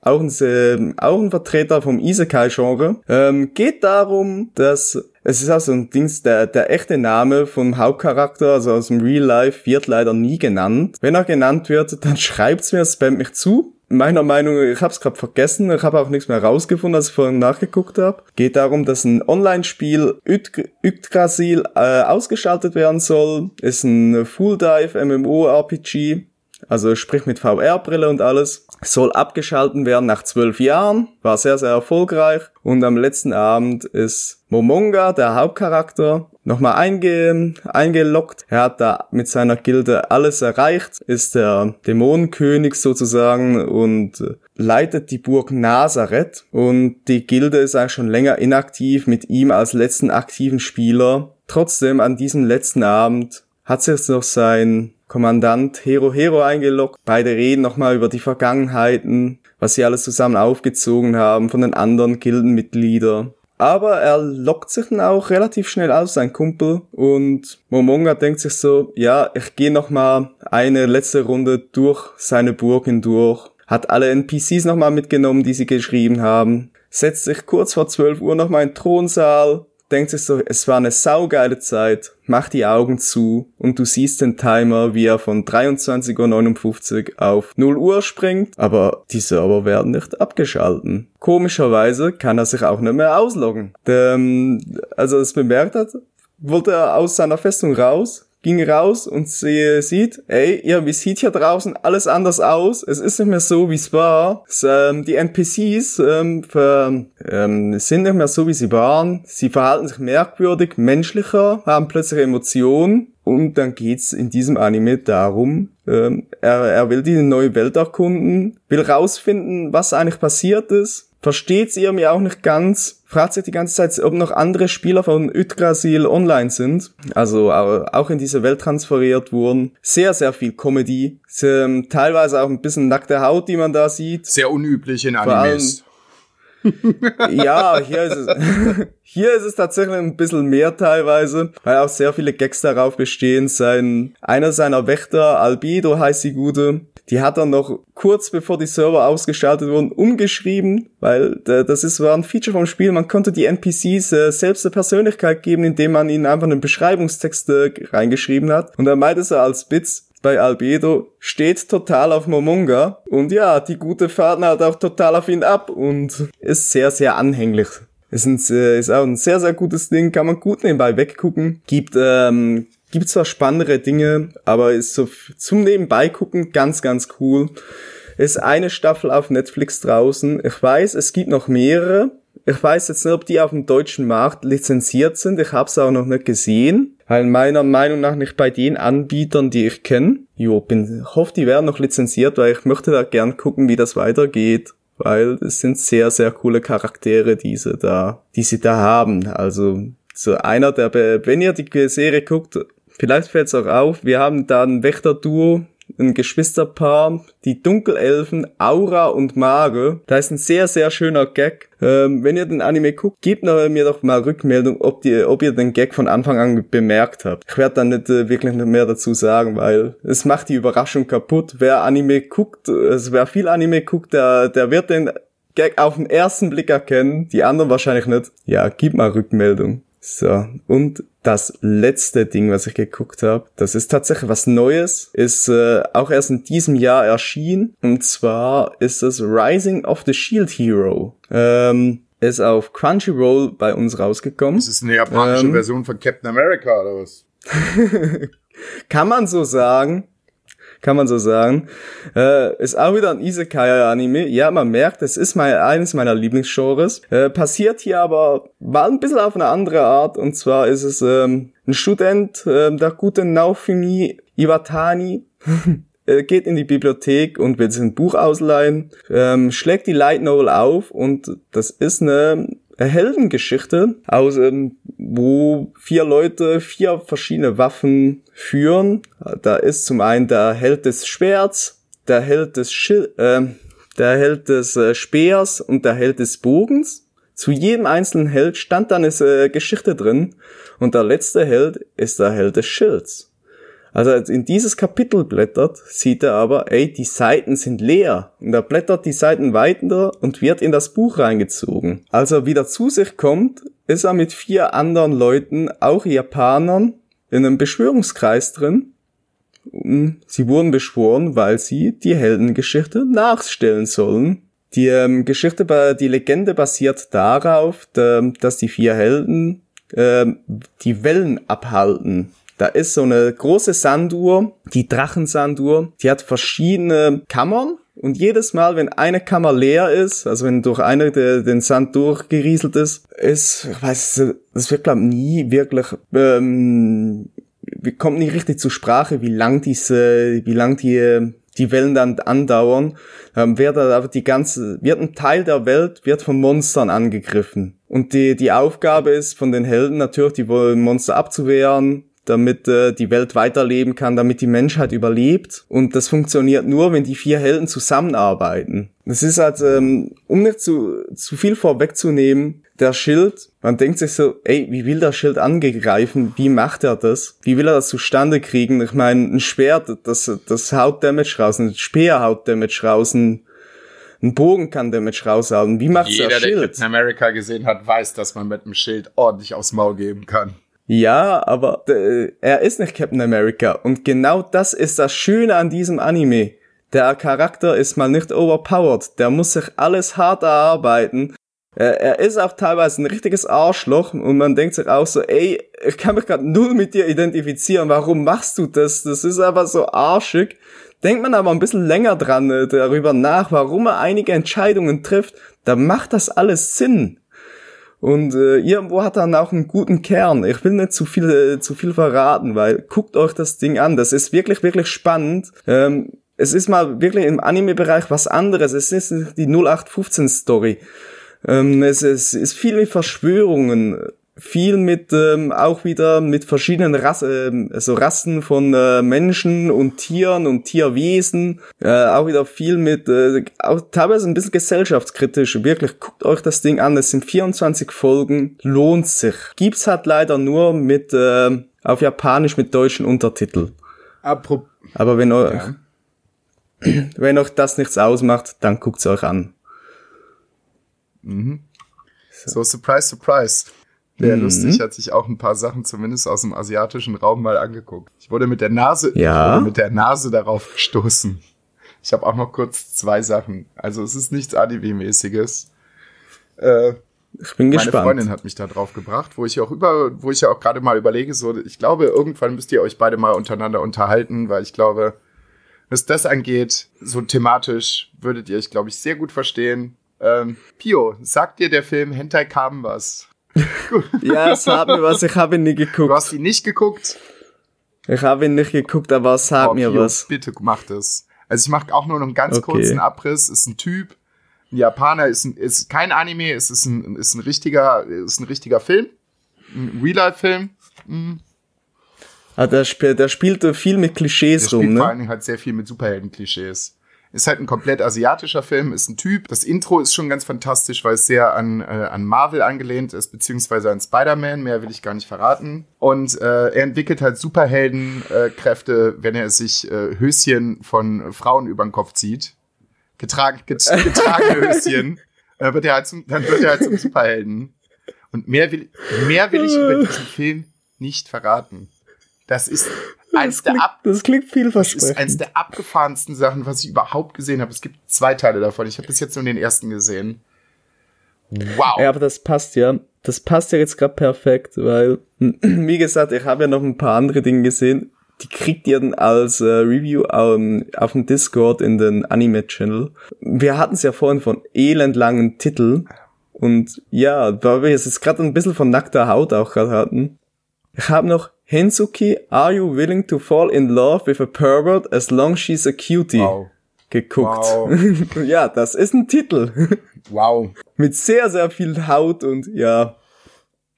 Auch ein, äh, auch ein Vertreter vom Isekai-Genre. Ähm, geht darum, dass es ist auch so ein Dings, der, der echte Name vom Hauptcharakter, also aus dem Real Life, wird leider nie genannt. Wenn er genannt wird, dann <laughs> schreibt's mir, spammt mich zu meiner Meinung, ich habe es gerade vergessen, ich habe auch nichts mehr rausgefunden, als ich vorhin nachgeguckt habe. Geht darum, dass ein Online-Spiel Yggdrasil äh, ausgeschaltet werden soll. Ist ein Full Dive MMO-RPG, also sprich mit VR-Brille und alles. Soll abgeschalten werden nach zwölf Jahren, war sehr, sehr erfolgreich. Und am letzten Abend ist Momonga, der Hauptcharakter, nochmal einge eingeloggt. Er hat da mit seiner Gilde alles erreicht, ist der Dämonenkönig sozusagen und leitet die Burg Nazareth. Und die Gilde ist eigentlich schon länger inaktiv mit ihm als letzten aktiven Spieler. Trotzdem an diesem letzten Abend hat sich noch sein Kommandant Hero Hero eingeloggt. Beide reden nochmal über die Vergangenheiten, was sie alles zusammen aufgezogen haben von den anderen Gildenmitgliedern. Aber er lockt sich dann auch relativ schnell aus, sein Kumpel. Und Momonga denkt sich so, ja, ich gehe noch mal eine letzte Runde durch seine Burg hindurch. Hat alle NPCs noch mal mitgenommen, die sie geschrieben haben. Setzt sich kurz vor 12 Uhr noch mal in den Thronsaal, denkt sich so, es war eine saugeile Zeit, macht die Augen zu und du siehst den Timer, wie er von 23.59 Uhr auf 0 Uhr springt, aber die Server werden nicht abgeschalten. Komischerweise kann er sich auch nicht mehr ausloggen. Der, ähm, als er es bemerkt hat, wollte er aus seiner Festung raus, ging raus und sie sieht, ey, ja, wie sieht hier draußen alles anders aus? Es ist nicht mehr so, wie es war. Es, ähm, die NPCs ähm, für, ähm, sind nicht mehr so, wie sie waren. Sie verhalten sich merkwürdig, menschlicher, haben plötzlich Emotionen. Und dann geht's in diesem Anime darum, ähm, er, er will die neue Welt erkunden, will rausfinden, was eigentlich passiert ist, versteht's irgendwie auch nicht ganz, fragt sich die ganze Zeit, ob noch andere Spieler von Yggdrasil online sind, also auch in diese Welt transferiert wurden. Sehr, sehr viel Comedy, sehr, teilweise auch ein bisschen nackte Haut, die man da sieht. Sehr unüblich in Animes <laughs> ja, hier ist es, <laughs> hier ist es tatsächlich ein bisschen mehr teilweise, weil auch sehr viele Gags darauf bestehen. Sein, einer seiner Wächter, Albedo heißt die Gute, die hat er noch kurz bevor die Server ausgeschaltet wurden umgeschrieben, weil das ist, war ein Feature vom Spiel. Man konnte die NPCs äh, selbst eine Persönlichkeit geben, indem man ihnen einfach einen Beschreibungstext äh, reingeschrieben hat. Und er meinte so als Bits, bei Albedo steht total auf Momonga und ja, die gute fahren halt auch total auf ihn ab und ist sehr, sehr anhänglich. Ist, ein, äh, ist auch ein sehr, sehr gutes Ding, kann man gut nebenbei weggucken. Gibt, ähm, gibt zwar spannendere Dinge, aber ist so zum Nebenbei gucken ganz, ganz cool. Ist eine Staffel auf Netflix draußen. Ich weiß, es gibt noch mehrere. Ich weiß jetzt nicht, ob die auf dem deutschen Markt lizenziert sind. Ich habe es auch noch nicht gesehen. Weil meiner Meinung nach nicht bei den Anbietern, die ich kenne. Jo, bin, hoffe, die werden noch lizenziert, weil ich möchte da gern gucken, wie das weitergeht. Weil es sind sehr, sehr coole Charaktere, die sie da, die sie da haben. Also, so einer der, wenn ihr die Serie guckt, vielleicht fällt es auch auf, wir haben da ein Wächter-Duo, ein Geschwisterpaar, die Dunkelelfen, Aura und Mage. Da ist ein sehr, sehr schöner Gag. Ähm, wenn ihr den Anime guckt, gebt mir doch mal Rückmeldung, ob, die, ob ihr den Gag von Anfang an bemerkt habt. Ich werde dann nicht äh, wirklich mehr dazu sagen, weil es macht die Überraschung kaputt. Wer Anime guckt, also wer viel Anime guckt, der, der wird den Gag auf den ersten Blick erkennen, die anderen wahrscheinlich nicht. Ja, gib mal Rückmeldung. So, und das letzte Ding, was ich geguckt habe, das ist tatsächlich was Neues, ist äh, auch erst in diesem Jahr erschienen. Und zwar ist es Rising of the Shield Hero. Ähm, ist auf Crunchyroll bei uns rausgekommen. Ist es eine japanische ähm, Version von Captain America oder was? <laughs> Kann man so sagen kann man so sagen. Äh, ist auch wieder ein Isekai-Anime. Ja, man merkt, es ist mein, eines meiner Lieblingsgenres. Äh, passiert hier aber mal ein bisschen auf eine andere Art. Und zwar ist es ähm, ein Student, äh, der gute Naofumi Iwatani. <laughs> geht in die Bibliothek und will sich ein Buch ausleihen, ähm, schlägt die Light Novel auf und das ist eine Heldengeschichte, aus, ähm, wo vier Leute vier verschiedene Waffen führen. Da ist zum einen der Held des Schwerts, der Held des Schil äh, der Held des äh, Speers und der Held des Bogens. Zu jedem einzelnen Held stand dann eine äh, Geschichte drin und der letzte Held ist der Held des Schilds. Also als in dieses Kapitel blättert, sieht er aber, ey, die Seiten sind leer. Und er blättert die Seiten weiter und wird in das Buch reingezogen. Als er wieder zu sich kommt, ist er mit vier anderen Leuten, auch Japanern, in einem Beschwörungskreis drin. Sie wurden beschworen, weil sie die Heldengeschichte nachstellen sollen. Die ähm, Geschichte, die Legende basiert darauf, dass die vier Helden äh, die Wellen abhalten da ist so eine große Sanduhr, die Drachensanduhr, die hat verschiedene Kammern. Und jedes Mal, wenn eine Kammer leer ist, also wenn durch eine der, den Sand durchgerieselt ist, ist, ich weiß, das wird glaube nie wirklich, ähm, kommt nicht richtig zur Sprache, wie lang diese, wie lang die die Wellen dann andauern, ähm, wird aber die ganze, wird ein Teil der Welt wird von Monstern angegriffen. Und die, die Aufgabe ist von den Helden natürlich, die Monster abzuwehren, damit äh, die Welt weiterleben kann, damit die Menschheit überlebt. Und das funktioniert nur, wenn die vier Helden zusammenarbeiten. Das ist halt, ähm, um nicht zu, zu viel vorwegzunehmen, der Schild, man denkt sich so, ey, wie will der Schild angegreifen? Wie macht er das? Wie will er das zustande kriegen? Ich meine, ein Schwert, das, das haut Damage raus, ein Speer haut Damage raus, ein, ein Bogen kann Damage raushauen. Wie macht Jeder, der Schild? der Captain America gesehen hat, weiß, dass man mit einem Schild ordentlich aufs Maul geben kann. Ja, aber äh, er ist nicht Captain America. Und genau das ist das Schöne an diesem Anime. Der Charakter ist mal nicht overpowered. Der muss sich alles hart erarbeiten. Er, er ist auch teilweise ein richtiges Arschloch und man denkt sich auch so, ey, ich kann mich gerade null mit dir identifizieren. Warum machst du das? Das ist aber so arschig. Denkt man aber ein bisschen länger dran äh, darüber nach, warum er einige Entscheidungen trifft, dann macht das alles Sinn. Und äh, irgendwo hat dann auch einen guten Kern. Ich will nicht zu viel, äh, zu viel verraten, weil guckt euch das Ding an. Das ist wirklich, wirklich spannend. Ähm, es ist mal wirklich im Anime-Bereich was anderes. Es ist die 0815-Story. Ähm, es, es ist viel mit Verschwörungen viel mit ähm, auch wieder mit verschiedenen Rass, äh, also Rassen von äh, Menschen und Tieren und Tierwesen. Äh, auch wieder viel mit äh, auch teilweise ein bisschen gesellschaftskritisch. Wirklich guckt euch das Ding an. Es sind 24 Folgen. Lohnt sich. Gibt's halt leider nur mit äh, auf Japanisch mit deutschen Untertitel. Apro aber wenn euch ja. <clears throat> wenn euch das nichts ausmacht dann guckt's euch an. Mhm. so surprise surprise sehr mhm. lustig, hat sich auch ein paar Sachen zumindest aus dem asiatischen Raum mal angeguckt. Ich wurde mit der Nase, ja? mit der Nase darauf gestoßen. Ich habe auch noch kurz zwei Sachen. Also es ist nichts Anime-mäßiges. Äh, ich bin gespannt. Meine Freundin hat mich da drauf gebracht, wo ich auch über, wo ich ja auch gerade mal überlege, so, ich glaube, irgendwann müsst ihr euch beide mal untereinander unterhalten, weil ich glaube, was das angeht, so thematisch, würdet ihr euch, glaube ich, sehr gut verstehen. Ähm, Pio, sagt dir der Film Hentai Kam was? Ja, hat mir was, ich habe ihn nicht geguckt. Du hast ihn nicht geguckt? Ich habe ihn nicht geguckt, aber hat oh, mir Pio, was. Bitte mach das. Also ich mache auch nur noch einen ganz okay. kurzen Abriss. Ist ein Typ, ein Japaner, ist, ein, ist kein Anime, ist, ist, ein, ist ein richtiger, ist ein richtiger Film, ein Real-Life-Film. Mhm. Ah, der, sp der spielte viel mit Klischees der rum, spielt ne? Vor allen Dingen halt sehr viel mit Superhelden-Klischees. Ist halt ein komplett asiatischer Film, ist ein Typ. Das Intro ist schon ganz fantastisch, weil es sehr an, äh, an Marvel angelehnt ist, beziehungsweise an Spider-Man. Mehr will ich gar nicht verraten. Und äh, er entwickelt halt Superheldenkräfte, äh, wenn er sich äh, Höschen von Frauen über den Kopf zieht. Getragen, get, <laughs> getragene Höschen. Dann wird, er halt zum, dann wird er halt zum Superhelden. Und mehr will, mehr will ich über diesen Film nicht verraten. Das ist <laughs> eins das, klingt, ab das klingt vielversprechend. Das ist eines der abgefahrensten Sachen, was ich überhaupt gesehen habe. Es gibt zwei Teile davon. Ich habe bis jetzt nur den ersten gesehen. Wow. Ja, aber das passt ja. Das passt ja jetzt gerade perfekt, weil, <clears throat> wie gesagt, ich habe ja noch ein paar andere Dinge gesehen. Die kriegt ihr dann als äh, Review um, auf dem Discord in den Anime-Channel. Wir hatten es ja vorhin von elendlangen Titeln. Und ja, weil wir jetzt gerade ein bisschen von nackter Haut auch gerade hatten. Ich habe noch Hensuki, Are You Willing to Fall in Love with a Pervert as long she's a cutie? Wow. Geguckt. Wow. <laughs> ja, das ist ein Titel. <laughs> wow. Mit sehr, sehr viel Haut und ja.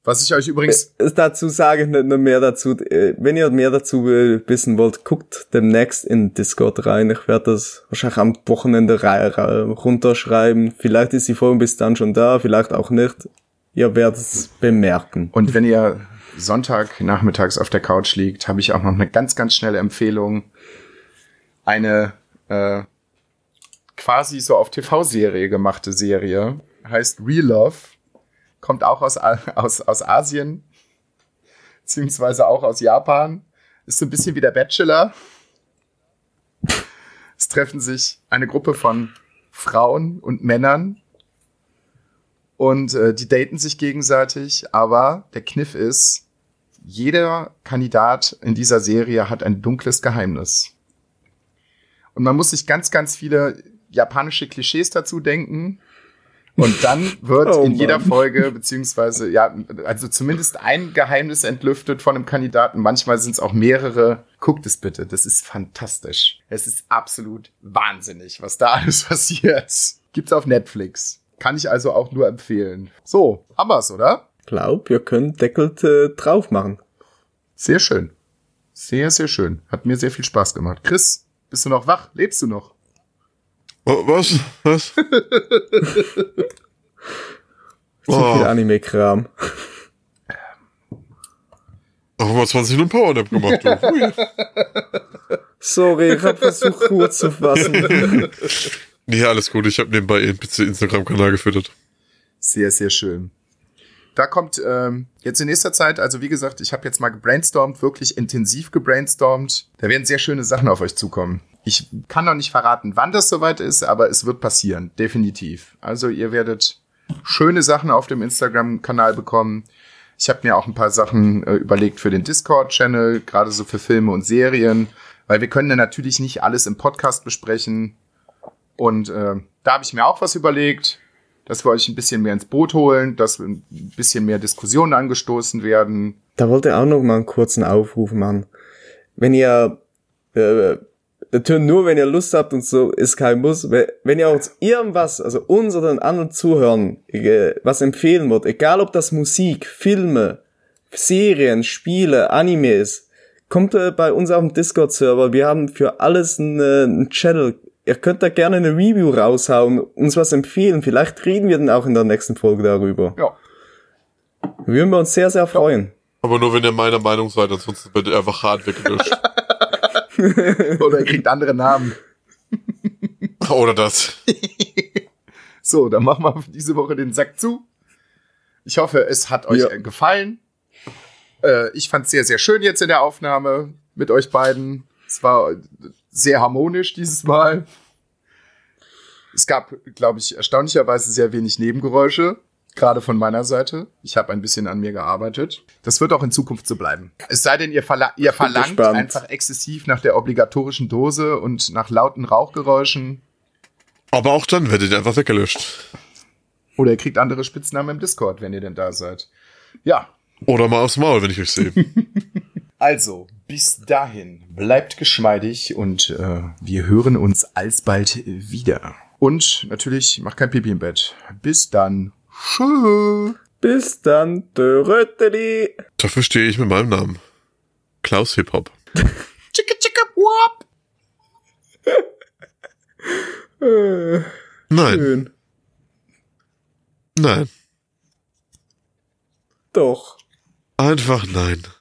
Was ich euch übrigens äh, dazu sage, nicht nur mehr dazu. Äh, wenn ihr mehr dazu äh, wissen wollt, guckt demnächst in Discord rein. Ich werde das wahrscheinlich am Wochenende runterschreiben. Vielleicht ist die Folge bis dann schon da, vielleicht auch nicht. Ihr werdet es bemerken. Und wenn ihr Sonntag nachmittags auf der Couch liegt, habe ich auch noch eine ganz, ganz schnelle Empfehlung. Eine äh, quasi so auf TV-Serie gemachte Serie. Heißt Real Love. Kommt auch aus, aus, aus Asien. Beziehungsweise auch aus Japan. Ist so ein bisschen wie der Bachelor. Es treffen sich eine Gruppe von Frauen und Männern und äh, die daten sich gegenseitig, aber der Kniff ist, jeder Kandidat in dieser Serie hat ein dunkles Geheimnis. Und man muss sich ganz, ganz viele japanische Klischees dazu denken. Und dann wird <laughs> oh, in jeder Folge, beziehungsweise, ja, also zumindest ein Geheimnis entlüftet von einem Kandidaten. Manchmal sind es auch mehrere. Guckt es bitte. Das ist fantastisch. Es ist absolut wahnsinnig, was da <laughs> alles passiert. Gibt's auf Netflix. Kann ich also auch nur empfehlen. So, haben wir's, oder? Glaub, wir können deckelt äh, drauf machen. Sehr schön. Sehr, sehr schön. Hat mir sehr viel Spaß gemacht. Chris, bist du noch wach? Lebst du noch? Oh, was? Was? <laughs> Zu oh. viel Anime-Kram. Auch mal 20 Minuten Powernap gemacht. Du. Sorry, ich hab versucht, Ruhe zu fassen. <laughs> Nee, alles gut. Ich habe nebenbei ihren Instagram-Kanal gefüttert. Sehr, sehr schön. Da kommt ähm, jetzt in nächster Zeit, also wie gesagt, ich habe jetzt mal gebrainstormt, wirklich intensiv gebrainstormt. Da werden sehr schöne Sachen auf euch zukommen. Ich kann noch nicht verraten, wann das soweit ist, aber es wird passieren, definitiv. Also ihr werdet schöne Sachen auf dem Instagram-Kanal bekommen. Ich habe mir auch ein paar Sachen äh, überlegt für den Discord-Channel, gerade so für Filme und Serien, weil wir können ja natürlich nicht alles im Podcast besprechen. Und äh, da habe ich mir auch was überlegt. dass wir euch ein bisschen mehr ins Boot holen, dass ein bisschen mehr Diskussionen angestoßen werden. Da wollte auch noch mal einen kurzen Aufruf machen. Wenn ihr, äh, natürlich nur, wenn ihr Lust habt und so, ist kein Muss. Wenn ihr uns irgendwas, also uns oder den anderen Zuhören, äh, was empfehlen wollt, egal ob das Musik, Filme, Serien, Spiele, Animes, kommt äh, bei uns auf dem Discord-Server. Wir haben für alles äh, einen Channel. Ihr könnt da gerne eine Review raushauen, uns was empfehlen. Vielleicht reden wir dann auch in der nächsten Folge darüber. Ja. Würden wir uns sehr, sehr freuen. Aber nur wenn ihr meiner Meinung seid, ansonsten wird einfach hart weggelöscht. <laughs> Oder ihr kriegt andere Namen. <laughs> Oder das. So, dann machen wir für diese Woche den Sack zu. Ich hoffe, es hat euch Ja. gefallen. Äh, ich fand es sehr, sehr schön jetzt in der Aufnahme mit euch beiden. Es war sehr harmonisch dieses Mal. Es gab, glaube ich, erstaunlicherweise sehr wenig Nebengeräusche, gerade von meiner Seite. Ich habe ein bisschen an mir gearbeitet. Das wird auch in Zukunft so bleiben. Es sei denn, ihr, verla ihr verlangt gespannt. einfach exzessiv nach der obligatorischen Dose und nach lauten Rauchgeräuschen. Aber auch dann werdet ihr einfach weggelöscht. Oder ihr kriegt andere Spitznamen im Discord, wenn ihr denn da seid. Ja, Oder mal aufs Maul, wenn ich euch sehe. <laughs> also bis dahin bleibt geschmeidig und äh, wir hören uns alsbald wieder. Und natürlich macht kein Pipi im Bett. Bis dann. Tschö. Bis dann, Dörötteli. Dafür stehe ich mit meinem Namen. Klaus Hip Hop. <laughs> Chicka chicka wop. Äh, Nein, schön. nein. Doch. Einfach nein.